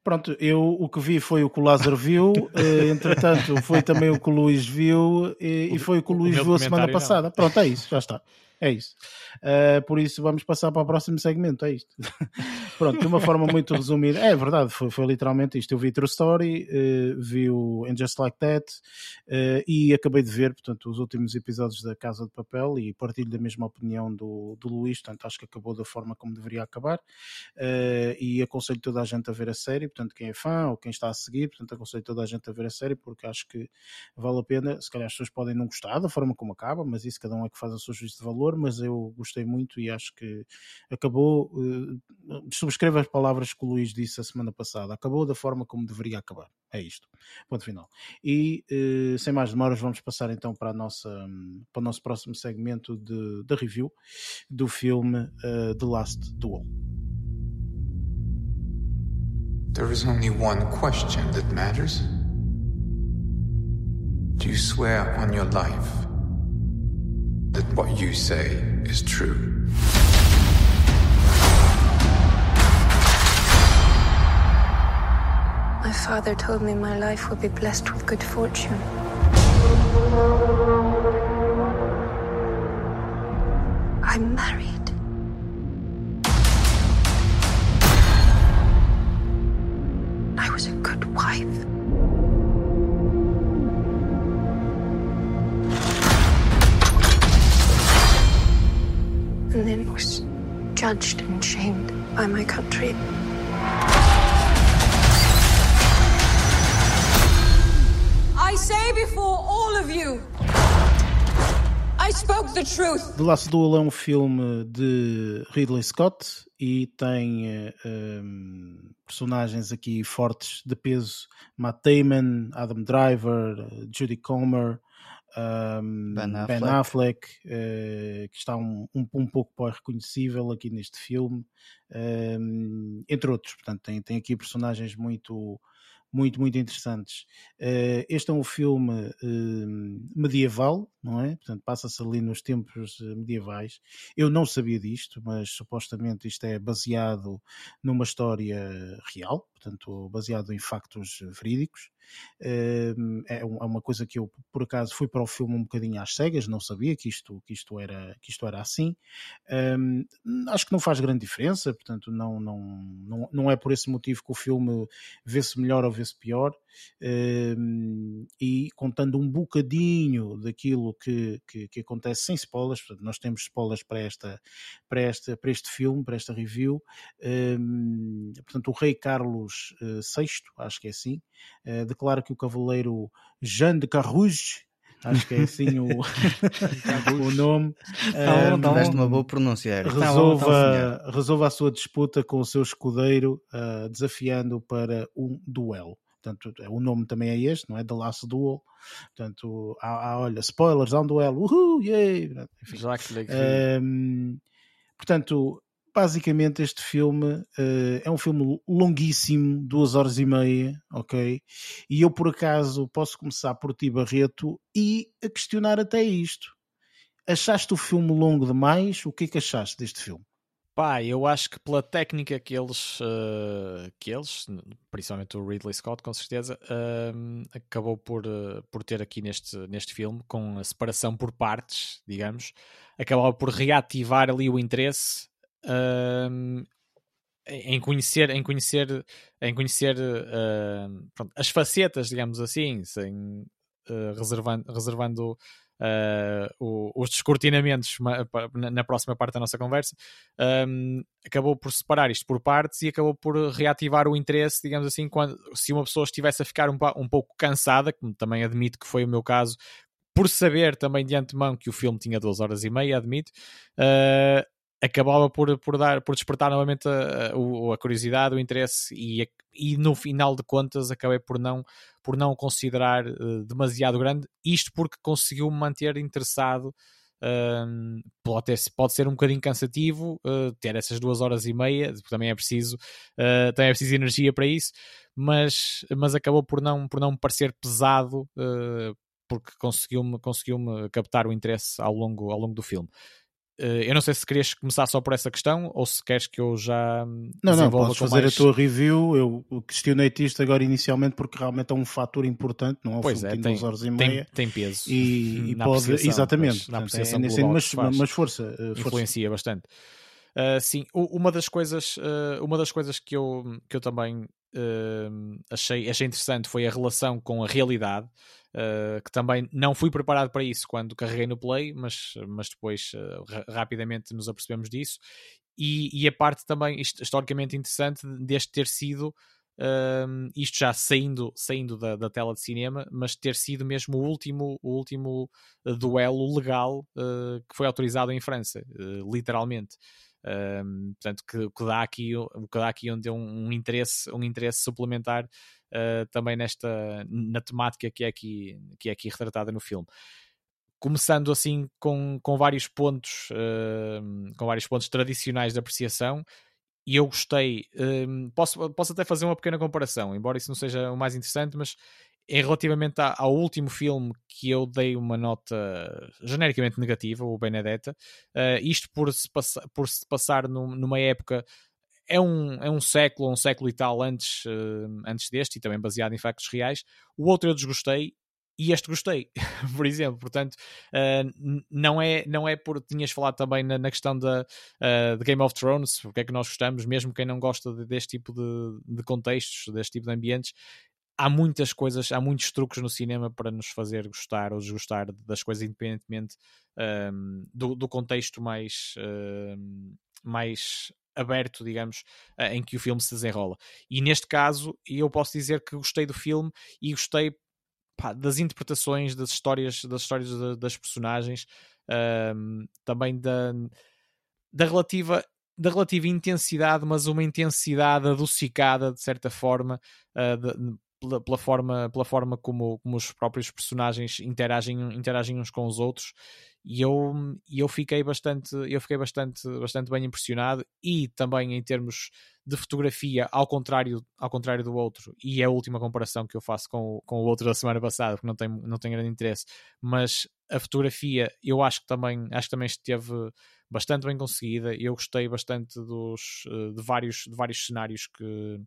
Pronto, eu o que vi foi o que o Lázaro viu, eh, entretanto foi também o que o Luís viu e, e foi o que o Luís viu a semana passada. Não. Pronto, é isso, já está. É isso. Uh, por isso vamos passar para o próximo segmento, é isto. (laughs) Pronto, de uma forma muito resumida. É verdade, foi, foi literalmente isto. Eu vi True Story, uh, vi o And Just Like That uh, e acabei de ver, portanto, os últimos episódios da Casa de Papel e partilho da mesma opinião do, do Luís, portanto, acho que acabou da forma como deveria acabar e aconselho toda a gente a ver a série, portanto, quem é fã ou quem está a seguir, portanto, aconselho toda a gente a ver a série porque acho que vale a pena. Se calhar as pessoas podem não gostar da forma como acaba, mas isso cada um é que faz a sua juízo de valor, mas eu gostei muito e acho que acabou. Uh, subscrevo as palavras que o Luís disse a semana passada. Acabou da forma como deveria acabar. É isto. Ponto final. E uh, sem mais demoras, vamos passar então para, a nossa, para o nosso próximo segmento de, de review do filme uh, The Last Duel. There is only one question that matters. Do you swear on your life that what you say is true. My father told me my life would be blessed with good fortune. I'm married. I was a good wife. And then was judged and shamed by my country. I say before all of you, I spoke the truth. The Last Duel é um filme de Ridley Scott e tem um, personagens aqui fortes de peso: Matt Damon, Adam Driver, Judy Comer. Um, ben Affleck, ben Affleck uh, que está um, um, um pouco reconhecível aqui neste filme, um, entre outros. Portanto, tem, tem aqui personagens muito, muito, muito interessantes. Uh, este é um filme uh, medieval, não é? Portanto, passa-se ali nos tempos eh, medievais. Eu não sabia disto, mas supostamente isto é baseado numa história real, portanto, baseado em factos verídicos. É, é uma coisa que eu, por acaso, fui para o filme um bocadinho às cegas, não sabia que isto, que isto, era, que isto era assim. Acho que não faz grande diferença, portanto, não, não, não, não é por esse motivo que o filme vê-se melhor ou vê-se pior. E contando um bocadinho daquilo que, que, que, acontece sem spoilers, portanto, nós temos spoilers para, esta, para, esta, para este filme, para esta review. portanto, o Rei Carlos VI, eh, acho que é assim, uh, declara que o cavaleiro Jean de Carrouge acho que é assim o, (laughs) (laughs) o nome. Não, um, tiveste uma boa pronunciar. Resolva, tá tá resolva a sua disputa com o seu escudeiro, uh, desafiando para um duelo. Portanto, o nome também é este, não é? The Last Duel. Portanto, há, há olha, spoilers, há um duelo. Uhul, yay! Enfim. Um, portanto, basicamente este filme uh, é um filme longuíssimo, duas horas e meia, ok? E eu por acaso posso começar por ti, Barreto, e a questionar até isto. Achaste o filme longo demais? O que é que achaste deste filme? Pá, eu acho que pela técnica que eles, uh, que eles principalmente o Ridley Scott, com certeza, uh, acabou por, uh, por ter aqui neste, neste filme, com a separação por partes, digamos, acabou por reativar ali o interesse uh, em conhecer, em conhecer, em conhecer uh, pronto, as facetas, digamos assim, sem, uh, reservando, reservando uh, o, os descortinamentos na, na, próxima parte da nossa conversa, um, acabou por separar isto por partes e acabou por reativar o interesse, digamos assim, quando, se uma pessoa estivesse a ficar um, um pouco cansada, como também admito que foi o meu caso, por saber também de antemão que o filme tinha duas horas e meia, admito, uh, acabava por, por, dar, por despertar novamente a, a, a curiosidade, o interesse e, e no final de contas acabei por não, por não considerar uh, demasiado grande, isto porque conseguiu me manter interessado uh, pode, ter, pode ser um bocadinho cansativo uh, ter essas duas horas e meia, também é preciso uh, também é preciso energia para isso, mas, mas acabou por não, por não me parecer pesado porque conseguiu-me conseguiu captar o interesse ao longo, ao longo do filme. Eh, eu não sei se querias começar só por essa questão ou se queres que eu já. Não, não, podes fazer mais... a tua review. Eu questionei-te isto agora inicialmente porque realmente é um fator importante, não é? Pois é, tem, horas e meia. Tem, tem peso. E, e pode. Exatamente. Na apreciação é, global mas, mas força, uh, força. Influencia bastante. Uh, sim, uma das coisas, uh, uma das coisas que eu, que eu também uh, achei, achei interessante foi a relação com a realidade. Uh, que também não fui preparado para isso quando carreguei no Play, mas, mas depois uh, ra rapidamente nos apercebemos disso. E, e, a parte também historicamente interessante deste ter sido, uh, isto já saindo, saindo da, da, tela de cinema, mas ter sido mesmo o último, o último duelo legal que foi autorizado em França, literalmente. Um, portanto, que, que, dá aqui, que dá aqui onde um, um interesse, um interesse suplementar uh, também nesta na temática que é aqui, que é aqui retratada no filme. Começando assim com, com vários pontos, uh, com vários pontos tradicionais de apreciação, e eu gostei. Um, posso, posso até fazer uma pequena comparação, embora isso não seja o mais interessante, mas em relativamente ao último filme que eu dei uma nota genericamente negativa, o Benedetta, uh, isto por se, por se passar numa época é um, é um século, um século e tal antes, uh, antes deste, e também baseado em factos reais. O outro eu desgostei, e este gostei, (laughs) por exemplo. Portanto, uh, não, é, não é por. Tinhas falado também na, na questão da, uh, de Game of Thrones, porque é que nós gostamos, mesmo quem não gosta de, deste tipo de, de contextos, deste tipo de ambientes. Há muitas coisas, há muitos truques no cinema para nos fazer gostar ou desgostar das coisas, independentemente um, do, do, contexto mais, um, mais aberto, digamos, em que o filme se desenrola. E neste caso, eu posso dizer que gostei do filme e gostei pá, das interpretações, das histórias, das histórias das personagens, um, também da, da relativa da relativa intensidade, mas uma intensidade adocicada de certa forma, uh, de, pela, pela, forma, pela forma como, como os próprios personagens interagem, interagem uns com os outros. E eu, eu fiquei bastante eu fiquei bastante, bastante bem impressionado. E também em termos de fotografia ao contrário, ao contrário do outro e é a última comparação que eu faço com, com o outro da semana passada porque não tem, não tem grande interesse. Mas a fotografia eu acho que também acho que também esteve bastante bem conseguida. Eu gostei bastante dos, eh, de, vários, de vários cenários que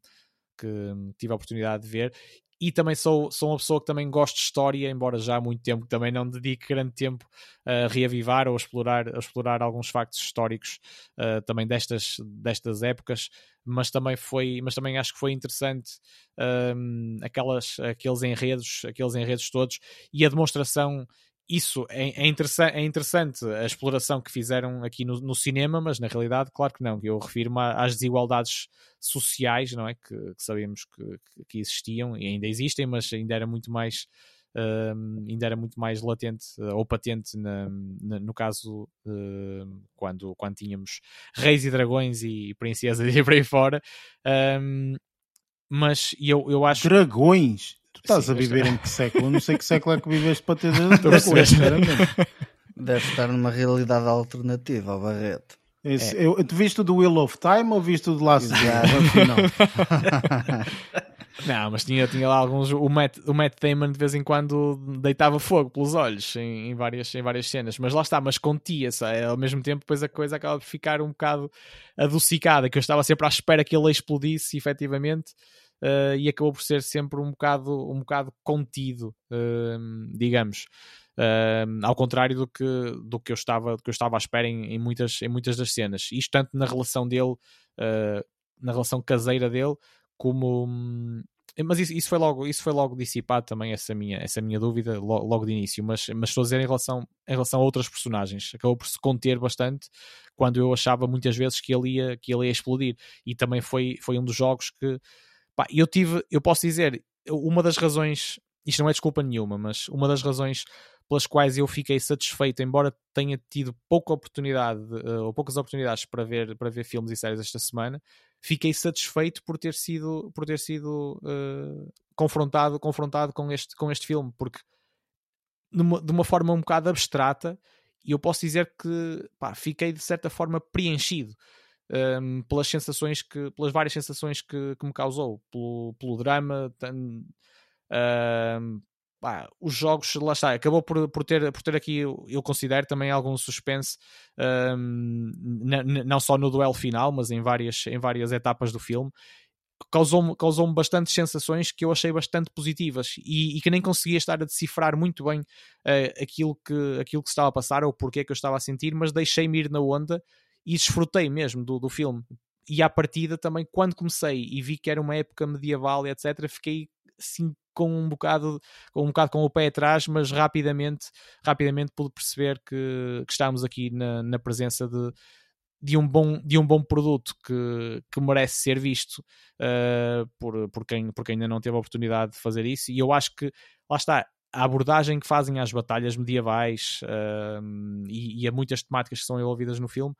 que tive a oportunidade de ver. E também sou, sou uma pessoa que também gosto de história, embora já há muito tempo também não dedique grande tempo a reavivar ou a explorar, a explorar alguns factos históricos uh, também destas, destas épocas, mas também foi, mas também acho que foi interessante um, aquelas, aqueles enredos, aqueles enredos todos e a demonstração isso é, é, interessa é, interessante a exploração que fizeram aqui no, no, cinema, mas na realidade, claro que não. Eu refiro-me às desigualdades sociais, não é? Que, que que, que, existiam e ainda existem, mas ainda era muito mais. Uh, ainda era muito mais latente uh, ou patente na, na, no caso uh, quando, quando tínhamos reis e dragões e princesas (laughs) e por aí fora. mas eu, eu acho. Dragões? Tu estás Sim, a viver em que século? Eu não sei que século é que viveste para ter dragões, Deve estar numa realidade alternativa, ao Barreto. Esse, é. eu, tu viste o do Wheel of Time ou viste o do Last Não. (laughs) não, mas tinha, tinha lá alguns. O Matt, o Matt Damon de vez em quando deitava fogo pelos olhos em, em várias, em várias cenas, mas lá está, mas contia-se. É, ao mesmo tempo, depois a coisa acaba por ficar um bocado adocicada, que eu estava sempre à espera que ele explodisse efetivamente. Uh, e acabou por ser sempre um bocado, um bocado contido, uh, digamos. Uh, ao contrário do que, do que eu estava do que eu estava à espera em, em muitas, em muitas das cenas. Isto tanto na relação dele, uh, na relação caseira dele, como. Um, mas isso, isso, foi logo, isso foi logo dissipado também, essa minha, essa minha dúvida, logo, logo de início. Mas, mas estou a dizer em relação, em relação a outras personagens. Acabou por se conter bastante quando eu achava muitas vezes que ele ia, que ele ia explodir. E também foi, foi um dos jogos que. Pá, eu tive, eu posso dizer, uma das razões, isto não é desculpa nenhuma, mas uma das razões pelas quais eu fiquei satisfeito, embora tenha tido pouca oportunidade uh, ou poucas oportunidades para ver, para ver filmes e séries esta semana, fiquei satisfeito por ter sido, por ter sido uh, confrontado, confrontado com, este, com este filme, porque numa, de uma forma um bocado abstrata, eu posso dizer que pá, fiquei de certa forma preenchido. Um, pelas sensações que, pelas várias sensações que, que me causou, pelo, pelo drama, ehm, pá, os jogos, lá está, acabou por, por, ter, por ter aqui, eu considero também algum suspense, um, não só no duelo final, mas em várias, em várias etapas do filme. Causou-me causou bastantes sensações que eu achei bastante positivas e, e que nem conseguia estar a decifrar muito bem uh, aquilo, que, aquilo que estava a passar ou porque é que eu estava a sentir, mas deixei-me ir na onda e desfrutei mesmo do, do filme. E à partida também, quando comecei e vi que era uma época medieval e etc., fiquei assim com um bocado com um bocado com o pé atrás, mas rapidamente rapidamente pude perceber que, que estamos aqui na, na presença de, de um bom, de um bom produto que, que merece ser visto uh, por, por, quem, por quem ainda não teve a oportunidade de fazer isso. E eu acho que, lá está, a abordagem que fazem às batalhas medievais uh, e, e, a muitas temáticas que são envolvidas no filme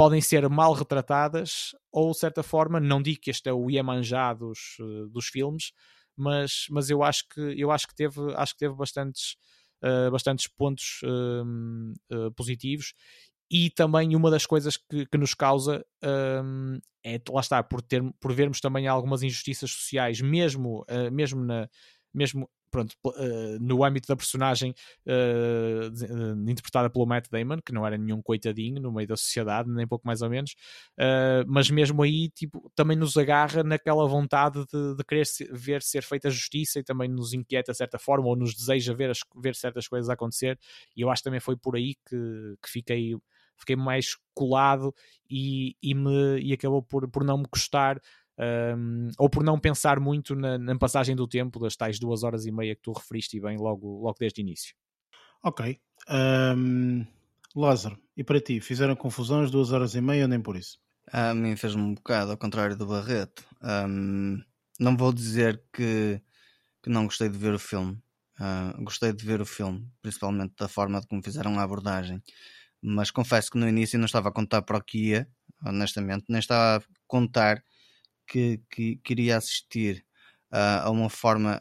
podem ser mal retratadas ou, de certa forma, não digo que este é o Iemanjá dos, dos filmes, mas, mas eu acho que eu acho que teve, acho que teve bastantes, uh, bastantes pontos uh, positivos. E também uma das coisas que, que nos causa um, é, lá está, por, ter, por vermos também algumas injustiças sociais, mesmo, uh, mesmo, na, mesmo pronto, uh, no âmbito da personagem uh, interpretada pelo Matt Damon, que não era nenhum coitadinho no meio da sociedade, nem pouco mais ou menos, uh, mas mesmo aí tipo, também nos agarra naquela vontade de, de querer ver ser feita justiça e também nos inquieta de certa forma ou nos deseja ver, as, ver certas coisas acontecer. E eu acho que também foi por aí que, que fiquei fiquei mais colado e, e, me, e acabou por, por não me custar um, ou por não pensar muito na, na, passagem do tempo das tais duas horas e meia que tu referiste bem logo, logo desde o início. Ok. Um, Lázaro, e para ti, fizeram confusão as duas horas e meia ou nem por isso? A mim fez-me um bocado, ao contrário do Barreto. Um, não vou dizer que, que não gostei de ver o filme. Uh, gostei de ver o filme, principalmente da forma de como fizeram a abordagem. Mas confesso que no início não estava a contar para o que ia, honestamente, nem estava a contar que, que queria assistir uh, a uma forma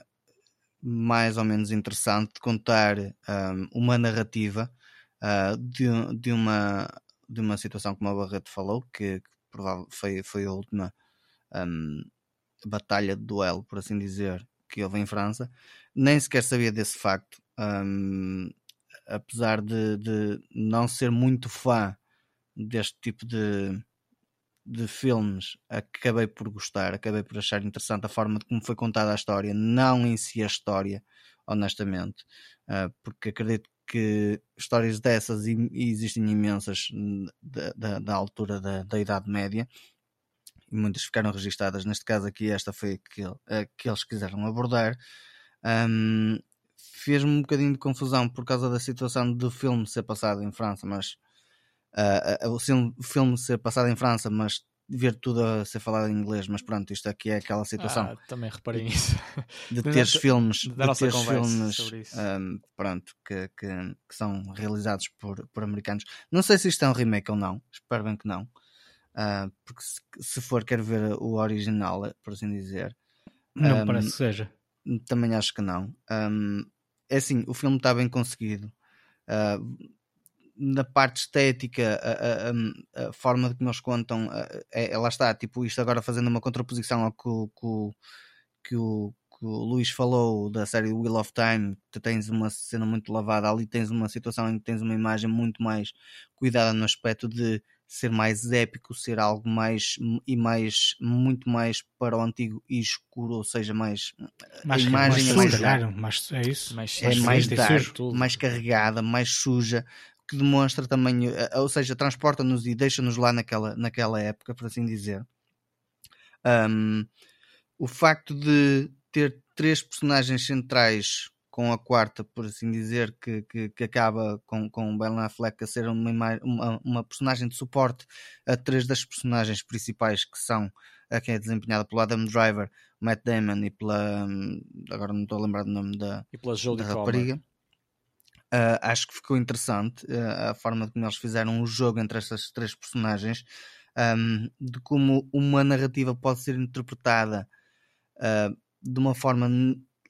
mais ou menos interessante de contar um, uma narrativa uh, de, de, uma, de uma situação como a Barreto falou, que, que foi, foi a última um, batalha de duelo, por assim dizer, que houve em França. Nem sequer sabia desse facto, um, apesar de, de não ser muito fã deste tipo de, de filmes acabei por gostar, acabei por achar interessante a forma de como foi contada a história, não em si a história, honestamente, uh, porque acredito que histórias dessas existem imensas da, da, da altura da, da, Idade Média e muitas ficaram registadas. Neste caso aqui, esta foi que, a que eles quiseram abordar. Um, Fez-me um bocadinho de confusão por causa da situação do filme ser passado em França, mas uh, o filme ser passado em França, mas ver tudo a ser falado em inglês, mas pronto, isto aqui é aquela situação. Ah, também reparei nisso. (laughs) De teres filmes, de teres filmes um, pronto, que, que, que, são realizados por, por americanos. Não sei se isto é um remake ou não, espero bem que não. Uh, porque se, se, for, quero ver o original, por assim dizer. Não um, parece que seja. Também acho que não. Um, é assim, o filme está bem conseguido. Uh, na parte estética, a, a, a, forma de que nos contam, é, ela está, tipo, isto agora fazendo uma contraposição ao que, que, que, o, que o Luís falou da série Wheel of Time, tu tens uma cena muito lavada, ali tens uma situação em que tens uma imagem muito mais cuidada no aspecto de ser mais épico, ser algo mais e mais muito mais para o antigo e escuro, ou seja, mais, mais a imagem mais, é mais, mais, é isso, mais, é mais dark, mais carregada, mais suja, que demonstra também, eh, ou seja, transporta-nos e deixa-nos lá naquela, naquela época, por assim dizer. Um, o facto de ter três personagens centrais com a quarta, por assim dizer, que, que, que acaba com, com Ben Affleck a ser uma, uma, uma, personagem de suporte a três das personagens principais que são a quem é desempenhada pelo Adam Driver, Matt Damon e pela hum, agora não estou a lembrar do nome da, e pela Jodie da rapariga. Uh, acho que ficou interessante uh, a forma como eles fizeram o jogo entre estas três personagens, um, de como uma narrativa pode ser interpretada uh, de uma forma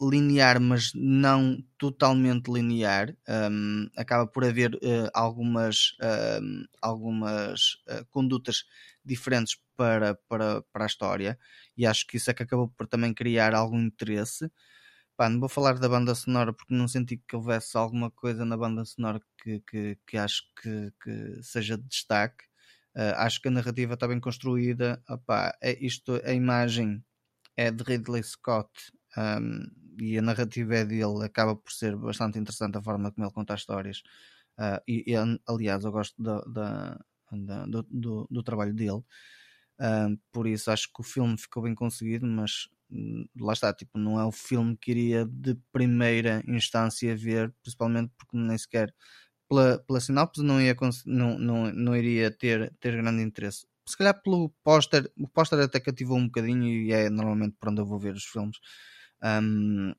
linear, mas não totalmente linear. Um, acaba por haver algumas, algumas condutas diferentes para, para, para a história, e acho que isso é que acabou por também criar algum interesse. Pá, não vou falar da banda sonora porque não senti que houvesse alguma coisa na banda sonora que, que, que acho que, que, seja de destaque. Uh, acho que a narrativa está bem construída. É isto, a imagem é de Ridley Scott um, e a narrativa é dele. Acaba por ser bastante interessante a forma como ele conta as histórias. Uh, e, e, aliás, eu gosto da, da, da do, do, do, trabalho dele. Por isso acho que o filme ficou bem conseguido, mas Hum, lá está, tipo, não é o filme que iria de primeira instância ver, principalmente porque nem sequer pela, pela sinopse não, ia, não, não, não iria ter, ter grande interesse. Se calhar pelo póster, o póster até cativou um bocadinho e é normalmente para onde eu vou ver os filmes. Um,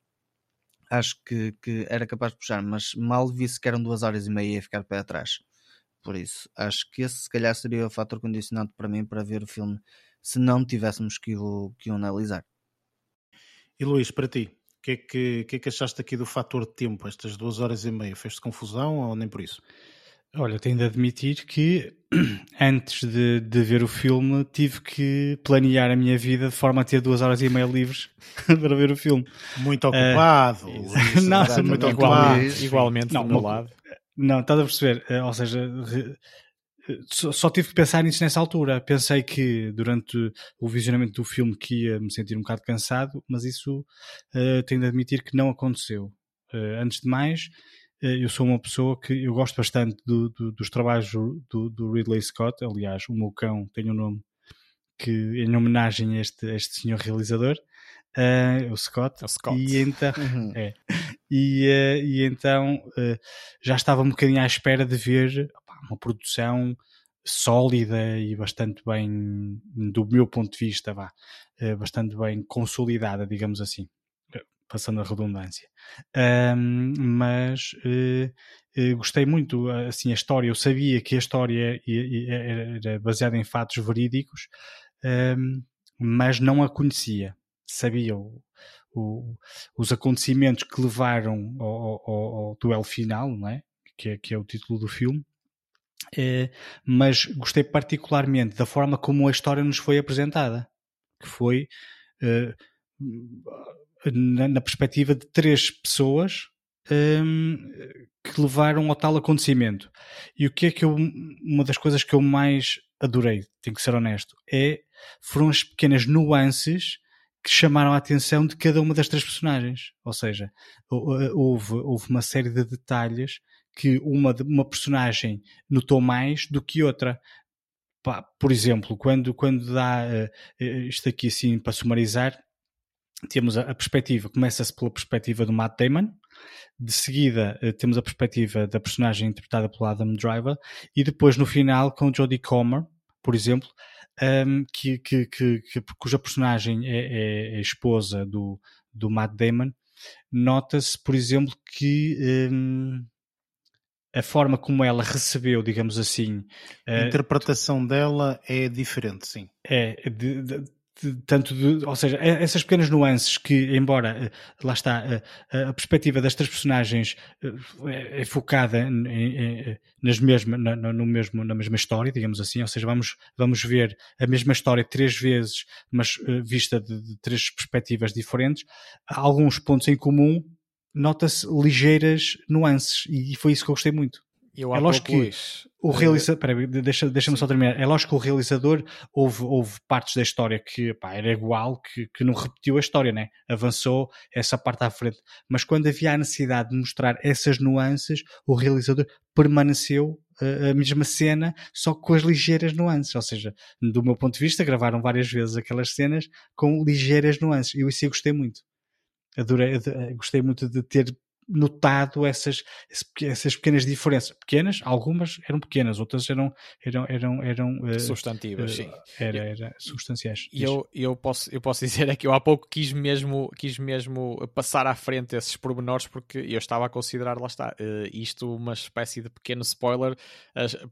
acho que, que era capaz de puxar, mas mal vi que eram duas horas e meia e ficar pé atrás. Por isso, acho que esse se calhar seria o fator condicionante para mim para ver o filme se não tivéssemos que o, que o analisar. E Luís, para ti, o que, é que, que, é que achaste aqui do fator de tempo, estas duas horas e meia? Fez-te confusão ou nem por isso? Olha, tenho de admitir que (clears throat) antes de, de, ver o filme tive que planear a minha vida de forma a ter duas horas e meia livres (laughs) para ver o filme. Muito ocupado. Uh, (laughs) não, muito ocupado. Igualmente, não, do meu lado. Não, estás a perceber? Uh, ou seja, só, só, tive que pensar nisso nessa altura. Pensei que durante o visionamento do filme que ia me sentir um bocado cansado, mas isso uh, tenho de admitir que não aconteceu. Uh, antes de mais, uh, eu sou uma pessoa que eu gosto bastante do, do, dos trabalhos do, do, Ridley Scott. Aliás, o meu cão tem um nome que em homenagem a este, a este senhor realizador. O Scott. O Scott. E então, uhum. é, e, uh, e então uh, já estava um bocadinho à espera de ver uma produção sólida e bastante bem, do meu ponto de vista, vá, eh, bastante bem consolidada, digamos assim, passando a redundância. Mas uh, uh, gostei muito, assim, a história. Eu sabia que a história era baseada em fatos verídicos, mas não a conhecia. Sabia o, o, os acontecimentos que levaram ao, ao, ao duelo final, não é? Que, é? que é o título do filme, é, mas gostei particularmente da forma como a história nos foi apresentada, que foi uh, na, na, perspectiva de três pessoas um, que levaram ao tal acontecimento. E o que é que eu, uma das coisas que eu mais adorei, tenho que ser honesto, é foram as pequenas nuances que chamaram a atenção de cada uma das três personagens. Ou seja, houve, houve uma série de detalhes que uma, uma personagem notou mais do que outra. Por exemplo, quando, quando dá uh, isto aqui assim para sumarizar, temos a, a perspectiva, começa-se pela perspectiva do Matt Damon, de seguida uh, temos a perspectiva da personagem interpretada pelo Adam Driver, e depois no final com Jodie Comer, por exemplo, um, que, que, que, que, cuja personagem é, é, é esposa do, do Matt Damon, nota-se, por exemplo, que um, a forma como ela recebeu, digamos assim. A interpretação uh, dela é diferente, sim. É, de, de, tanto de, ou seja, essas pequenas nuances que, embora uh, lá está, uh, a perspectiva das três personagens é, é, focada em, em, nas mesma, na, no mesmo, na mesma história, digamos assim, ou seja, vamos, vamos ver a mesma história três vezes, mas vista de, de três perspectivas diferentes, há alguns pontos em comum nota-se ligeiras nuances e foi isso que eu gostei muito. Eu é lógico que o realizador, peraí, deixa, deixa-me só terminar. É lógico que o realizador houve, houve partes da história que pá, era igual, que, que não repetiu a história, né? avançou essa parte à frente. Mas quando havia a necessidade de mostrar essas nuances, o realizador permaneceu a, a mesma cena, só com as ligeiras nuances. Ou seja, do meu ponto de vista, gravaram várias vezes aquelas cenas com ligeiras nuances. Eu isso eu gostei muito adorei, gostei muito de ter notado essas, essas pequenas diferenças. Pequenas, algumas eram pequenas, outras eram, eram, eram, eram uh, substantivas, uh, sim. Era, era substanciais. E eu, eu, posso, eu posso dizer é que eu há pouco quis mesmo, quis mesmo passar à frente esses pormenores porque eu estava a considerar, lá está, uh, isto uma espécie de pequeno spoiler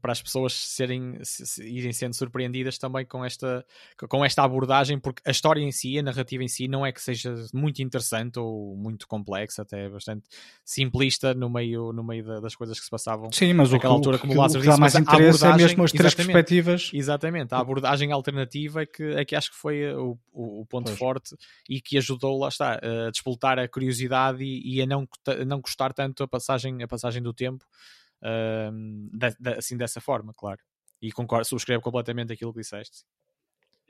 para as pessoas serem, se, se, irem sendo surpreendidas também com esta, com esta abordagem, porque a história em si, a narrativa em si, não é que seja muito interessante ou muito complexa, até bastante simplista no meio, no meio das coisas que se passavam Sim, mas naquela o, altura, como o, Lázaro disse. mais interesse é mesmo as três perspectivas. Exatamente, a abordagem alternativa é que, é que acho que foi o, o, o ponto pois. forte e que ajudou, lá está, a despoltar a curiosidade e, e a não, a não gostar tanto a passagem, a passagem do tempo, de, assim dessa forma, claro. E concordo, subscrevo completamente aquilo que disseste.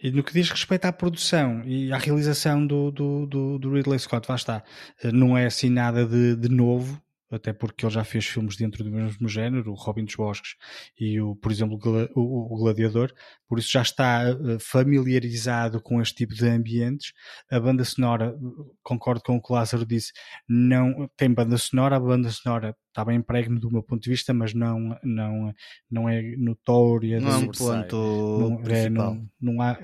E no que diz respeito à produção e à realização do, do, do, do Ridley Scott, lá está, eh, não é assim nada de, de novo, até porque ele já fez filmes dentro do mesmo género, o Robin dos Bosques e, o, por exemplo, o, Gladiador, por isso já está eh, familiarizado com este tipo de ambientes. A banda sonora, concordo com o que o Lázaro disse, não tem banda sonora, a banda sonora está bem empregue do meu ponto de vista, mas não, não, não é notória. Não é um ponto não, é, não, não, há,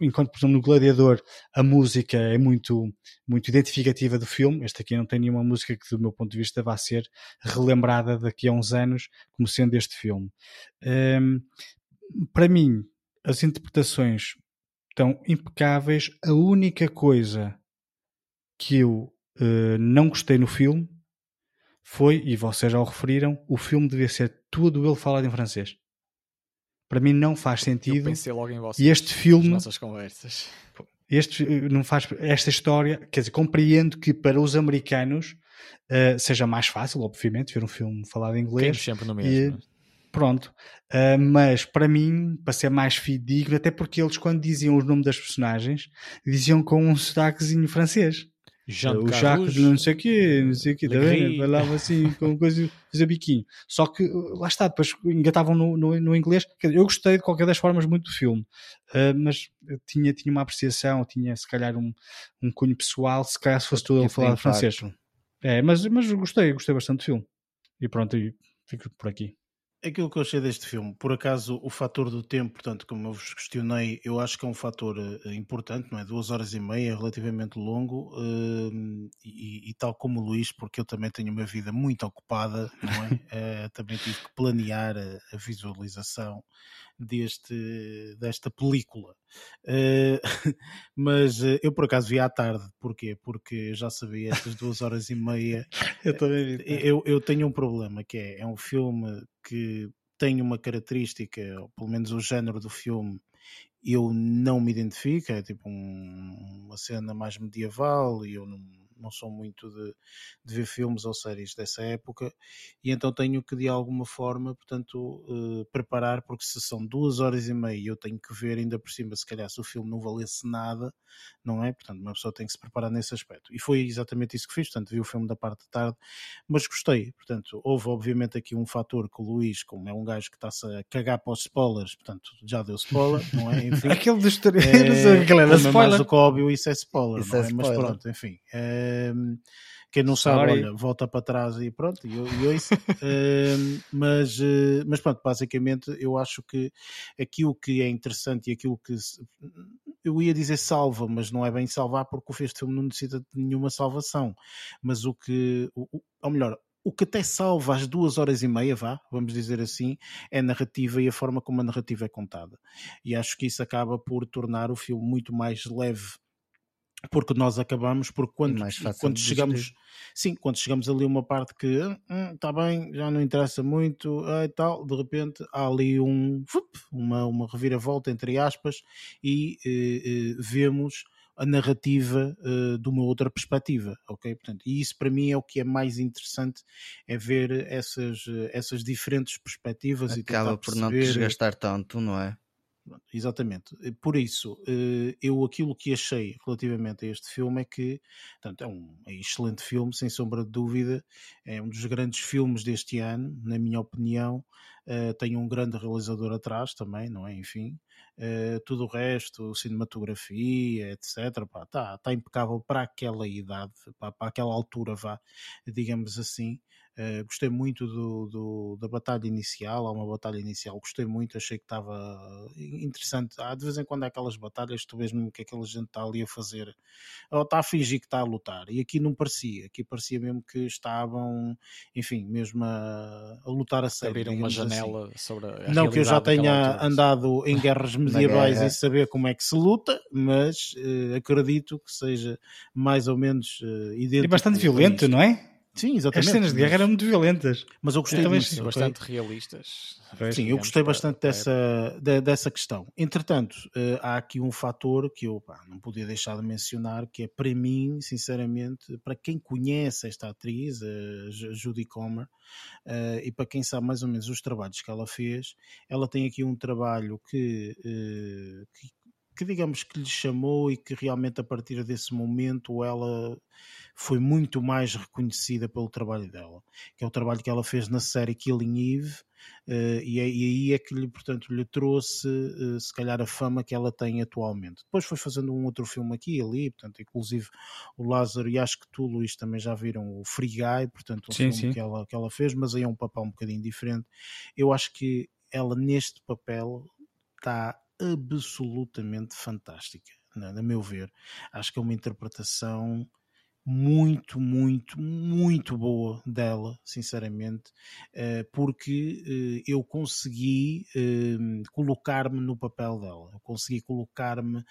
enquanto, por exemplo, no Gladiador a música é muito, muito identificativa do filme, este aqui não tem nenhuma música que do meu ponto de vista vá ser relembrada daqui a uns anos como sendo este filme. Um, para mim, as interpretações estão impecáveis. A única coisa que eu uh, não gostei no filme foi, e vocês já o referiram, o filme devia ser tudo ele falado em francês. Para mim não faz sentido. Eu pensei logo em vocês, e este filme, nossas conversas. (laughs) Este não faz esta história, quer dizer, compreendo que para os americanos uh, seja mais fácil, obviamente, ver um filme falado em inglês. sempre no mesmo. E, pronto, uh, mas para mim, para ser mais fidedigno, até porque eles, quando diziam os nomes das personagens, diziam com um sotaquezinho francês. Jean o Jacques de não sei o quê, não sei o quê, tá Falava assim, (laughs) com coisa, fazia biquinho. Só que lá está, depois engatavam no, no, no inglês. Eu gostei de qualquer das formas muito do filme, uh, mas tinha, tinha uma apreciação, tinha se calhar um, um cunho pessoal, se calhar se fosse tudo a falar francês. É, mas, mas gostei, gostei bastante do filme. E pronto, fico por aqui. Aquilo que eu achei deste filme, por acaso o fator do tempo, portanto, como eu vos questionei, eu acho que é um fator uh, importante, não é? Duas horas e meia, relativamente longo, uh, e, e, tal como o Luís, porque eu também tenho uma vida muito ocupada, não é? uh, (laughs) também tive que planear a, a visualização deste, desta película. Uh, (laughs) mas uh, eu por acaso vi à tarde, porquê? Porque já sabia estas duas horas e meia. (laughs) eu também vi. Eu, eu tenho um problema que é, é um filme que tem uma característica, ou pelo menos o género do filme, eu não me identifico, é tipo um, uma cena mais medieval e eu não não sou muito de, de, ver filmes ou séries dessa época e então tenho que de alguma forma, portanto, uh, preparar, porque se são duas horas e meia eu tenho que ver ainda por cima, se calhar se o filme não valesse nada, não é? Portanto, uma pessoa tem que se preparar nesse aspecto. E foi exatamente isso que fiz, portanto, vi o filme da parte de tarde, mas gostei, portanto, houve obviamente aqui um fator que o Luís, como é um gajo que está-se a cagar para os spoilers, portanto, já deu spoiler, (laughs) não é? Enfim, Aquele dos (laughs) é, é spoiler. Do que óbvio, isso é spoiler, isso não é? é? Spoiler. Mas pronto, enfim. É, quem não sabe, olha, volta para trás e pronto, e, e ouço. mas, uh, mas pronto, basicamente eu acho que aquilo que é interessante e aquilo que eu ia dizer salva, mas não é bem salvar porque o este filme não necessita de nenhuma salvação. Mas o que, o, ou melhor, o que até salva as duas horas e meia, vá, vamos dizer assim, é a narrativa e a forma como a narrativa é contada. E acho que isso acaba por tornar o filme muito mais leve porque nós acabamos, porque quando, quando chegamos, sim, quando chegamos ali uma parte que está hum, hum, bem, já não interessa muito e tal, de repente há ali um uma, uma reviravolta entre aspas e eh, eh, vemos a narrativa uh, de uma outra perspectiva, ok? Portanto, e isso para mim é o que é mais interessante, é ver essas, essas diferentes perspectivas Acaba e por perceber... não desgastar tanto, não é? Exatamente. Eh, por isso, eh, eu aquilo que achei relativamente a este filme é que portanto, é um é excelente filme, sem sombra de dúvida. É um dos grandes filmes deste ano, na minha opinião. Uh, tem um grande realizador atrás também, não é? Enfim, tudo o resto, cinematografia, etc. Está tá impecável para aquela idade, para, para aquela altura, vá, digamos assim. Uh, gostei muito do, do, da batalha inicial, há uma batalha inicial, gostei muito, achei que estava interessante. Há de vez em quando há aquelas batalhas, tu vês mesmo que aquela gente está ali a fazer, ou está a fingir que está a lutar, e aqui não parecia, aqui parecia mesmo que estavam, enfim, mesmo a, a lutar a sério. Abriram uma assim. janela assim. sobre a Não que eu já tenha andado em guerras (laughs) medievais e saber como é que se luta, mas uh, acredito que seja mais ou menos uh, idêntico. É bastante violento, não é? Sim, exatamente. As cenas de guerra eram muito violentas. Mas eu gostei disso. Bastante realistas. Sim, eu gostei bastante dessa, de, dessa questão. Entretanto, uh, há aqui um fator que eu pá, não podia deixar de mencionar, que é para mim, sinceramente, para quem conhece esta atriz, uh, Judy Comer, uh, e para quem sabe mais ou menos os trabalhos que ela fez, ela tem aqui um trabalho que, que que digamos que lhe chamou e que realmente a partir desse momento ela foi muito mais reconhecida pelo trabalho dela, que é o trabalho que ela fez na série Killing Eve, uh, e, é, e, aí é que lhe, portanto, lhe trouxe uh, se calhar a fama que ela tem atualmente. Depois foi fazendo um outro filme aqui e ali, portanto, inclusive o Lázaro e acho que tu, Luís, também já viram o Free Guy, portanto, um sim, filme sim. Que, ela, que ela fez, mas aí é um papel um bocadinho diferente. Eu acho que ela neste papel está absolutamente fantástica, né? a meu ver. Acho que é uma interpretação muito, muito, muito boa dela, sinceramente, eh, porque eh, eu consegui eh, colocar-me no papel dela, eu consegui colocar-me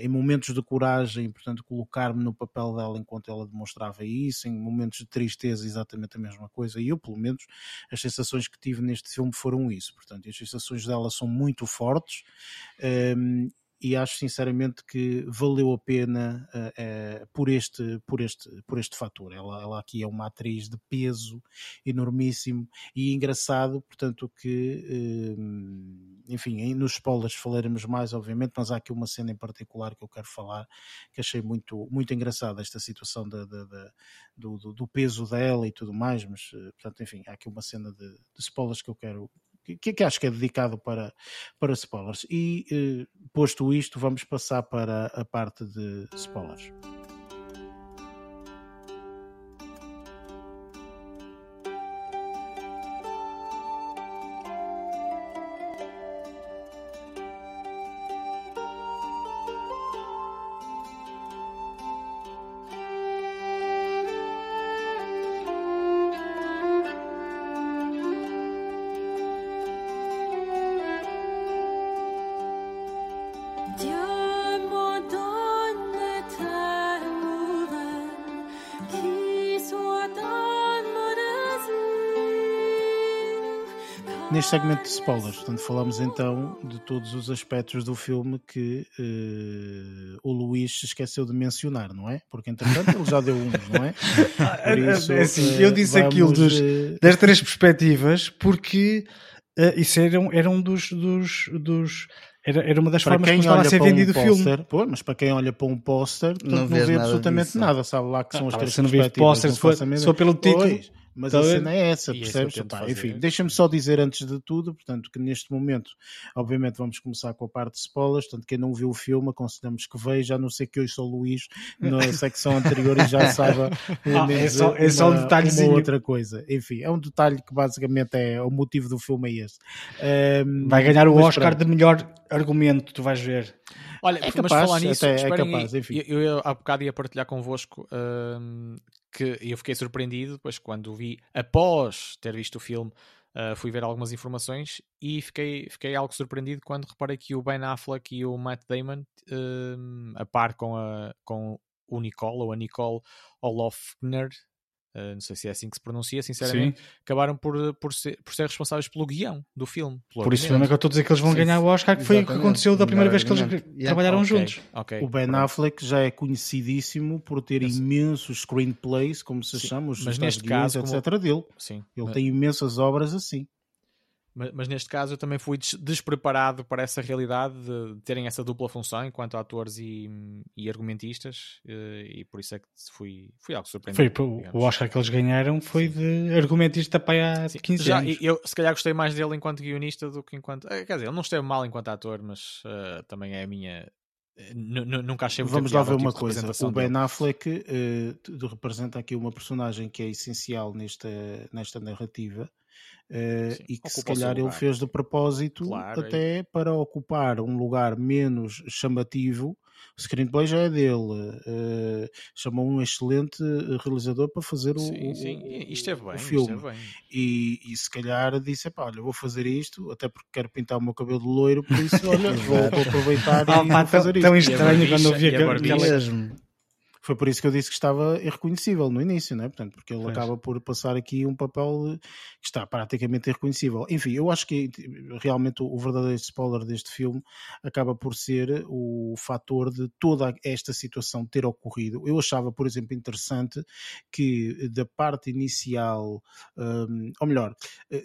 em momentos de coragem, portanto, colocar-me no papel dela enquanto ela demonstrava isso, em momentos de tristeza, exatamente a mesma coisa. E eu, pelo menos, as sensações que tive neste filme foram isso. Portanto, as sensações dela são muito fortes e acho sinceramente que valeu a pena uh, uh, por, este, por, este, por este fator. Ela, ela aqui é uma atriz de peso enormíssimo e engraçado, portanto, que, uh, enfim, nos spoilers falaremos mais, obviamente, mas há aqui uma cena em particular que eu quero falar que achei muito, muito engraçada esta situação da, da, da do, do, peso dela e tudo mais, mas, portanto, enfim, há aqui uma cena de, de spoilers que eu quero, que, que acho que é dedicado para, para spoilers. E eh, posto isto, vamos passar para a parte de spoilers. Neste segmento de spoilers, portanto, falamos então de todos os aspectos do filme que uh, o Luís se esqueceu de mencionar, não é? Porque entretanto ele já deu uns, não é? (laughs) Isso, é assim, eu disse vamos, aquilo dos, uh... das três perspectivas porque uh, isso era, um, era um dos, dos, dos era, era uma das para formas como estava a ser vendido um o filme. Pô, mas para quem olha para um póster, não, não vê absolutamente nada, nada, sabe lá que são ah, as três perspectivas. Póster, se, for, se for pelo título. Pois, mas tá a cena é essa, e percebes? Enfim, deixa-me só dizer antes de tudo, portanto, que neste momento, obviamente, vamos começar com a parte de spoilers. Portanto, quem não viu o filme, aconselhamos que veja, a não ser que hoje sou Luís na (laughs) secção anterior e já saiba (laughs) ah, é só, é só um detalhezinho. Uma outra coisa. Enfim, é um detalhe que basicamente é o motivo do filme é esse. Um, Vai ganhar o Oscar de melhor argumento, tu vais ver. Olha, é capaz, mas falar nisso, é capaz, enfim. Eu, eu, há bocado ia partilhar convosco um, que eu fiquei surpreendido, depois quando vi, após ter visto o filme, uh, fui ver algumas informações e fiquei, fiquei algo surpreendido quando reparei que o Ben Affleck e o Matt Damon, uh, a par com, a, com o Nicole, ou a Nicole Olofner, Uh, não sei se é assim que se pronuncia, sinceramente, Sim. acabaram por, por, ser, por ser responsáveis pelo guião do filme. Por isso mesmo é que eu estou a dizer que eles vão Sim. ganhar o Oscar, que foi o que aconteceu da primeira vez que eles yeah. trabalharam okay. juntos. Okay. O Ben Affleck já é conhecidíssimo por ter imensos screenplays, como se Sim. chama, os mas neste caso, etc. Como... dele. Sim. Ele mas... tem imensas obras assim. Mas, mas, neste caso eu também fui despreparado para essa realidade de terem essa dupla função enquanto atores e, e argumentistas eh, e por isso é que fui, fui algo surpreendente. Foi, o Oscar que eles ganharam foi Sim. de argumentista para há Sim. 15 Já, anos. Eu se calhar gostei mais dele enquanto guionista do que enquanto... Eh, quer dizer, ele não esteve mal enquanto ator, mas uh, também é a minha... nunca achei muito Vamos lá ver uma tipo coisa. O Ben dele. Affleck uh, representa aqui uma personagem que é essencial nesta, nesta narrativa Uh, e que se calhar ele fez de propósito claro, é até é. para ocupar um lugar menos chamativo. O screenplay já é dele. Uh, chamou um excelente realizador para fazer sim, o, sim. Esteve bem, o filme. Bem. E, e, se calhar disse: olha, vou fazer isto, até porque quero pintar o meu cabelo de loiro, por isso, (laughs) olha, vou, vou, aproveitar ah, e pá, vou fazer tão, isto. Tão estranho quando eu vi mesmo. Foi por isso que eu disse que estava irreconhecível no início, né? Portanto, porque ele pois. acaba por passar aqui um papel que está praticamente irreconhecível. Enfim, eu acho que realmente o verdadeiro spoiler deste filme acaba por ser o fator de toda esta situação ter ocorrido. Eu achava, por exemplo, interessante que da parte inicial, um, ou melhor, eh,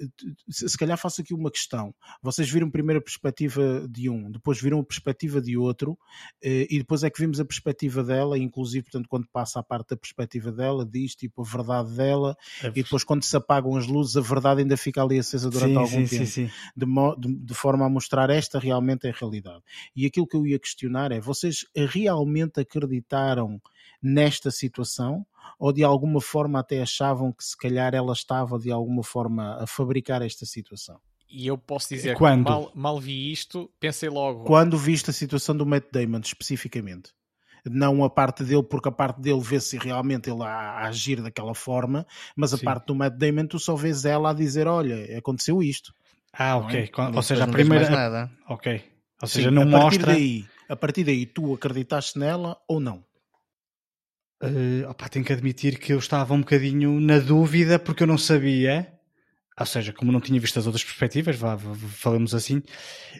se calhar faço aqui uma questão. Vocês viram primeiro a perspectiva de um, depois viram a perspectiva de outro, eh, e depois é que vimos a perspectiva dela, inclusive portanto, quando passa a parte da perspectiva dela, diz tipo a verdade dela, é e depois quando se apagam as luzes, a verdade ainda fica ali acesa durante sim, algum sim, tempo, sim, de, de, de, forma a mostrar esta realmente é a realidade. E aquilo que eu ia questionar é: vocês realmente acreditaram nesta situação? Ou de alguma forma até achavam que se calhar ela estava de alguma forma a fabricar esta situação? E eu posso dizer Quando? que mal, mal vi isto, pensei logo. Quando viste a situação do Matt Damon especificamente? Não a parte dele, porque a parte dele vê-se realmente ele a, a, agir daquela forma, mas a Sim. parte do Matt Damon tu só vês ela a dizer, olha, aconteceu isto. Ah, ok. É? Ou seja, a primeira... Nada. Ok. Ou seja, Sim, não a mostra... Partir daí, a partir daí tu acreditaste nela ou não? Uh, opa, tenho que admitir que eu estava um bocadinho na dúvida porque eu não sabia ou seja, como não tinha visto as outras perspectivas, vá, falamos assim,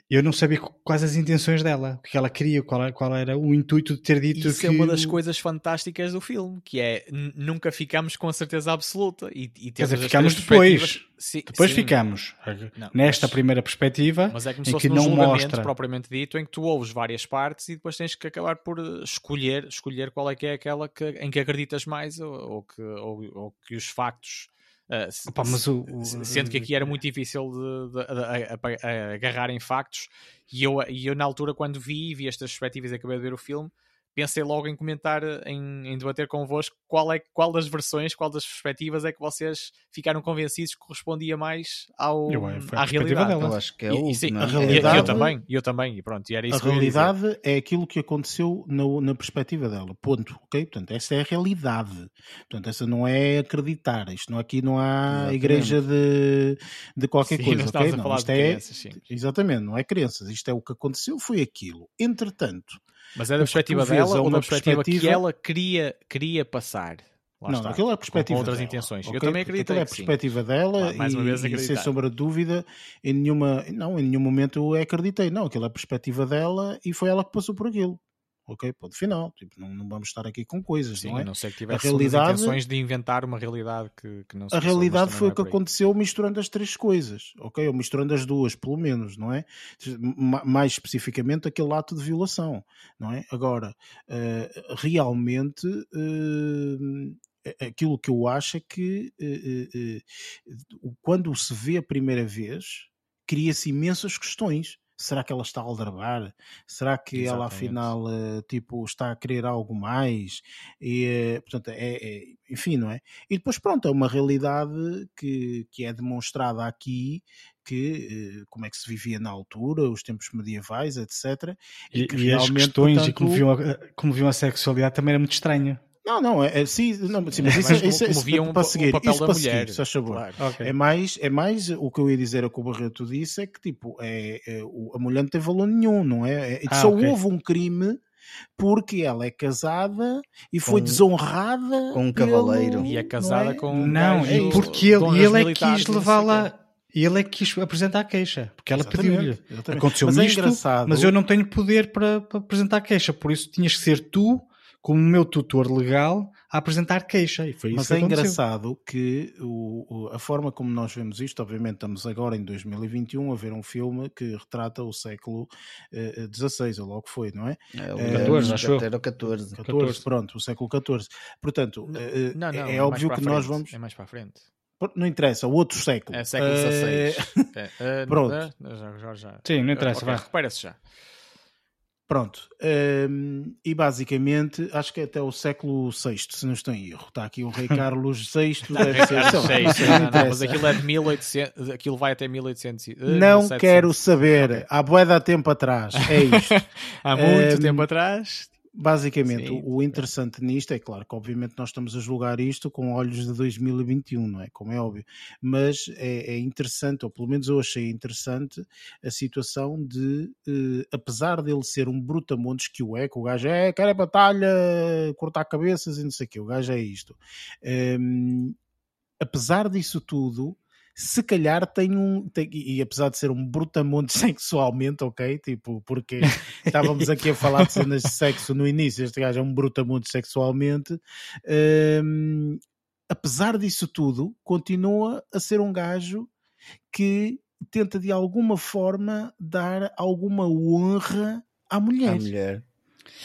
eu não sabia quais as intenções dela, o que ela queria, qual era, qual era o intuito de ter dito Isso que... é uma das coisas fantásticas do filme, que é nunca ficamos com a certeza absoluta e, e Quer dizer, ficamos depois. Sim, depois sim. ficamos. Não, nesta mas, primeira perspectiva, mas é como em que não mostra propriamente dito, em que tu ouves várias partes e depois tens que acabar por escolher, escolher qual é que é aquela que, em que acreditas mais ou, ou que, ou, ou que os factos Uh, Opa, mas o, o, sendo que aqui era muito difícil de, de, de, de agarrar em factos, e eu, e eu na altura, quando vi, vi estas perspectivas e acabei de ver o filme, pensei logo em comentar, em, em debater convosco qual, é, qual das versões, qual das perspectivas é que vocês ficaram convencidos que correspondia mais ao, eu, à realidade. Dela. Eu acho que é o sim, a realidade. Eu, eu, também, eu também, e pronto, e era isso A realidade é aquilo que aconteceu na, na perspectiva dela, ponto, ok? Portanto, essa é a realidade. Portanto, essa não é acreditar. Isto não, aqui não há exatamente. igreja de, de qualquer sim, coisa, ok? Não, isto é, crianças, exatamente, não é crenças. Isto é o que aconteceu, foi aquilo. Entretanto, mas é da perspectiva dela ou da perspectiva, perspectiva, que ela queria, queria passar? Lá não, está, aquilo é a perspectiva com outras dela, intenções. Okay? Eu também acredito é a perspectiva dela mais uma vez e, sem sombra de dúvida, em nenhuma, não, em nenhum momento eu acreditei. Não, aquilo é a perspectiva dela e foi ela que passou por aquilo ok, ponto final. Tipo, não, não vamos estar aqui com coisas, Sim, não é? não sei que tivesse a realidade, intenções de inventar uma realidade que, que não se A realidade foi é o que aconteceu misturando as três coisas, ok? Ou misturando as duas, pelo menos, não é? Mais especificamente aquele ato de violação, não é? Agora, uh, realmente. Uh, aquilo que eu acho é que uh, quando se vê a primeira vez, cria-se imensas questões será que ela está a aldrabar? Será que Exatamente. ela afinal eh, tipo, está a querer algo mais? E, eh, portanto, é, é, enfim, não é? E depois, pronto, é uma realidade que, que é demonstrada aqui que eh, como é que se vivia na altura, os tempos medievais, etc. E, e, e as questões portanto... e como viam, a, como viam a sexualidade também era muito estranho. Não, não, é, é sim, não, sim, mas isso, é, isso, isso, isso para seguir, isso da para mulher, seguir, se favor. Claro. Okay. É mais, é mais o que eu ia dizer o que o Barreto disse é que tipo é, é a mulher não tem valor nenhum, não é? é ah, só okay. houve um crime porque ela é casada e foi desonrada com um cavaleiro e é casada não com um não e porque ele, e ele é que quis levá-la e ele é que quis apresentar a queixa, porque ela pediu-lhe. Aconteceu-me é isto, mas eu não tenho poder para, para apresentar a queixa, por isso tinhas que ser tu como meu tutor legal a apresentar queixa. E foi Mas isso é que engraçado que o, o, a forma como nós vemos isto, obviamente estamos agora em 2021 a ver um filme que retrata o século XVI, uh, ou logo foi, não é? É o 14, acho Era o 14. 14. Pronto, o século XIV. Portanto, uh, não, não, é, é óbvio que nós vamos... É mais para a frente. Não interessa, o outro século. É século XVI. Uh... (laughs) é, (laughs) Pronto. Já, já, já. Sim, não interessa, okay, vai. Repara-se já. Pronto, um, e basicamente acho que é até o século VI, se não estou em erro. Está aqui o Rei (laughs) Carlos VI, deve ser. Não, não, não, mas aquilo é de 1800, aquilo vai até 1800. Uh, não 1700. quero saber, há boeda há tempo atrás, é isto. (laughs) há muito um, tempo atrás Basicamente, Sim. o interessante nisto é claro que, obviamente, nós estamos a julgar isto com olhos de 2021, não é? Como é óbvio, mas é, é interessante, ou pelo menos eu achei interessante, a situação de, eh, apesar dele ser um brutamontes que o é, que o gajo é, quer é batalha, cortar cabeças e não sei o que, o gajo é isto. Um, apesar disso tudo, se calhar tem um. Tem, e apesar de ser um brutamonte (laughs) sexualmente, ok? Tipo, porque (laughs) estávamos aqui a falar de cenas de sexo no início, este gajo é um brutamonte sexualmente. Um, apesar disso tudo, continua a ser um gajo que tenta de alguma forma dar alguma honra à mulher. À mulher.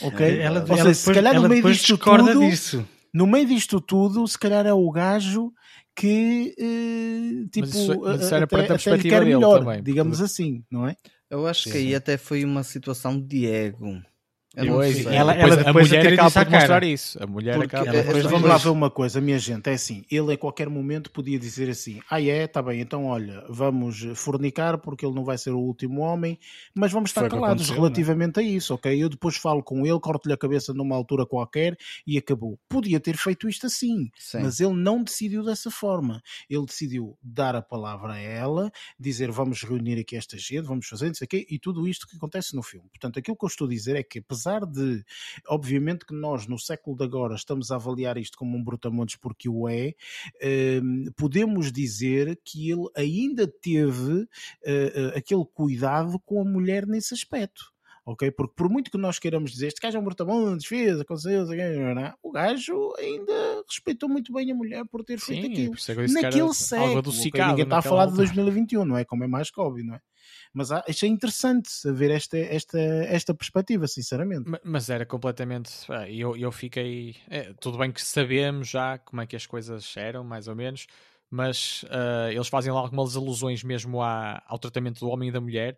Ok? Ela, Ou seja, depois, se calhar no meio disto tudo, disso. No meio disto tudo, se calhar é o gajo que uh, tipo mas isso, mas isso era até, perspectiva dele melhor, também, digamos porque... assim, não é? Eu acho Sim. que aí até foi uma situação de ego. Pois, ela, ela depois a mulher acaba por mostrar isso. A mulher Porque, acaba por Vamos lá ver uma coisa, minha gente. É assim, ele a qualquer momento podia dizer assim: ah, é, tá bem, então olha, vamos fornicar porque ele não vai ser o último homem, mas vamos estar Foi calados é? relativamente né? a isso, ok? Eu depois falo com ele, corto-lhe a cabeça numa altura qualquer e acabou. Podia ter feito isto assim, Sim. mas ele não decidiu dessa forma. Ele decidiu dar a palavra a ela, dizer vamos reunir aqui esta gente, vamos fazer isso aqui e tudo isto que acontece no filme. Portanto, aquilo que eu estou a dizer é que, apesar apesar de, obviamente que nós no século de agora estamos a avaliar isto como um brutamontes porque o é, ehm, podemos dizer que ele ainda teve eh, eh, aquele cuidado com a mulher nesse aspecto ok? Porque por muito que nós queiramos dizer este gajo é um brutamontes, fez, aconteceu, o gajo ainda respeitou muito bem a mulher por ter Sim, feito aquilo. É Naquele século, okay? ninguém está a falar de 2021, não é? Como é mais que óbvio, não é? Mas achei interessante ver esta, esta, esta perspectiva, sinceramente. Mas era completamente. Eu, eu fiquei. É, tudo bem que sabemos já como é que as coisas eram, mais ou menos, mas uh, eles fazem lá algumas alusões mesmo à, ao tratamento do homem e da mulher.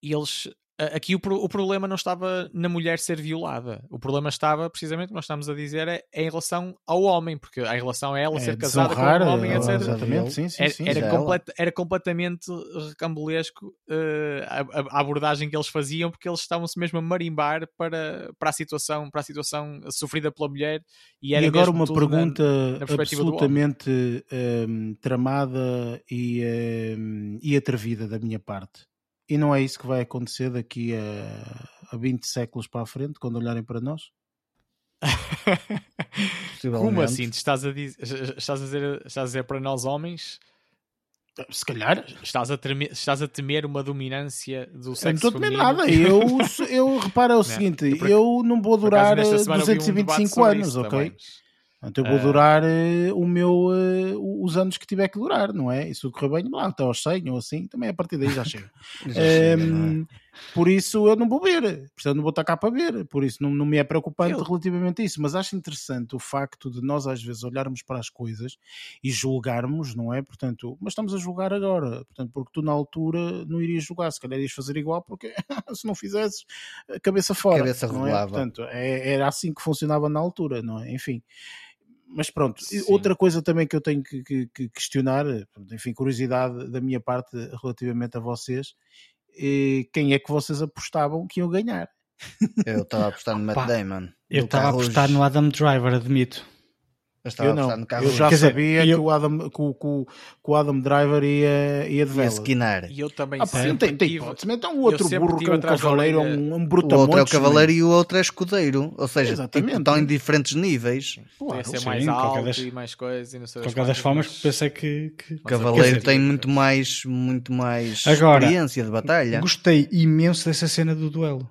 E eles aqui o, o, problema não estava na mulher ser violada. O problema estava, precisamente, como nós estamos a dizer, é, é em relação ao homem, porque a relação é ela é, ser casada com um homem, etc. Exatamente, sim, sim, sim, era, era, complet, era completamente recambulesco uh, a, a, abordagem que eles faziam, porque eles estavam-se mesmo a marimbar para, para, a situação, para a situação sofrida pela mulher. E, era e agora uma pergunta na, na absolutamente um, ehm, tramada e, um, ehm, e atrevida da minha parte e não é isso que vai acontecer daqui a, a 20 séculos para a frente, quando olharem para nós? Como assim? Estás a, dizer, estás, a dizer, estás a dizer para nós homens? Se calhar. Estás a, temer, estás a temer uma dominância do sexo Eu não estou a temer nada. Eu, eu repara o seguinte: não, eu não vou durar 225 um anos, ok? Também. Portanto, eu vou durar uh, o meu, uh, os anos que tiver que durar, não é? Se correr bem, lá até aos 100 ou assim, também a partir daí já chega. (laughs) já chega um, é? Por isso eu não vou ver, portanto não vou estar cá para ver, por isso não, não me é preocupante eu... relativamente a isso, mas acho interessante o facto de nós às vezes olharmos para as coisas e julgarmos, não é? Portanto, mas estamos a julgar agora, portanto, porque tu na altura não irias julgar, se calhar irias fazer igual, porque (laughs) se não fizesses, cabeça fora. Cabeça não é? Portanto, é, era assim que funcionava na altura, não é? Enfim mas pronto, Sim. outra coisa também que eu tenho que, que, que, questionar, enfim, curiosidade da minha parte relativamente a vocês, é quem é que vocês apostavam que iam ganhar? Eu estava a apostar no (laughs) Matt Damon. Eu estava a apostar no Adam Driver, admito. Eu, eu não, eu já Quer sabia dizer, que, eu... o Adam, que, o, que, o Adam Driver ia, ia de vela. Ia E eu também ah, sempre tem, tem hipótese. Então o outro burro que é um cavaleiro, um, um brutamontes. O outro é o cavaleiro e o outro é escudeiro. Ou seja, tipo, estão em diferentes níveis. Claro, ser mais alto das, e mais coisas. E não sei de qualquer das formas, pensei que... que... O cavaleiro tem muito mais, muito mais Agora, experiência de batalha. Gostei imenso dessa cena do duelo.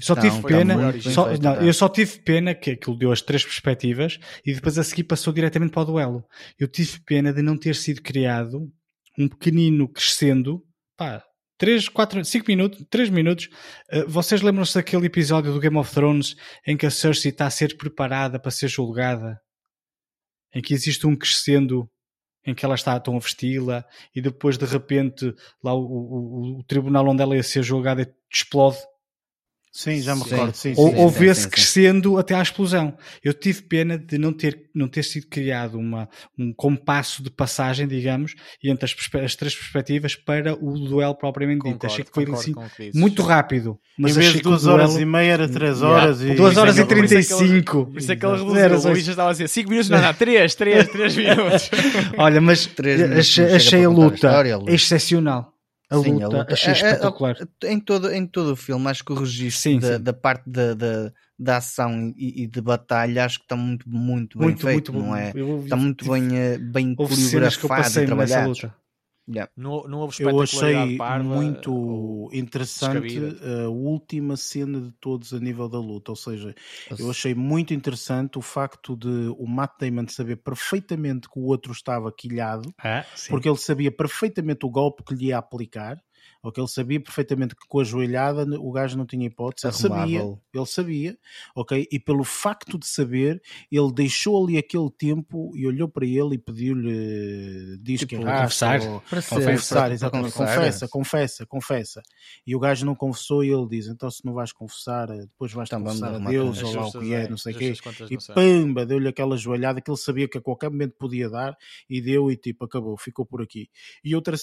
Só tive pena, só, não, eu só tive pena que aquilo deu as três perspectivas e depois a seguir passou diretamente para o duelo. Eu tive pena de não ter sido criado um pequenino crescendo, pá, 3, 4, 5 minutos, 3 minutos. Uh, vocês lembram-se daquele episódio do Game of Thrones em que a Cersei está a ser preparada para ser julgada? Em que existe um crescendo em que ela está tão a vesti-la e depois de repente lá o, o, o, tribunal onde ela ia ser julgada explode Sim, já me sim. recordo. Sim, ou, ou vê-se crescendo até à explosão. Eu tive pena de não ter, não ter sido criado uma, um compasso de passagem, digamos, entre as, as três perspectivas para o duelo propriamente dito. Achei que foi assim, muito rápido. Mas em vez de duas horas duelo... e meia era três horas yeah. e... Duas horas e trinta e cinco. Por isso é que ele reduziu. O Luís já estava a dizer cinco minutos, não, não, três, três, três (laughs) minutos. Olha, mas achei, achei a luta excepcional. A Sim, luta, a luta achei é, é, espetacular. É, em, todo, em todo o filme, acho que o registro sim, da, sim. da, parte da, da, da ação e, e, de batalha acho que está muito, muito bem muito, feito, muito, não é? está muito bem, eh, bem coreografado e trabalhado. Yeah. Não, não houve Eu achei muito interessante a última cena de todos a nível da luta. Ou seja, eu achei muito interessante o facto de o Matt Damon saber perfeitamente que o outro estava quilhado, ah, porque ele sabia perfeitamente o golpe que lhe ia aplicar Ok, ele sabia perfeitamente que com a joelhada o gajo não tinha hipótese. Ele sabia, ele sabia, ok? E pelo facto de saber, ele deixou ali aquele tempo e olhou para ele e pediu-lhe diz tipo, que confessar, ou, para ser, confessar, para, exatamente, confessar. confessa, confessa, confessa. E o gajo não confessou e ele diz: então se não vais confessar, depois vais então, confessar a Deus ou lá o que é, não sei o quê. E pamba, deu-lhe aquela joelhada que ele sabia que a qualquer momento podia dar e deu e tipo acabou, ficou por aqui. E outra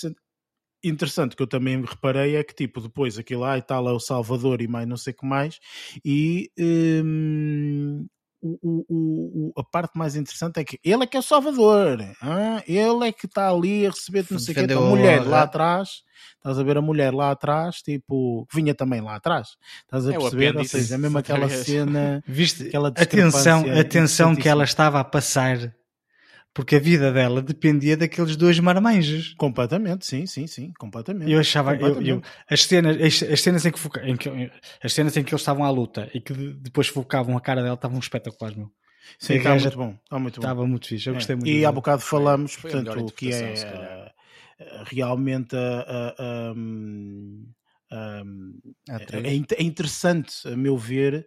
interessante que eu também reparei é que tipo depois aquilo lá e tal é o Salvador e mais não sei o que mais e hum, o, o, o, a parte mais interessante é que ele é que é o Salvador ah, ele é que está ali a receber não sei o que a mulher lá atrás estás a ver a mulher lá atrás tipo vinha também lá atrás estás a é perceber? Ou seja é mesmo (laughs) aquela cena viste? aquela atenção atenção que ela estava a passar porque a vida dela dependia daqueles dois marmanjos. Completamente, sim, sim, sim, completamente. Eu achava, completamente. Eu, eu, as, cenas, as, as, cenas em que, foca, em que, as cenas em que eles estavam à luta e que depois focavam a cara dela estavam espetaculares, meu. Sim, está muito bom, está muito bom. Estava muito fixe, eu gostei é. muito. E há bocado falamos, portanto, o que é uh, realmente a, a, um, um, é, é, interessante, a meu ver,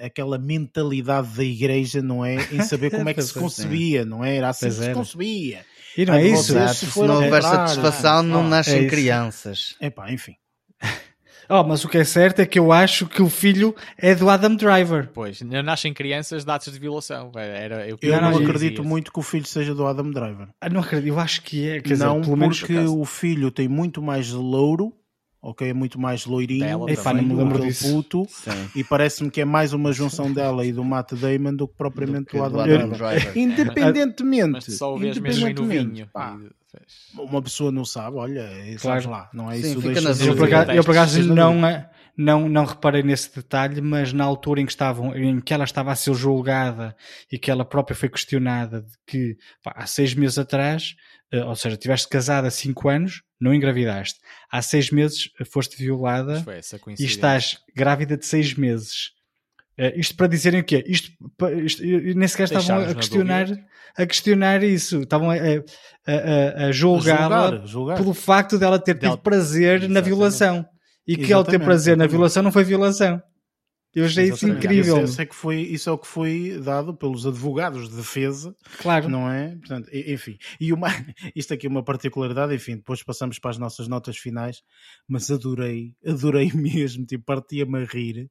aquela mentalidade da igreja, não é? Em saber como é que se (laughs) concebia, não é? Era assim pois que se concebia. E não é isso? Se, se não houver satisfação, não oh, nascem é crianças. É pá, enfim. Oh, mas o que é certo é que eu acho que o filho é do Adam Driver. Pois, não nascem crianças dados de violação. Era, eu, eu não, acredito muito que o filho seja do Adam Driver. Ah, não acredito, eu acho que é. Quer não, dizer, porque o filho tem muito mais louro ok? É muito mais loirinho, dela, Ei, não me lembro disso. puto, e parece-me que é mais uma junção dela e do Matt Damon do que propriamente do, do Adam, Adam Driver. (laughs) Independentemente, Mas só o independentemente pá, uma pessoa não sabe, olha, claro. lá, não é Sim, isso. Deixa eu, eu por acaso não, não, não reparei nesse detalhe, mas na altura em que, estavam, em que ela estava a ser julgada e que ela própria foi questionada de que pá, há seis meses atrás, eh, ou seja, tiveste casada há cinco anos, não engravidaste. Há seis meses foste violada e estás grávida de seis meses. Uh, isto para dizerem o quê? Isto, isto nem sequer estavam a questionar, a questionar isso. Estavam a, a, a, julgá-la pelo facto dela ter tido prazer Exatamente. na violação. E que ela ter prazer na violação não foi violação. Eu achei isso incrível. Isso, é que foi, isso é o que foi dado pelos advogados de defesa. Claro. Não é? Portanto, enfim. E uma, isto aqui é uma particularidade, enfim, depois passamos para as nossas notas finais, mas adorei, adorei (laughs) mesmo, tipo, partia-me a rir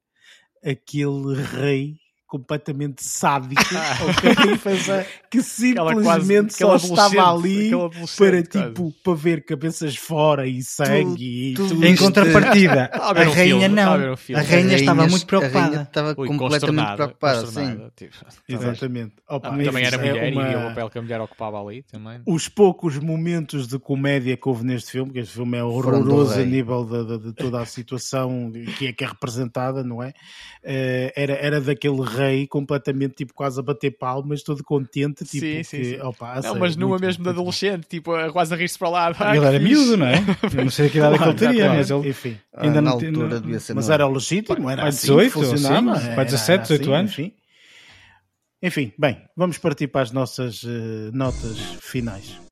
aquele rei completamente sádico (laughs) que simplesmente quase, só estava ali para tipo para ver cabeças fora e sangue tu, e tudo. Em contrapartida, (laughs) a, a rainha não. A, a rainha estava muito preocupada. estava Ui, completamente preocupada, sim. Tipo, (laughs) Exatamente. Opa, também era mulher é uma... e o papel que a mulher ocupava ali também. Os poucos momentos de comédia que houve neste filme, que este filme é horroroso a nível de, de, de, toda a situação que é, que é representada, não é? Uh, era, era daquele rei completamente tipo quase a bater palmas, todo contente, tipo sim, sim, que, sim. Opa, não, mas numa mesmo de adolescente, tipo, quase a rir-se para lá. ele era miúdo, não é? Eu (laughs) não sei a que idade claro, é que ele teria, claro. mas ele enfim, ainda ah, na altura não, devia ser Mas era legítimo, era 18, assim funcionava. Sim, 17, 18 assim, anos. Enfim. enfim, bem, vamos partir para as nossas uh, notas finais.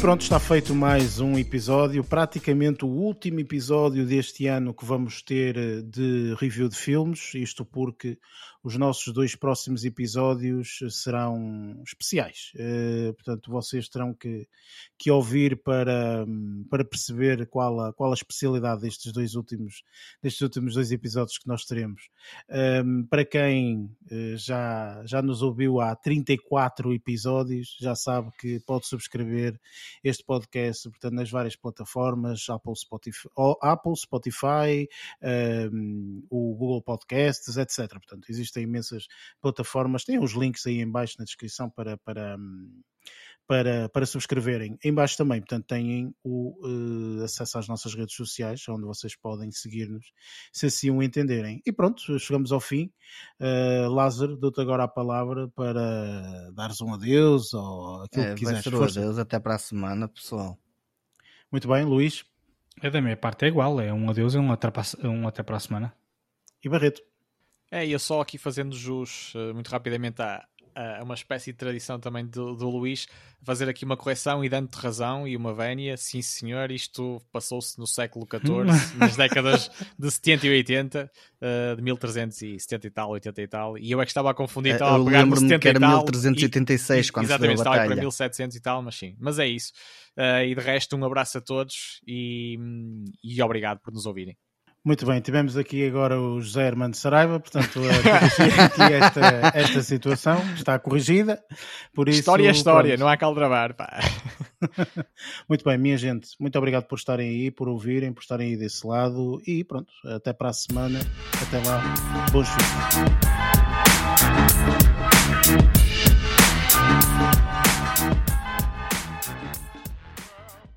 Pronto, está feito mais um episódio, praticamente o último episódio deste ano que vamos ter eh, de review de filmes, isto porque os nossos dois próximos episódios serão especiais. Uh, portanto, vocês terão que, que ouvir para, para perceber qual a, qual a especialidade destes dois últimos, destes últimos dois episódios que nós teremos. Um, ehm, para quem uh, já, já nos ouviu há 34 episódios, já sabe que pode subscrever este podcast portanto, nas várias plataformas, Apple, Spotify, Apple, Spotify um, ehm, o Google Podcasts, etc. Portanto, existe existem imensas plataformas, tem os links aí em baixo na descrição para, para, para, para subscreverem. Em baixo também, portanto, têm o uh, acesso às nossas redes sociais, onde vocês podem seguir-nos, se assim o entenderem. E pronto, chegamos ao fim. Uh, Lázaro, dou-te agora a palavra para dares um adeus ou aquilo é, que quiseres. Vai ser um adeus até para a semana, pessoal. Muito bem, Luís. É da minha parte é igual, é um adeus e um até para, um até para a semana. E Barreto? É, eu só aqui fazendo jus uh, muito rapidamente à, uh, uma espécie de tradição também do, do Luís, fazer aqui uma correção e dando-te razão e uma vénia, sim senhor, isto passou-se no século XIV, nas (laughs) décadas de 70 e 80, uh, de 1370 e tal, 80 e tal, e eu é que estava a confundir, estava eu a pegar no 70 que era e tal. 1386 e, quando exatamente, se estava para 1700 e tal, mas sim, mas é isso. Uh, e de resto, um abraço a todos e, e obrigado por nos ouvirem. Muito bem, tivemos aqui agora o José Armando Saraiva, portanto, aqui esta, esta situação está corrigida. Por isso, história é história, pronto. não há caldrabar. Pá. (laughs) muito bem, minha gente, muito obrigado por estarem aí, por ouvirem, por estarem aí desse lado e pronto, até para a semana. Até lá, bons filhos.